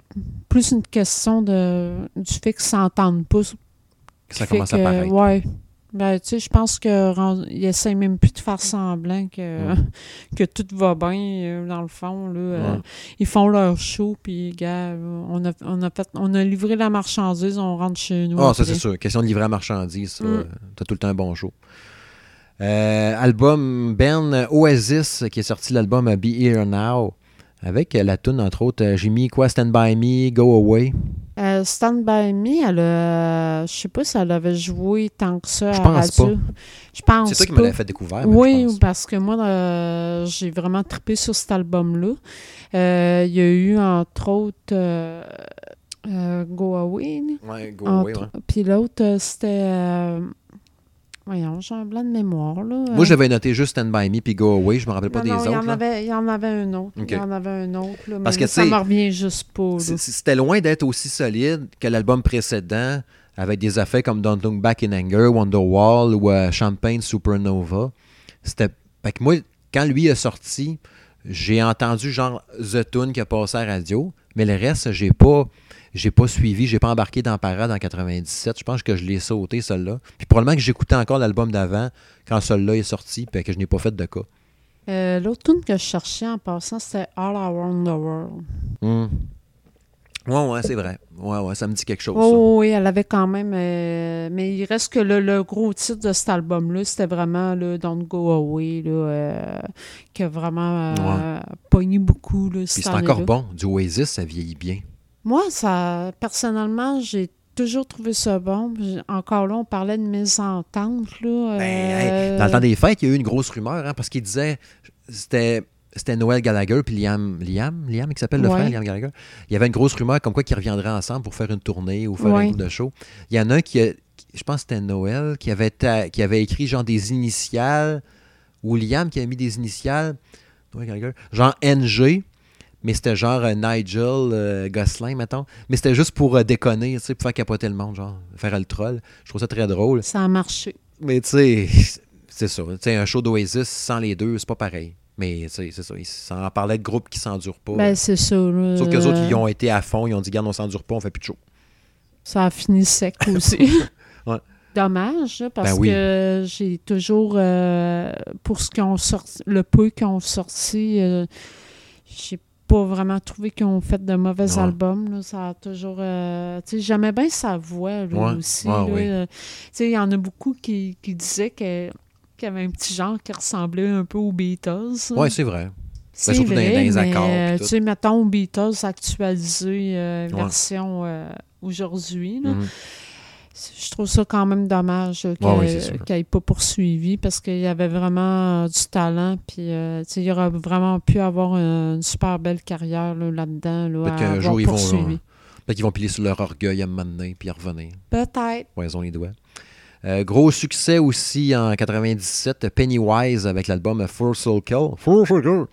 Speaker 2: plus une question de, du fait qu'ils s'entendent pas.
Speaker 1: Ça
Speaker 2: qui fait
Speaker 1: commence à
Speaker 2: que-
Speaker 1: paraître.
Speaker 2: Ouais. Ben, tu sais, je pense qu'ils essaient même plus de faire semblant que, que tout va bien, euh, dans le fond. Là, Euh, ils font leur show, puis, gars, on a, on, a fait, on a livré la marchandise, on rentre chez nous.
Speaker 1: Ah, ça
Speaker 2: après.
Speaker 1: c'est sûr. Question de livrer à marchandise, ça,
Speaker 2: Mm.
Speaker 1: euh, t'as tout le temps un bon show. Euh, album Ben Oasis, qui est sorti l'album Be Here Now, avec euh, la tune entre autres, euh, j'ai mis quoi, Stand By Me, Go Away.
Speaker 2: Euh, Stand By Me, elle a, je sais pas si elle avait joué tant que ça
Speaker 1: Je pense
Speaker 2: radio. Je pense
Speaker 1: C'est toi qui me
Speaker 2: pas.
Speaker 1: l'avais fait découvrir.
Speaker 2: Oui, parce que moi, euh, j'ai vraiment trippé sur cet album-là. Euh, Il y a eu, entre autres, euh, euh, Go Away.
Speaker 1: Ouais, Go Away, ouais.
Speaker 2: Puis l'autre, euh, c'était... euh, Voyons, j'ai un blanc de mémoire, là.
Speaker 1: Moi, j'avais noté juste Stand By Me puis Go Away. Je me rappelle pas
Speaker 2: Non,
Speaker 1: des
Speaker 2: non, il y
Speaker 1: autres.
Speaker 2: en
Speaker 1: là.
Speaker 2: avait- Il y en avait un autre. Il y en avait un autre, là,
Speaker 1: Parce
Speaker 2: mais
Speaker 1: que,
Speaker 2: ça me revient juste pas,
Speaker 1: C'était loin d'être aussi solide que l'album précédent, avec des effets comme Don't Look Back in Anger, Wonderwall ou euh, Champagne Supernova. C'était. Fait que moi, quand lui est sorti, j'ai entendu genre The Tune qui a passé à la radio, mais le reste, j'ai pas. J'ai pas suivi, j'ai pas embarqué dans Parade en 97. Je pense que je l'ai sauté, celle-là. Puis probablement que j'écoutais encore l'album d'avant quand celui-là est sorti, puis que je n'ai pas fait de cas.
Speaker 2: Euh, L'autre tune que je cherchais en passant, c'était All Around the World.
Speaker 1: Hmm. Ouais, ouais, c'est vrai. Ouais, ouais, ça me dit quelque chose. ça.
Speaker 2: Oh, oui, elle avait quand même. euh, mais il reste que le, le gros titre de cet album-là, c'était vraiment là, Don't Go Away, là, euh, qui a vraiment euh, pogné beaucoup. Là,
Speaker 1: Puis c'est encore bon. Du Oasis, ça vieillit bien.
Speaker 2: Moi, ça, personnellement, j'ai toujours trouvé ça bon. Encore là, on parlait de mésentente. Là,
Speaker 1: Ben, hey, dans le temps des fêtes, il y a eu une grosse rumeur, hein, parce qu'il disait c'était c'était Noël Gallagher puis Liam Liam Liam qui s'appelle le
Speaker 2: Ouais.
Speaker 1: frère Liam Gallagher. Il y avait une grosse rumeur comme quoi qu'ils reviendraient ensemble pour faire une tournée ou faire
Speaker 2: Ouais.
Speaker 1: un groupe de show. Il y en a un qui, a- qui- je pense que c'était Noël qui avait ta- qui avait écrit genre des initiales ou Liam qui avait mis des initiales Noël Gallagher, genre NG. Mais c'était genre euh, Nigel euh, Gosselin, mettons. Mais c'était juste pour euh, déconner, tu sais, pour faire capoter le monde, genre, faire le troll. Je trouve ça très drôle.
Speaker 2: Ça a marché.
Speaker 1: Mais tu sais, c'est ça. Tu sais, un show d'Oasis sans les deux, c'est pas pareil. Mais c'est ça. Ils s'en parlaient de groupes qui s'endurent pas.
Speaker 2: Ben, c'est ça.
Speaker 1: Sauf qu'eux autres, ils ont été à fond. Ils ont dit, garde, on s'endure pas, on fait plus de show.
Speaker 2: Ça a fini sec aussi.
Speaker 1: Ouais.
Speaker 2: Dommage, parce
Speaker 1: Ben oui.
Speaker 2: que j'ai toujours, euh, pour ce qu'ils ont sorti, le peu qu'ils ont sorti, euh, j'ai pas vraiment trouvé qu'ils ont fait de mauvais
Speaker 1: Ouais.
Speaker 2: albums. là. Ça a toujours. euh, tu sais, j'aimais bien sa voix
Speaker 1: Ouais.
Speaker 2: aussi.
Speaker 1: Ouais,
Speaker 2: là.
Speaker 1: oui.
Speaker 2: Tu sais, il y en a beaucoup qui, qui disaient que- qu'il y avait un petit genre qui ressemblait un peu aux Beatles.
Speaker 1: Ouais, c'est vrai.
Speaker 2: C'est
Speaker 1: surtout dans-
Speaker 2: vrai,
Speaker 1: dans les
Speaker 2: mais,
Speaker 1: accords,
Speaker 2: euh, tu sais, mettons Beatles actualisé, euh,
Speaker 1: Ouais.
Speaker 2: version euh, aujourd'hui.
Speaker 1: Mhm.
Speaker 2: Je trouve ça quand même dommage euh,
Speaker 1: Ouais, oui, c'est
Speaker 2: qu'elle n'ait pas poursuivi parce qu'il y avait vraiment du talent. Puis, tu sais, il aurait vraiment pu avoir une, super belle carrière là, là-dedans. Là,
Speaker 1: Peut-être qu'un jour, ils vont, peut-être qu'ils vont piler sur leur orgueil à un moment donné, puis revenir.
Speaker 2: Peut-être.
Speaker 1: Poison les doigts. Euh, gros succès aussi en 97, Pennywise avec l'album Full Circle. Full Circle.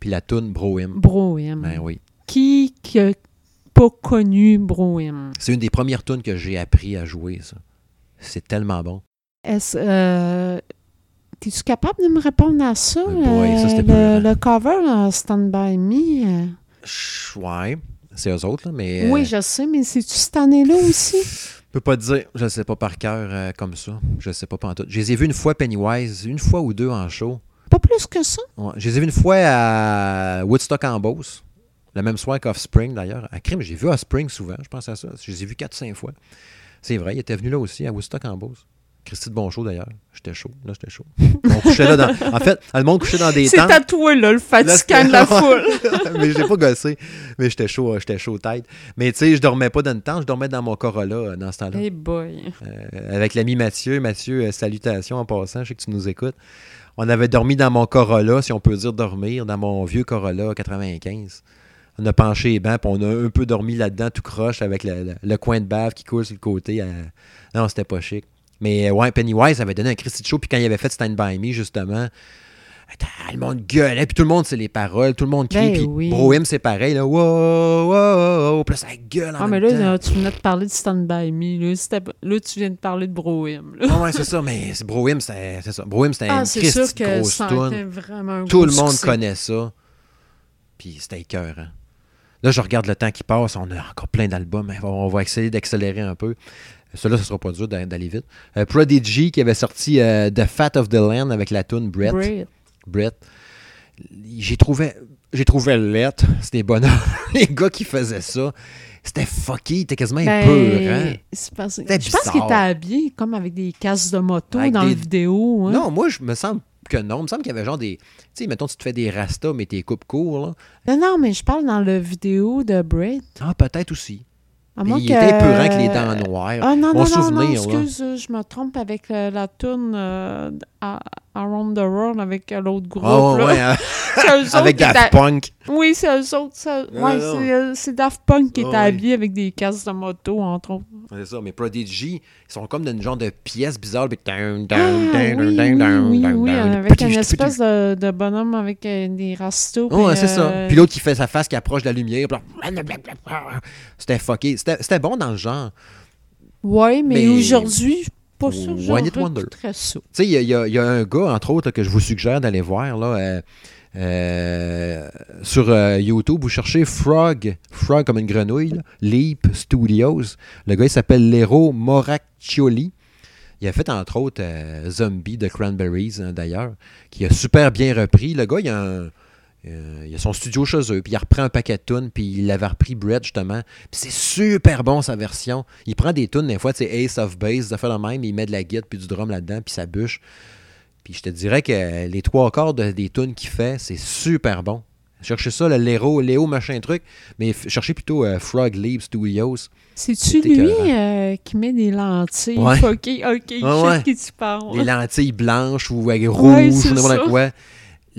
Speaker 1: Puis la tune Brohim.
Speaker 2: Brohim.
Speaker 1: Ben oui.
Speaker 2: Qui n'a pas connu Brohim?
Speaker 1: C'est une des premières tunes que j'ai appris à jouer, ça. C'est tellement bon.
Speaker 2: Est-ce, euh, T'es-tu capable de me répondre à ça?
Speaker 1: Euh, boy, ça, c'était
Speaker 2: le,
Speaker 1: peurant.
Speaker 2: le cover euh, Stand By Me? euh,
Speaker 1: Ouais, c'est eux autres, là, mais. euh,
Speaker 2: Oui, je sais, mais c'est-tu cette année-là aussi?
Speaker 1: Je peux pas te dire. Je sais pas par cœur euh, comme ça. Je sais pas tout. Je les ai vus une fois Pennywise, une fois ou deux en show.
Speaker 2: Pas plus que ça?
Speaker 1: Ouais. Je les ai vus une fois à Woodstock en Beauce. Le même soir qu'Offspring d'ailleurs. À Crime, j'ai vu Offspring souvent, je pense à ça. Je les ai vus 4-5 fois. C'est vrai, il était venu là aussi, à Woodstock en Beauce. Christy de Bonchaud d'ailleurs. J'étais chaud. Là, j'étais chaud. On couchait là dans... En fait, le monde couchait dans des
Speaker 2: C'est
Speaker 1: tentes.
Speaker 2: à toi, là, le fatigant de la foule.
Speaker 1: mais je l'ai pas gossé. Mais j'étais chaud, euh, j'étais chaud tête. Mais tu sais, je dormais pas dans une tente, je dormais dans mon Corolla euh, dans ce temps-là.
Speaker 2: Hey boy.
Speaker 1: Euh, avec l'ami Mathieu. Mathieu, salutations en passant, je sais que tu nous écoutes. On avait dormi dans mon Corolla, si on peut dire dormir, dans mon vieux Corolla 95. On a penché les bancs, puis on a un peu dormi là-dedans, tout croche, avec le, le- le coin de bave qui coule sur le côté. Non, c'était pas chic. Mais euh, ouais, Pennywise avait donné un Christy de show, puis quand il avait fait Stand By Me, justement, le monde gueulait, puis tout le monde sait les paroles, tout le monde crie,
Speaker 2: Ben
Speaker 1: puis
Speaker 2: oui.
Speaker 1: Brohim, c'est pareil, là, wow, wow, wow, puis là, ça gueule en
Speaker 2: Ah, mais là,
Speaker 1: temps.
Speaker 2: tu venais de parler de Stand By Me. Là, tu viens de parler de Brohim.
Speaker 1: Ah ouais, c'est ça, mais c'est Brohim, c'est ça. Brohim, c'était
Speaker 2: Ah,
Speaker 1: une
Speaker 2: c'est
Speaker 1: Christy
Speaker 2: sûr que
Speaker 1: grosse toune.
Speaker 2: vraiment un
Speaker 1: Tout le monde
Speaker 2: succès.
Speaker 1: connaît ça. Puis c'était écœurant. Là, je regarde le temps qui passe. On a encore plein d'albums. On va essayer d'accélérer un peu. Celui-là, ce sera pas dur d'a- d'aller vite. Euh, Prodigy qui avait sorti euh, The Fat of the Land avec la tune Brett.
Speaker 2: Brett.
Speaker 1: Brett. J'ai trouvé, j'ai trouvé lettre. C'était bonheur. Les gars qui faisaient ça, c'était fucky. C'était quasiment
Speaker 2: Ben,
Speaker 1: peur. Hein?
Speaker 2: parce- Je pense qu'il était habillé comme avec des casques de moto
Speaker 1: Avec
Speaker 2: dans
Speaker 1: des-
Speaker 2: la vidéo. hein.
Speaker 1: Non, moi, je me semble que non. Il me semble qu'il y avait genre des. Tu sais, mettons, tu te fais des rastas, mais tes coupes courts. Là.
Speaker 2: non, non, mais je parle dans la vidéo de Brett.
Speaker 1: Ah, peut-être aussi. Il était épeurant avec les dents noires.
Speaker 2: Ah non, non, non, non, excuse, je me trompe avec euh, la toune euh, à- Around the World avec euh, l'autre groupe.
Speaker 1: Ah, ouais,
Speaker 2: là.
Speaker 1: ouais,
Speaker 2: autres
Speaker 1: avec Daft Punk.
Speaker 2: Oui, c'est eux autres. ça-
Speaker 1: Non,
Speaker 2: ouais,
Speaker 1: non.
Speaker 2: c'est, euh, c'est Daft Punk qui
Speaker 1: Ah,
Speaker 2: était
Speaker 1: ouais.
Speaker 2: habillé avec des casques de moto, entre autres.
Speaker 1: C'est ça, mais Prodigy, ils sont comme dans une genre de pièce bizarre. puis
Speaker 2: Ah, oui, oui, oui, oui, avec une espèce de, de bonhomme avec euh, des rastos.
Speaker 1: Ouais,
Speaker 2: puis,
Speaker 1: c'est ça.
Speaker 2: euh,
Speaker 1: Puis l'autre qui fait sa face qui approche de la lumière. C'était fucké. C'était bon dans le genre.
Speaker 2: Ouais, mais,
Speaker 1: Mais-
Speaker 2: aujourd'hui, je pas sûr que
Speaker 1: One Wonder.
Speaker 2: ça.
Speaker 1: Tu sais, il y, a- y y un gars, entre autres, là, que je vous suggère d'aller voir. Là, euh, euh, sur euh, YouTube, vous cherchez Frog, Frog comme une grenouille, là, Leap Studios. Le gars, il s'appelle Lero Moraccioli. Il a fait, entre autres, Zombie de Cranberries, hein, d'ailleurs, qui a super bien repris. Le gars, il a, un- euh, il a son studio chez eux, puis il reprend un paquet de tunes, puis il avait repris Bread, justement. Puis c'est super bon, sa version. Il prend des tunes, des fois, c'est Ace of Base, ça fait le même, il met de la guitare, puis du drum là-dedans, puis ça bûche. Puis je te dirais que les trois quarts de- des tunes qu'il fait, c'est super bon. Cherchez ça, le Léo, Léo machin truc, mais cherchez plutôt euh, Frog Leaves Studios.
Speaker 2: C'est-tu
Speaker 1: C'est
Speaker 2: lui euh, qui met des lentilles?
Speaker 1: Ouais.
Speaker 2: Ok, ok, je
Speaker 1: Ouais,
Speaker 2: qui tu parles.
Speaker 1: Des lentilles blanches ou
Speaker 2: Ouais,
Speaker 1: rouges ou n'importe quoi.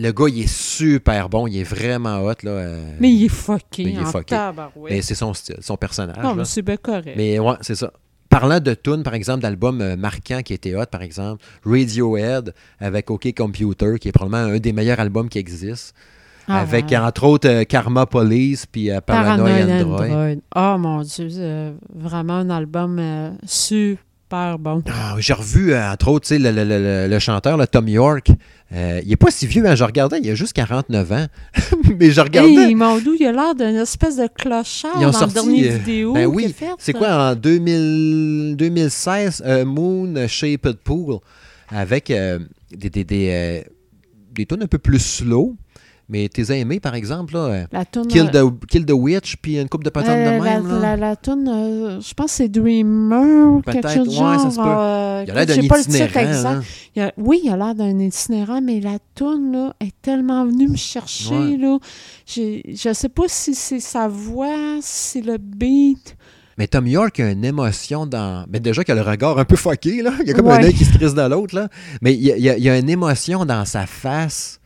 Speaker 1: Le gars, il est super bon, il est vraiment hot. Là, euh,
Speaker 2: Mais il est fucké
Speaker 1: Mais il est
Speaker 2: en
Speaker 1: fucké.
Speaker 2: tabarouette.
Speaker 1: mais c'est son style, son personnage.
Speaker 2: Non, mais c'est bien correct.
Speaker 1: Mais ouais, c'est ça. Parlant de tunes, par exemple, d'albums euh, marquants qui étaient hot, par exemple, Radiohead avec OK Computer, qui est probablement un des meilleurs albums qui existent.
Speaker 2: Ah,
Speaker 1: avec,
Speaker 2: ouais.
Speaker 1: entre autres, euh, Karma Police puis euh, Paranoid, Android.
Speaker 2: Android. Oh mon Dieu, vraiment un album euh, super bon.
Speaker 1: Ah, J'ai revu, euh, entre autres, tu sais, le, le- le- le- le chanteur, le Tom York. Euh, il est pas si vieux, hein, je regardais, il a juste 49 ans. Mais je regardais.
Speaker 2: Hey, Mondou, il a l'air d'une espèce de clochard
Speaker 1: Ils ont
Speaker 2: dans
Speaker 1: sorti,
Speaker 2: la dernière
Speaker 1: euh,
Speaker 2: vidéo
Speaker 1: ben oui. C'est quoi en 2000 2016, euh, Moon Shaped Pool, avec des, des, des, des tunes un peu plus slow. Mais t'es aimé, par exemple, là, euh,
Speaker 2: La toune,
Speaker 1: Kill,
Speaker 2: euh,
Speaker 1: the, Kill the Witch, puis une coupe de patentes
Speaker 2: euh,
Speaker 1: de même.
Speaker 2: la,
Speaker 1: là.
Speaker 2: la, la toune, euh, je pense que c'est Dreamer, quelque
Speaker 1: Peut-être,
Speaker 2: chose
Speaker 1: ouais,
Speaker 2: genre.
Speaker 1: ça se peut.
Speaker 2: euh,
Speaker 1: Il a l'air d'un
Speaker 2: j'ai pas le titre
Speaker 1: itinérant.
Speaker 2: exact.
Speaker 1: hein.
Speaker 2: Il a- oui, il a l'air d'un itinérant, mais la toune là, est tellement venue me chercher.
Speaker 1: Ouais.
Speaker 2: Là. Je sais pas si c'est sa voix, si c'est le beat.
Speaker 1: Mais Tom York a une émotion dans. Mais déjà qu'il a le regard un peu fucké, là. Il y a comme un œil qui se crisse de l'autre, là. Mais il y, a, il y a- il y a une émotion dans sa face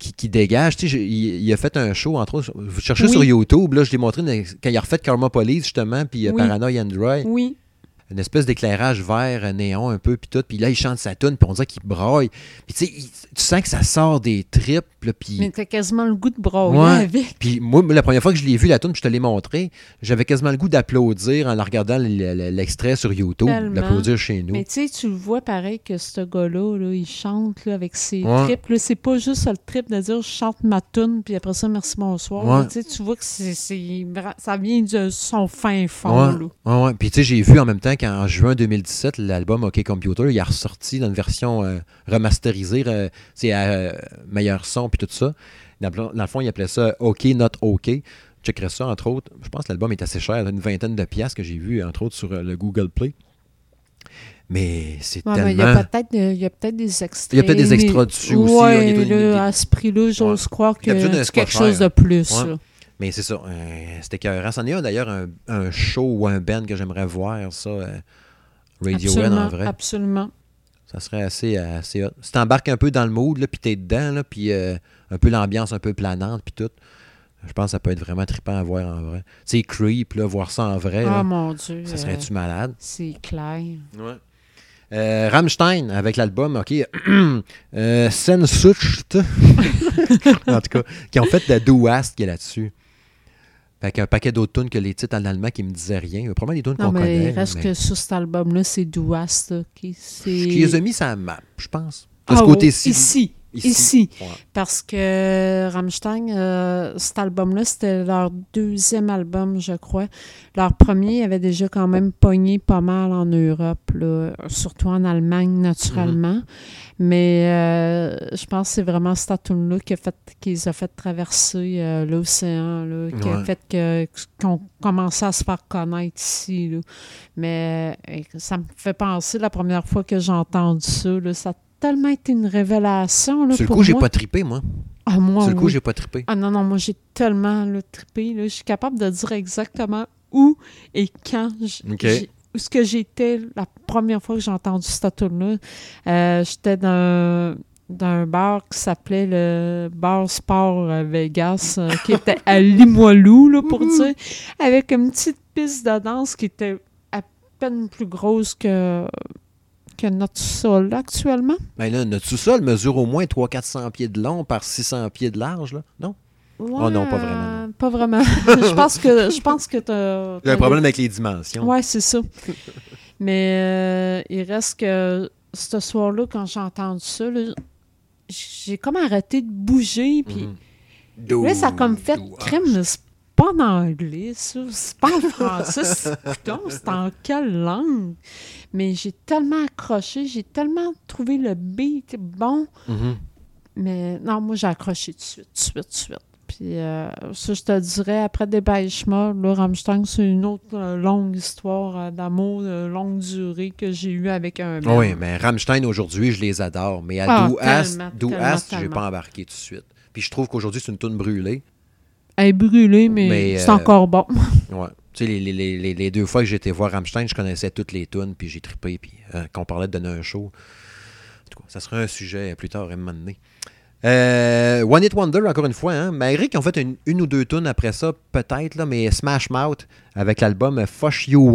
Speaker 1: qui, qui dégage. Tu sais, il, il a fait un show, entre autres. Vous cherchez
Speaker 2: Oui.
Speaker 1: sur YouTube, là, je l'ai montré quand il a refait Karma Police, justement, puis euh,
Speaker 2: Oui.
Speaker 1: Paranoia Android.
Speaker 2: Oui.
Speaker 1: Une espèce d'éclairage vert, néon, un peu, puis tout. Puis là, il chante sa tune, puis on dirait qu'il braille. Puis tu sais, tu sens que ça sort des tripes, là, puis.
Speaker 2: Mais t'as quasiment le goût de broyer
Speaker 1: Ouais.
Speaker 2: avec.
Speaker 1: Puis moi, la première fois que je l'ai vu, la tune, je te l'ai montré, j'avais quasiment le goût d'applaudir en la regardant l'extrait sur YouTube,
Speaker 2: Tellement.
Speaker 1: d'applaudir chez nous.
Speaker 2: Mais tu sais, tu le vois pareil que ce gars-là, là, il chante là, avec ses
Speaker 1: Ouais.
Speaker 2: tripes. C'est pas juste le trip de dire je chante ma toune, puis après ça, merci, bonsoir.
Speaker 1: Ouais.
Speaker 2: Tu sais, tu vois que c'est, ça vient de son fin fond.
Speaker 1: Ouais.
Speaker 2: là.
Speaker 1: Ouais, ouais. Puis tu sais, j'ai vu en même temps qu'en juin 2017, l'album OK Computer, il a ressorti dans une version euh, remasterisée, euh, c'est à euh, meilleur son, puis tout ça. Dans, dans le fond, il appelait ça OK Not OK. Je checkerais ça, entre autres. Je pense que l'album est assez cher, une vingtaine de piastres que j'ai vu, entre autres, sur euh, le Google Play. Mais c'est
Speaker 2: Ouais, il y
Speaker 1: tellement...
Speaker 2: a peut-être de- il y a peut-être des extraits.
Speaker 1: Il y a peut-être des extras
Speaker 2: mais-
Speaker 1: dessus aussi, là, des- des-
Speaker 2: là, à ce prix-là, j'ose croire que quelque chose de plus.
Speaker 1: Mais c'est ça, euh, c'était écœurant. C'en est un d'ailleurs, un, un show ou un band que j'aimerais voir, ça, euh, Radiohead
Speaker 2: absolument,
Speaker 1: en vrai.
Speaker 2: Absolument.
Speaker 1: Ça serait assez, assez hot. Si t'embarques un peu dans le mood, là, puis t'es dedans, là, puis euh, un peu l'ambiance un peu planante, puis tout, je pense que ça peut être vraiment trippant à voir en vrai. Tu sais, Creep, là, voir ça en vrai,
Speaker 2: Ah
Speaker 1: là,
Speaker 2: mon Dieu.
Speaker 1: ça
Speaker 2: euh,
Speaker 1: serait-tu malade?
Speaker 2: c'est clair.
Speaker 1: Ouais. Euh, Rammstein avec l'album, OK, euh, Sensucht, en tout cas, qui ont fait de Do Ast qui est là-dessus. Avec un paquet d'autres tunes que les titres en allemand qui me disaient rien. Il y a probablement des tunes
Speaker 2: Non,
Speaker 1: qu'on
Speaker 2: mais
Speaker 1: connaît.
Speaker 2: il reste
Speaker 1: mais-
Speaker 2: que sur cet album-là, c'est Douast. là, qui- c'est-
Speaker 1: Ce qui les a mis, ça map, je pense. De ce
Speaker 2: Ah,
Speaker 1: côté-ci.
Speaker 2: Ici. Ici.
Speaker 1: Ouais.
Speaker 2: Parce que Rammstein, euh, cet album-là, c'était leur deuxième album, je crois. Leur premier avait déjà quand même pogné pas mal en Europe, là, surtout en Allemagne, naturellement.
Speaker 1: Mhm.
Speaker 2: Mais euh, je pense que c'est vraiment cette tune-là qui, a fait, qui les a fait traverser euh, l'océan, là, qui a fait que- qu'on commençait à se faire connaître ici. là. Mais ça me fait penser, la première fois que j'ai entendu ça, là, ça tellement été une révélation là,
Speaker 1: Sur le
Speaker 2: pour
Speaker 1: coup, j'ai pas trippé, moi.
Speaker 2: Ah, moi,
Speaker 1: Sur le coup, j'ai pas trippé.
Speaker 2: Ah non, non, moi j'ai tellement là, trippé. Là, je suis capable de dire exactement où et quand j-
Speaker 1: Ok.
Speaker 2: j'ai où ce que j'étais la première fois que j'ai entendu cette tune là j'étais dans d'un bar qui s'appelait le Bar Sport Vegas, euh, qui était à Limoilou, là, pour dire, avec une petite piste de danse qui était à peine plus grosse que, que notre sous-sol actuellement?
Speaker 1: Ben là, notre sous-sol mesure au moins 300-400 pieds de long par 600 pieds de large, là, non? oh non, pas vraiment.
Speaker 2: Pas vraiment. je pense que je pense que tu
Speaker 1: as. Il y a un problème avec les dimensions.
Speaker 2: Ouais, c'est ça. Mais euh, il reste que ce soir-là, quand j'ai entendu ça, j'ai comme arrêté de bouger. Puis mhm. là, ça a comme fait crème. C'est pas en anglais, ça. C'est pas en français. c'est en quelle langue? Mais j'ai tellement accroché. J'ai tellement trouvé le beat bon. Mhm. Mais non, moi, j'ai accroché tout de suite, tout de suite, tout de suite. Puis euh, ça, je te dirais, après des Dépêchement, là, Rammstein, c'est une autre euh, longue histoire euh, d'amour de longue durée que j'ai eue avec un
Speaker 1: Oui, mais Rammstein, aujourd'hui, je les adore. Mais à ah, Do Ast, je n'ai pas embarqué tout de suite. Puis je trouve qu'aujourd'hui, c'est une toune brûlée.
Speaker 2: Elle est brûlée, mais, c'est encore bon.
Speaker 1: ouais. Tu sais, les, les, les, deux fois que j'étais voir Rammstein, je connaissais toutes les tunes, puis j'ai trippé. Puis quand on parlait de donner un show, en tout cas, ça serait un sujet plus tard à un moment donné. Euh, One It Wonder, encore une fois. Hein? Malgré qu'ils ont fait une, ou deux tunes après ça, peut-être, là, mais Smash Mouth avec l'album Fush You,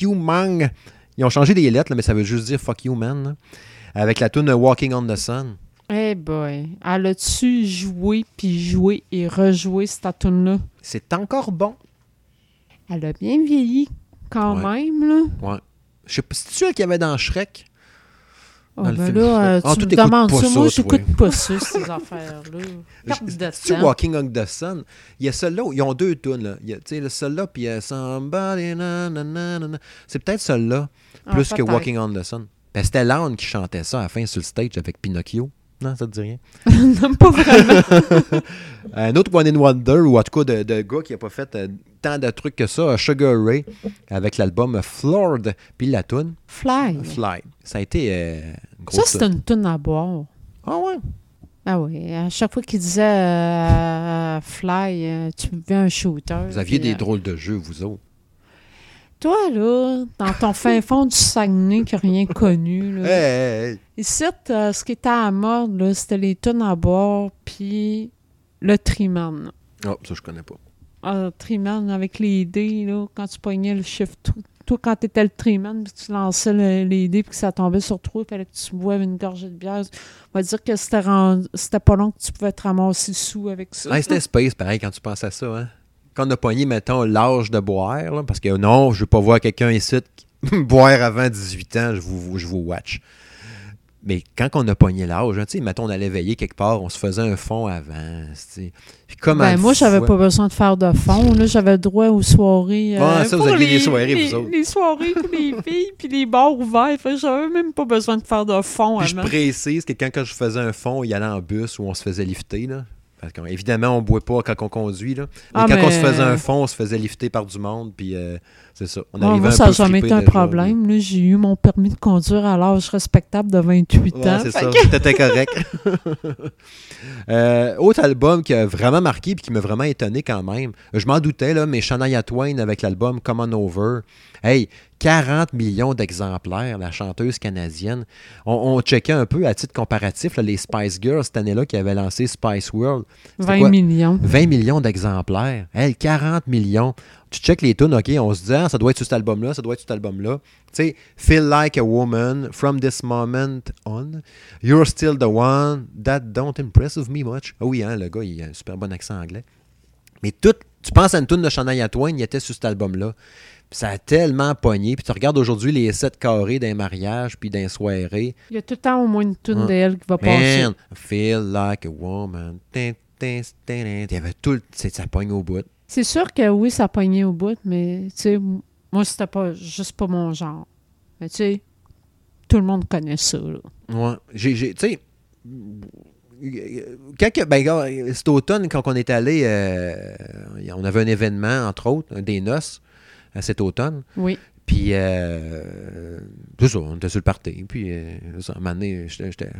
Speaker 1: You Mang. Ils ont changé des lettres, mais ça veut juste dire Fuck You Man. avec la tune Walking on the Sun.
Speaker 2: Eh boy, elle a-tu joué, puis joué et rejoué cette tune-là?
Speaker 1: C'est encore bon.
Speaker 2: Elle a bien vieilli, quand même, là.
Speaker 1: Ouais. Je sais pas, c'est-tu elle qu'il y avait dans Shrek?
Speaker 2: Oh, ben là, euh, ah, tu me demandes ça. Moi, j'écoute pas ça, ces affaires-là.
Speaker 1: Tu Walking on the Sun, il y a celle-là, ils ont deux tunes. Tu sais, le celle-là, puis il y a Somebody, C'est peut-être celle-là, ah, plus que Walking on the Sun. Ben, C'était Land qui chantait ça à la fin sur le stage avec Pinocchio. Non, ça te dit rien?
Speaker 2: non, pas vraiment.
Speaker 1: un autre One in Wonder, ou en tout cas de, de gars qui n'a pas fait euh, tant de trucs que ça, Sugar Ray, avec l'album Floored, puis la tune
Speaker 2: Fly.
Speaker 1: Fly. Ça a été euh,
Speaker 2: Ça, c'est une tune à boire.
Speaker 1: Ah ouais?
Speaker 2: Ah oui, à chaque fois qu'il disait euh, Fly, tu veux un shooter.
Speaker 1: Vous aviez des drôles de jeux, vous autres.
Speaker 2: Toi, là, dans ton fin fond du Saguenay qui n'a rien connu, là.
Speaker 1: Hey,
Speaker 2: Ici, euh, ce qui était à mode, c'était les tonnes à boire, puis le triman.
Speaker 1: Oh, ça, je connais pas.
Speaker 2: Ah, le triman avec les dés, là, quand tu pognais le chiffre. Toi, quand tu étais le triman, puis tu lançais les dés, puis que ça tombait sur toi, il fallait que tu boives une gorgée de bière. On va dire que c'était pas long que tu pouvais te ramasser sous avec ça.
Speaker 1: c'était space, pareil, quand tu penses à ça, hein? Quand on a pogné, mettons, l'âge de boire, parce que non, je ne veux pas voir quelqu'un ici boire avant 18 ans, je vous, je vous watch. Mais quand on a pogné l'âge, tu sais, mettons, on allait veiller quelque part, on se faisait un fond avant.
Speaker 2: Comment ben, moi, j'avais pas besoin de faire de fond. Là, j'avais droit aux soirées.
Speaker 1: ah, ça, vous aviez les, soirées,
Speaker 2: les,
Speaker 1: vous autres.
Speaker 2: Les soirées pour les filles, puis les bars ouverts. J'avais même pas besoin de faire de fond
Speaker 1: puis je précise que quand, je faisais un fond, il allait en bus où on se faisait lifter. Là. Évidemment, on ne boit pas quand on conduit. Là. Mais ah, quand on se faisait un fond, on se faisait lifter par du monde. Puis euh, c'est ça. On
Speaker 2: moi, ça n'a jamais été un problème. J'ai eu mon permis de conduire à l'âge respectable de 28 ans.
Speaker 1: C'est ça. C'était correct. euh, autre album qui a vraiment marqué et qui m'a vraiment étonné quand même. Je m'en doutais, là, mais Shania Twain avec l'album Come On Over. Hey, 40 millions d'exemplaires, la chanteuse canadienne. On, checkait un peu à titre comparatif les Spice Girls cette année-là qui avaient lancé Spice World.
Speaker 2: 20 millions.
Speaker 1: 20 millions d'exemplaires. Elle, 40 millions. Tu checkes les tunes, OK, on se dit, ah, ça doit être sur cet album-là, ça doit être sur cet album-là. Tu sais, Feel Like a Woman, From This Moment On, You're Still the One, That Don't Impress Me Much. Ah oui, hein, le gars, il a un super bon accent anglais. Mais tout, tu penses à une tune de Shania Twain, il était sur cet album-là ça a tellement pogné. Puis tu regardes aujourd'hui les sept carrés d'un mariage, puis d'un soirée.
Speaker 2: Il y a tout le temps au moins une tune d'elle qui va passer.
Speaker 1: Feel like a woman. Il y avait tout le... Ça pogne au bout.
Speaker 2: C'est sûr que oui, ça pognait au bout, mais tu sais, moi, c'était pas juste pas mon genre. Mais tu sais, tout le monde connaît ça. Là.
Speaker 1: Ouais. Tu sais, quand, ben, cet automne, quand on est allé, euh, on avait un événement, entre autres, des noces cet automne.
Speaker 2: Oui.
Speaker 1: Puis, euh, c'est ça, on était sur le party. Puis, euh, ça, un moment donné, j'étais-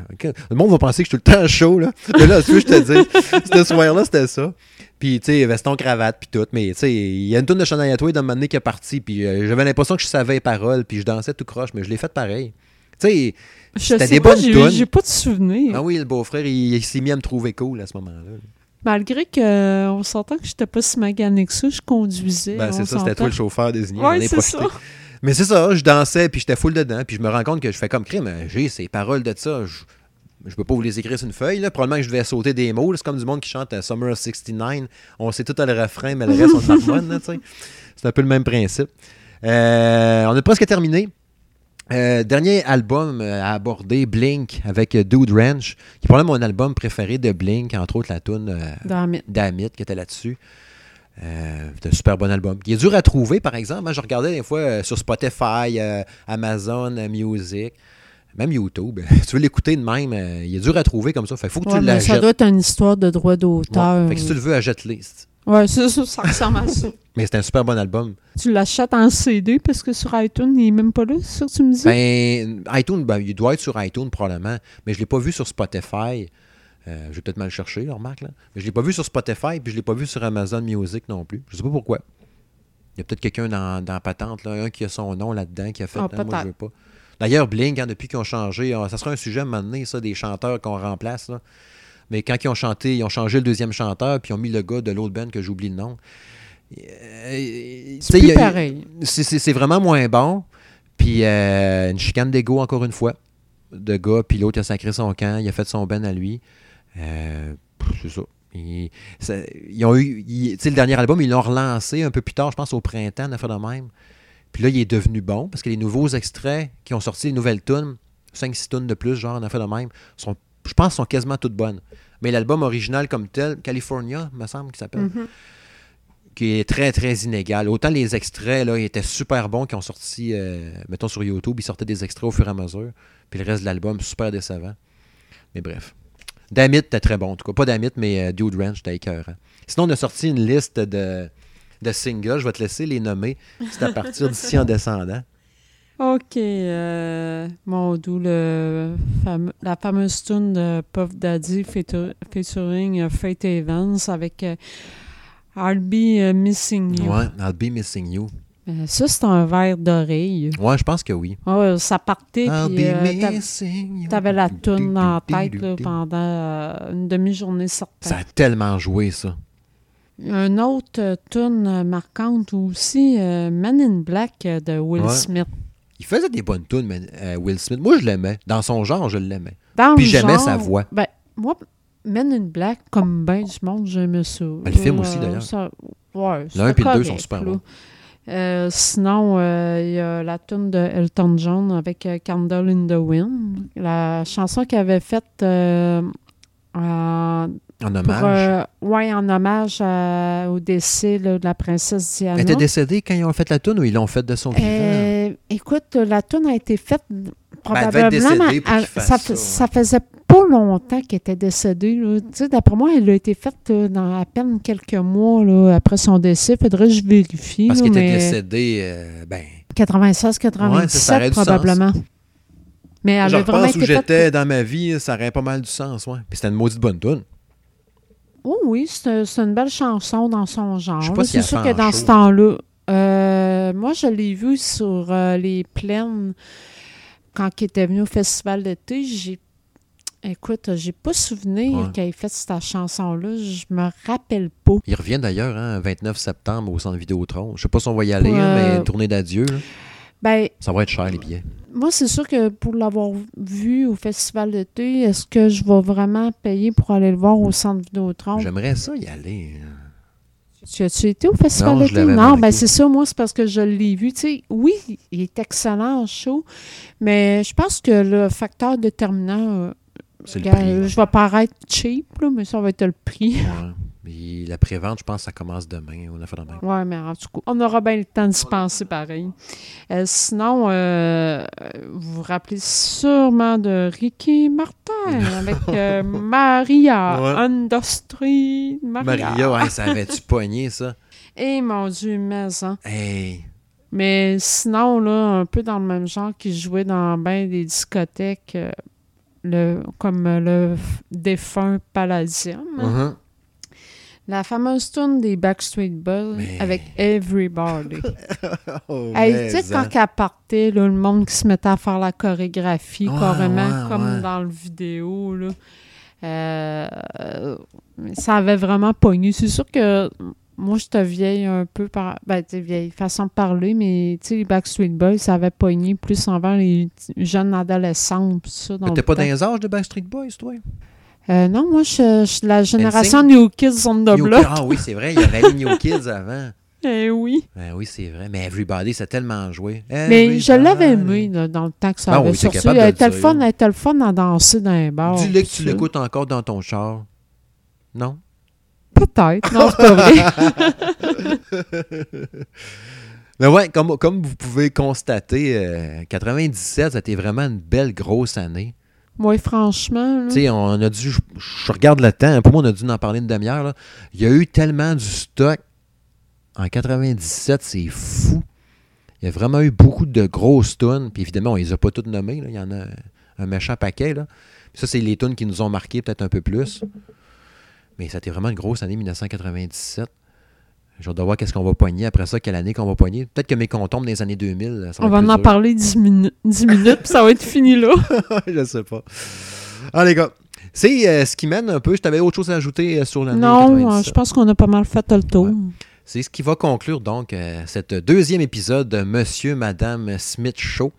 Speaker 1: le monde va penser que je suis tout le temps chaud, là. Mais là, tu veux, je te dis, ce soir-là, c'était ça. Puis, tu sais, veston, cravate, puis tout. Mais, tu sais, il y a une tonne de Shania Twain d'un moment donné qui est partie. Puis, euh, j'avais l'impression que je savais les paroles. Puis, je dansais tout croche, mais je l'ai fait pareil. Tu sais, C'était
Speaker 2: sais
Speaker 1: des
Speaker 2: pas,
Speaker 1: bonnes
Speaker 2: j'ai
Speaker 1: tunes.
Speaker 2: j'ai pas de souvenir.
Speaker 1: ah oui, le beau-frère, il, il s'est mis à me trouver cool à ce moment-là.
Speaker 2: Malgré qu'on s'entend que j'étais pas si magané que ça, je conduisais.
Speaker 1: Ben, c'est ça, c'était toi le chauffeur désigné.
Speaker 2: Ouais,
Speaker 1: j'en ai
Speaker 2: c'est
Speaker 1: profité.
Speaker 2: ça.
Speaker 1: Mais c'est ça, je dansais, puis j'étais full dedans, puis je me rends compte que je fais comme crime. J'ai ces paroles de ça, je, je peux pas vous les écrire sur une feuille. Là. Probablement que je devais sauter des mots. C'est comme du monde qui chante euh, Summer of 69. On sait tout à le refrain, mais le reste, on sais. C'est un peu le même principe. Euh, on a presque terminé. Euh, dernier album euh, à aborder, Blink, avec euh, Dude Ranch, qui est probablement mon album préféré de Blink, entre autres la tune euh, Damit qui était là-dessus. Euh, c'est un super bon album. Il est dur à trouver, par exemple. Moi, je regardais des fois sur Spotify, Amazon Music, même YouTube. tu veux l'écouter de même, il est dur à trouver comme ça. Fait faut que
Speaker 2: Ouais,
Speaker 1: tu
Speaker 2: mais ça doit être une histoire de droit d'auteur.
Speaker 1: Ouais. Fait que si tu le veux, achète-le.
Speaker 2: Ouais, c'est ça, ça ressemble à ça.
Speaker 1: Mais c'est un super bon album.
Speaker 2: Tu l'achètes en CD parce que sur iTunes, il est même pas là, c'est ça que tu me dis?
Speaker 1: Ben, iTunes, ben, il doit être sur iTunes probablement, mais je ne l'ai pas vu sur Spotify. Euh, je vais peut-être mal chercher, remarque. Là. Mais je ne l'ai pas vu sur Spotify, puis je ne l'ai pas vu sur Amazon Music non plus. Je sais pas pourquoi. Il y a peut-être quelqu'un dans, dans patente, là, un qui a son nom là-dedans, qui a fait
Speaker 2: Ah,
Speaker 1: Ah, moi, je veux pas. D'ailleurs, Blink, hein, depuis qu'ils ont changé, ah, ça sera un sujet à un moment donné, ça, des chanteurs qu'on remplace. Là. Mais quand ils ont chanté, ils ont changé le deuxième chanteur, puis ils ont mis le gars de l'autre band que j'oublie le nom. Euh,
Speaker 2: C'est plus
Speaker 1: a-
Speaker 2: pareil.
Speaker 1: c'est- vraiment moins bon. Puis euh, une chicane d'ego encore une fois. De gars, puis l'autre il a sacré son camp, il a fait son ben à lui. Euh, c'est ça. Ils, ça- ils ont eu. tu sais, le dernier album, ils l'ont relancé un peu plus tard, je pense au printemps, une affaire de même. Puis là, il est devenu bon parce que les nouveaux extraits qui ont sorti, les nouvelles tunes, 5-6 tunes de plus, genre, une affaire de même, sont, je pense sont quasiment toutes bonnes. Mais l'album original comme tel, California, me semble qu'il s'appelle,
Speaker 2: Mhm.
Speaker 1: qui est très, très inégal. Autant les extraits, là, ils étaient super bons, qui ont sorti, euh, mettons, sur YouTube, ils sortaient des extraits au fur et à mesure. Puis le reste de l'album, super décevant. Mais bref. Damit était très bon, en tout cas. Pas Damit, mais euh, Dude Ranch était écœurant. Sinon, on a sorti une liste de, de singles. Je vais te laisser les nommer. C'est à partir d'ici en descendant.
Speaker 2: OK. Euh, mon doux, le la fameuse tune de Puff Daddy featu- featuring euh, Faith Evans avec euh, I'll Be euh, Missing You.
Speaker 1: Ouais, I'll be missing you.
Speaker 2: Euh, ça, c'est un verre d'oreille.
Speaker 1: Ouais, je pense que oui.
Speaker 2: Ouais, ça partait,
Speaker 1: I'll
Speaker 2: puis
Speaker 1: be
Speaker 2: euh, t'a-
Speaker 1: missing you.
Speaker 2: t'avais la toune
Speaker 1: du,
Speaker 2: tête là, pendant euh, une demi-journée certaine.
Speaker 1: Ça a tellement joué, ça.
Speaker 2: Une autre tune euh, marquante aussi, euh, Man in Black de Will
Speaker 1: Ouais.
Speaker 2: Smith.
Speaker 1: Il faisait des bonnes tunes, mais, euh, Will Smith. Moi, je l'aimais. Dans son genre, je l'aimais. Puis j'aimais sa voix.
Speaker 2: Ben, moi, Men in Black, comme ben du monde, j'aimais ça.
Speaker 1: Ben, le film
Speaker 2: Euh,
Speaker 1: aussi, d'ailleurs.
Speaker 2: ça- Ouais,
Speaker 1: Le puis le deux sont
Speaker 2: correct,
Speaker 1: super bons.
Speaker 2: Euh, sinon, euh, il y a la tune de Elton John avec euh, Candle in the Wind. La chanson qu'il avait faite en,
Speaker 1: En
Speaker 2: pour,
Speaker 1: hommage?
Speaker 2: euh, ouais, en hommage à- au décès là, de la princesse Diana.
Speaker 1: Elle était décédée quand ils ont fait la tune ou ils l'ont fait de son vivant?
Speaker 2: Euh, écoute, la tune a été faite
Speaker 1: Ben, elle
Speaker 2: probablement.
Speaker 1: décédée pour
Speaker 2: ça,
Speaker 1: ça,
Speaker 2: faisait pas longtemps qu'elle était décédée. D'après moi, elle a été faite là, dans à peine quelques mois là, après son décès. Faudrait que je vérifie.
Speaker 1: Parce qu'il était
Speaker 2: mais
Speaker 1: décédé, euh, ben,
Speaker 2: 96,
Speaker 1: Ouais, ça, ça aurait
Speaker 2: 97
Speaker 1: du sens.
Speaker 2: probablement. Mais elle
Speaker 1: je repense où j'étais
Speaker 2: faite.
Speaker 1: dans ma vie, ça aurait pas mal du sens, ouais. Puis c'était une maudite bonne tune.
Speaker 2: Oh oui, c'est une belle chanson dans son genre.
Speaker 1: Si
Speaker 2: C'est sûr que dans
Speaker 1: show.
Speaker 2: ce temps-là, euh, moi, je l'ai vu sur euh, les plaines quand il était venu au festival d'été. J'ai Écoute, j'ai pas souvenir
Speaker 1: Ouais.
Speaker 2: qu'il ait fait cette chanson-là. Je me rappelle pas.
Speaker 1: Il revient d'ailleurs, hein, 29 septembre au centre Vidéotron. Je sais pas si on va y aller, hein, mais tournée d'adieu.
Speaker 2: Ben,
Speaker 1: ça va être cher les billets.
Speaker 2: Moi, c'est sûr que pour l'avoir vu au festival d'été, est-ce que je vais vraiment payer pour aller le voir au centre Vidéotron?
Speaker 1: J'aimerais ça y aller.
Speaker 2: Tu as-tu été au festival d'été? Non, ben c'est ça, moi, c'est parce que je l'ai vu. Tu sais, oui, il est excellent en show, mais je pense que le facteur déterminant, euh,
Speaker 1: le prix.
Speaker 2: je vais paraître cheap, là, mais ça va être le prix.
Speaker 1: Ouais. Puis la prévente, je pense que ça commence demain. On a fait demain.
Speaker 2: Ouais, mais en tout cas, on aura bien le temps d'y penser pareil. Euh, sinon, euh, vous vous rappelez sûrement de Ricky Martin avec euh, Maria,
Speaker 1: Ouais.
Speaker 2: Industrie, Maria.
Speaker 1: Maria, ouais, ça avait-tu pogné, ça?
Speaker 2: Et mon Dieu, mais hein.
Speaker 1: Hey!
Speaker 2: Mais sinon, là, un peu dans le même genre qui jouait dans ben des discothèques euh, le, comme le défunt Palladium.
Speaker 1: Mhm.
Speaker 2: La fameuse tune des Backstreet Boys
Speaker 1: Mais-
Speaker 2: avec Everybody.
Speaker 1: Oh,
Speaker 2: Hey, tu sais, quand
Speaker 1: hein.
Speaker 2: qu'elle partait, là, le monde qui se mettait à faire la chorégraphie,
Speaker 1: Ouais,
Speaker 2: carrément,
Speaker 1: ouais,
Speaker 2: comme
Speaker 1: ouais.
Speaker 2: dans le vidéo, là. Euh, euh, ça avait vraiment pogné. C'est sûr que moi, je te vieille un peu par... Ben, tu vieille façon de parler, mais, tu sais, les Backstreet Boys, ça avait pogné plus envers les jeunes adolescents, pis ça, dans
Speaker 1: Mais
Speaker 2: le
Speaker 1: T'es pas
Speaker 2: temps.
Speaker 1: dans les âges de Backstreet Boys, toi?
Speaker 2: Euh, non, moi, je, suis de la génération New Kids on the
Speaker 1: New
Speaker 2: Block.
Speaker 1: Ah oui, c'est vrai, il y avait les New Kids avant.
Speaker 2: Eh oui.
Speaker 1: Ben oui, c'est vrai. Mais Everybody, c'est tellement joué.
Speaker 2: Mais je l'avais aimé là, dans le temps que ça
Speaker 1: Ah
Speaker 2: avait sorti. Elle
Speaker 1: le
Speaker 2: était le fun, elle était le fun à danser dans un bar.
Speaker 1: Dis-le que tu l'écoutes encore dans ton char. Non?
Speaker 2: Peut-être. Non, c'est pas vrai.
Speaker 1: Mais ouais, comme, comme vous pouvez constater, euh, 97, c'était vraiment une belle grosse année.
Speaker 2: Oui, franchement.
Speaker 1: Tu sais, on a dû, je, regarde le temps, pour moi, on a dû en parler une demi-heure. Il y a eu tellement du stock en 97, c'est fou. Il y a vraiment eu beaucoup de grosses tunes. Puis évidemment, on les a pas toutes nommées. Il y en a un méchant paquet. Ça, c'est les tunes qui nous ont marqué peut-être un peu plus. Mais c'était vraiment une grosse année, 1997. J'ai hâte de voir qu'est-ce qu'on va pogner après ça, quelle année qu'on va pogner. Peut-être que mes comptes tombent dans les années 2000. ça
Speaker 2: On
Speaker 1: être
Speaker 2: va en parler 10, minutes, 10 minutes, puis ça va être fini là.
Speaker 1: je sais pas. Ah, les gars, c'est euh, ce qui mène un peu. Je t'avais autre chose à ajouter euh, sur l'année
Speaker 2: non,
Speaker 1: 97.
Speaker 2: euh, je pense qu'on a pas mal fait le tour.
Speaker 1: Ouais. C'est ce qui va conclure donc euh, cette deuxième épisode de Monsieur, Madame Smith Show.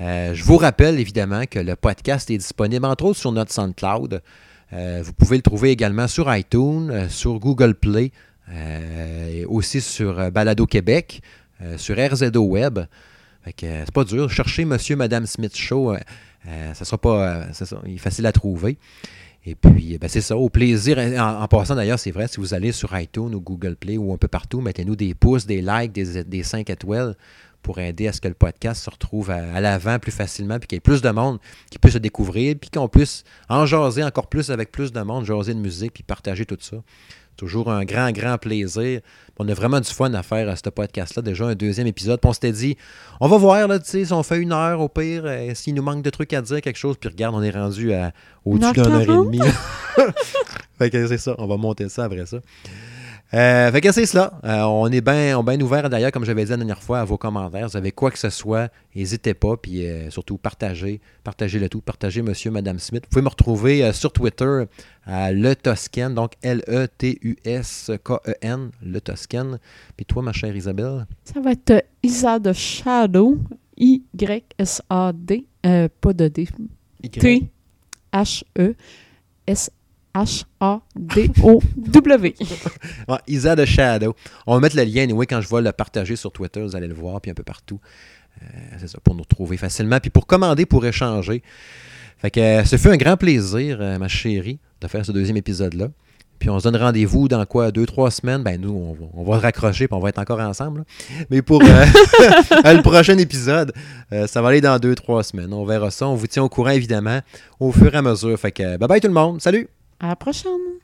Speaker 1: Je vous rappelle évidemment que le podcast est disponible entre autres sur notre SoundCloud. Vous pouvez le trouver également sur iTunes, sur Google Play, aussi sur euh, Balado Québec, euh, sur RZO Web. Euh, c'est pas dur. Cherchez Monsieur, Madame Smith Show. euh, euh, ça sera pas. euh, il est facile à trouver. Et puis, ben, c'est ça, au plaisir. En, passant d'ailleurs, c'est vrai, si vous allez sur iTunes ou Google Play ou un peu partout, mettez-nous des pouces, des likes, des, des 5 étoiles pour aider à ce que le podcast se retrouve à, l'avant plus facilement, puis qu'il y ait plus de monde qui puisse se découvrir, puis qu'on puisse en jaser encore plus avec plus de monde, jaser de musique, puis partager tout ça. Toujours un grand, grand plaisir. On a vraiment du fun à faire à ce podcast-là. Déjà un deuxième épisode. Puis on s'était dit, on va voir, là, tu sais, si on fait une heure au pire, euh, s'il nous manque de trucs à dire, quelque chose. Puis regarde, on est rendu à au-dessus d'une heure et demie. fait que c'est ça, on va monter ça après ça. Euh, fait que c'est cela. Euh, on est bien ben ouvert d'ailleurs, comme j'avais dit la dernière fois, à vos commentaires. Vous avez quoi que ce soit, n'hésitez pas. Puis euh, surtout, partagez. Partagez le tout. Partagez Monsieur, Madame Smith. Vous pouvez me retrouver euh, sur Twitter à Le Toscan, donc L-E-T-U-S-K-E-N, Le Toscan. Puis toi, ma chère Isabelle?
Speaker 2: Ça va être Isa de Shadow, Y-S-A-D, euh, pas de D,
Speaker 1: Ouais, Isa de Shadow. On va mettre le lien, anyway, quand je vais le partager sur Twitter, vous allez le voir, puis un peu partout. Euh, c'est ça, pour nous retrouver facilement, puis pour commander, pour échanger. Fait que euh, ce fut un grand plaisir, euh, ma chérie, de faire ce deuxième épisode-là. Puis on se donne rendez-vous dans quoi, deux, trois semaines? Ben nous, on va, on va raccrocher, puis on va être encore ensemble. là. Mais pour le prochain épisode, ça va aller dans deux, trois semaines. On verra ça. On vous tient au courant, évidemment, au fur et à mesure. Fait que bye bye tout le monde. Salut!
Speaker 2: À la prochaine!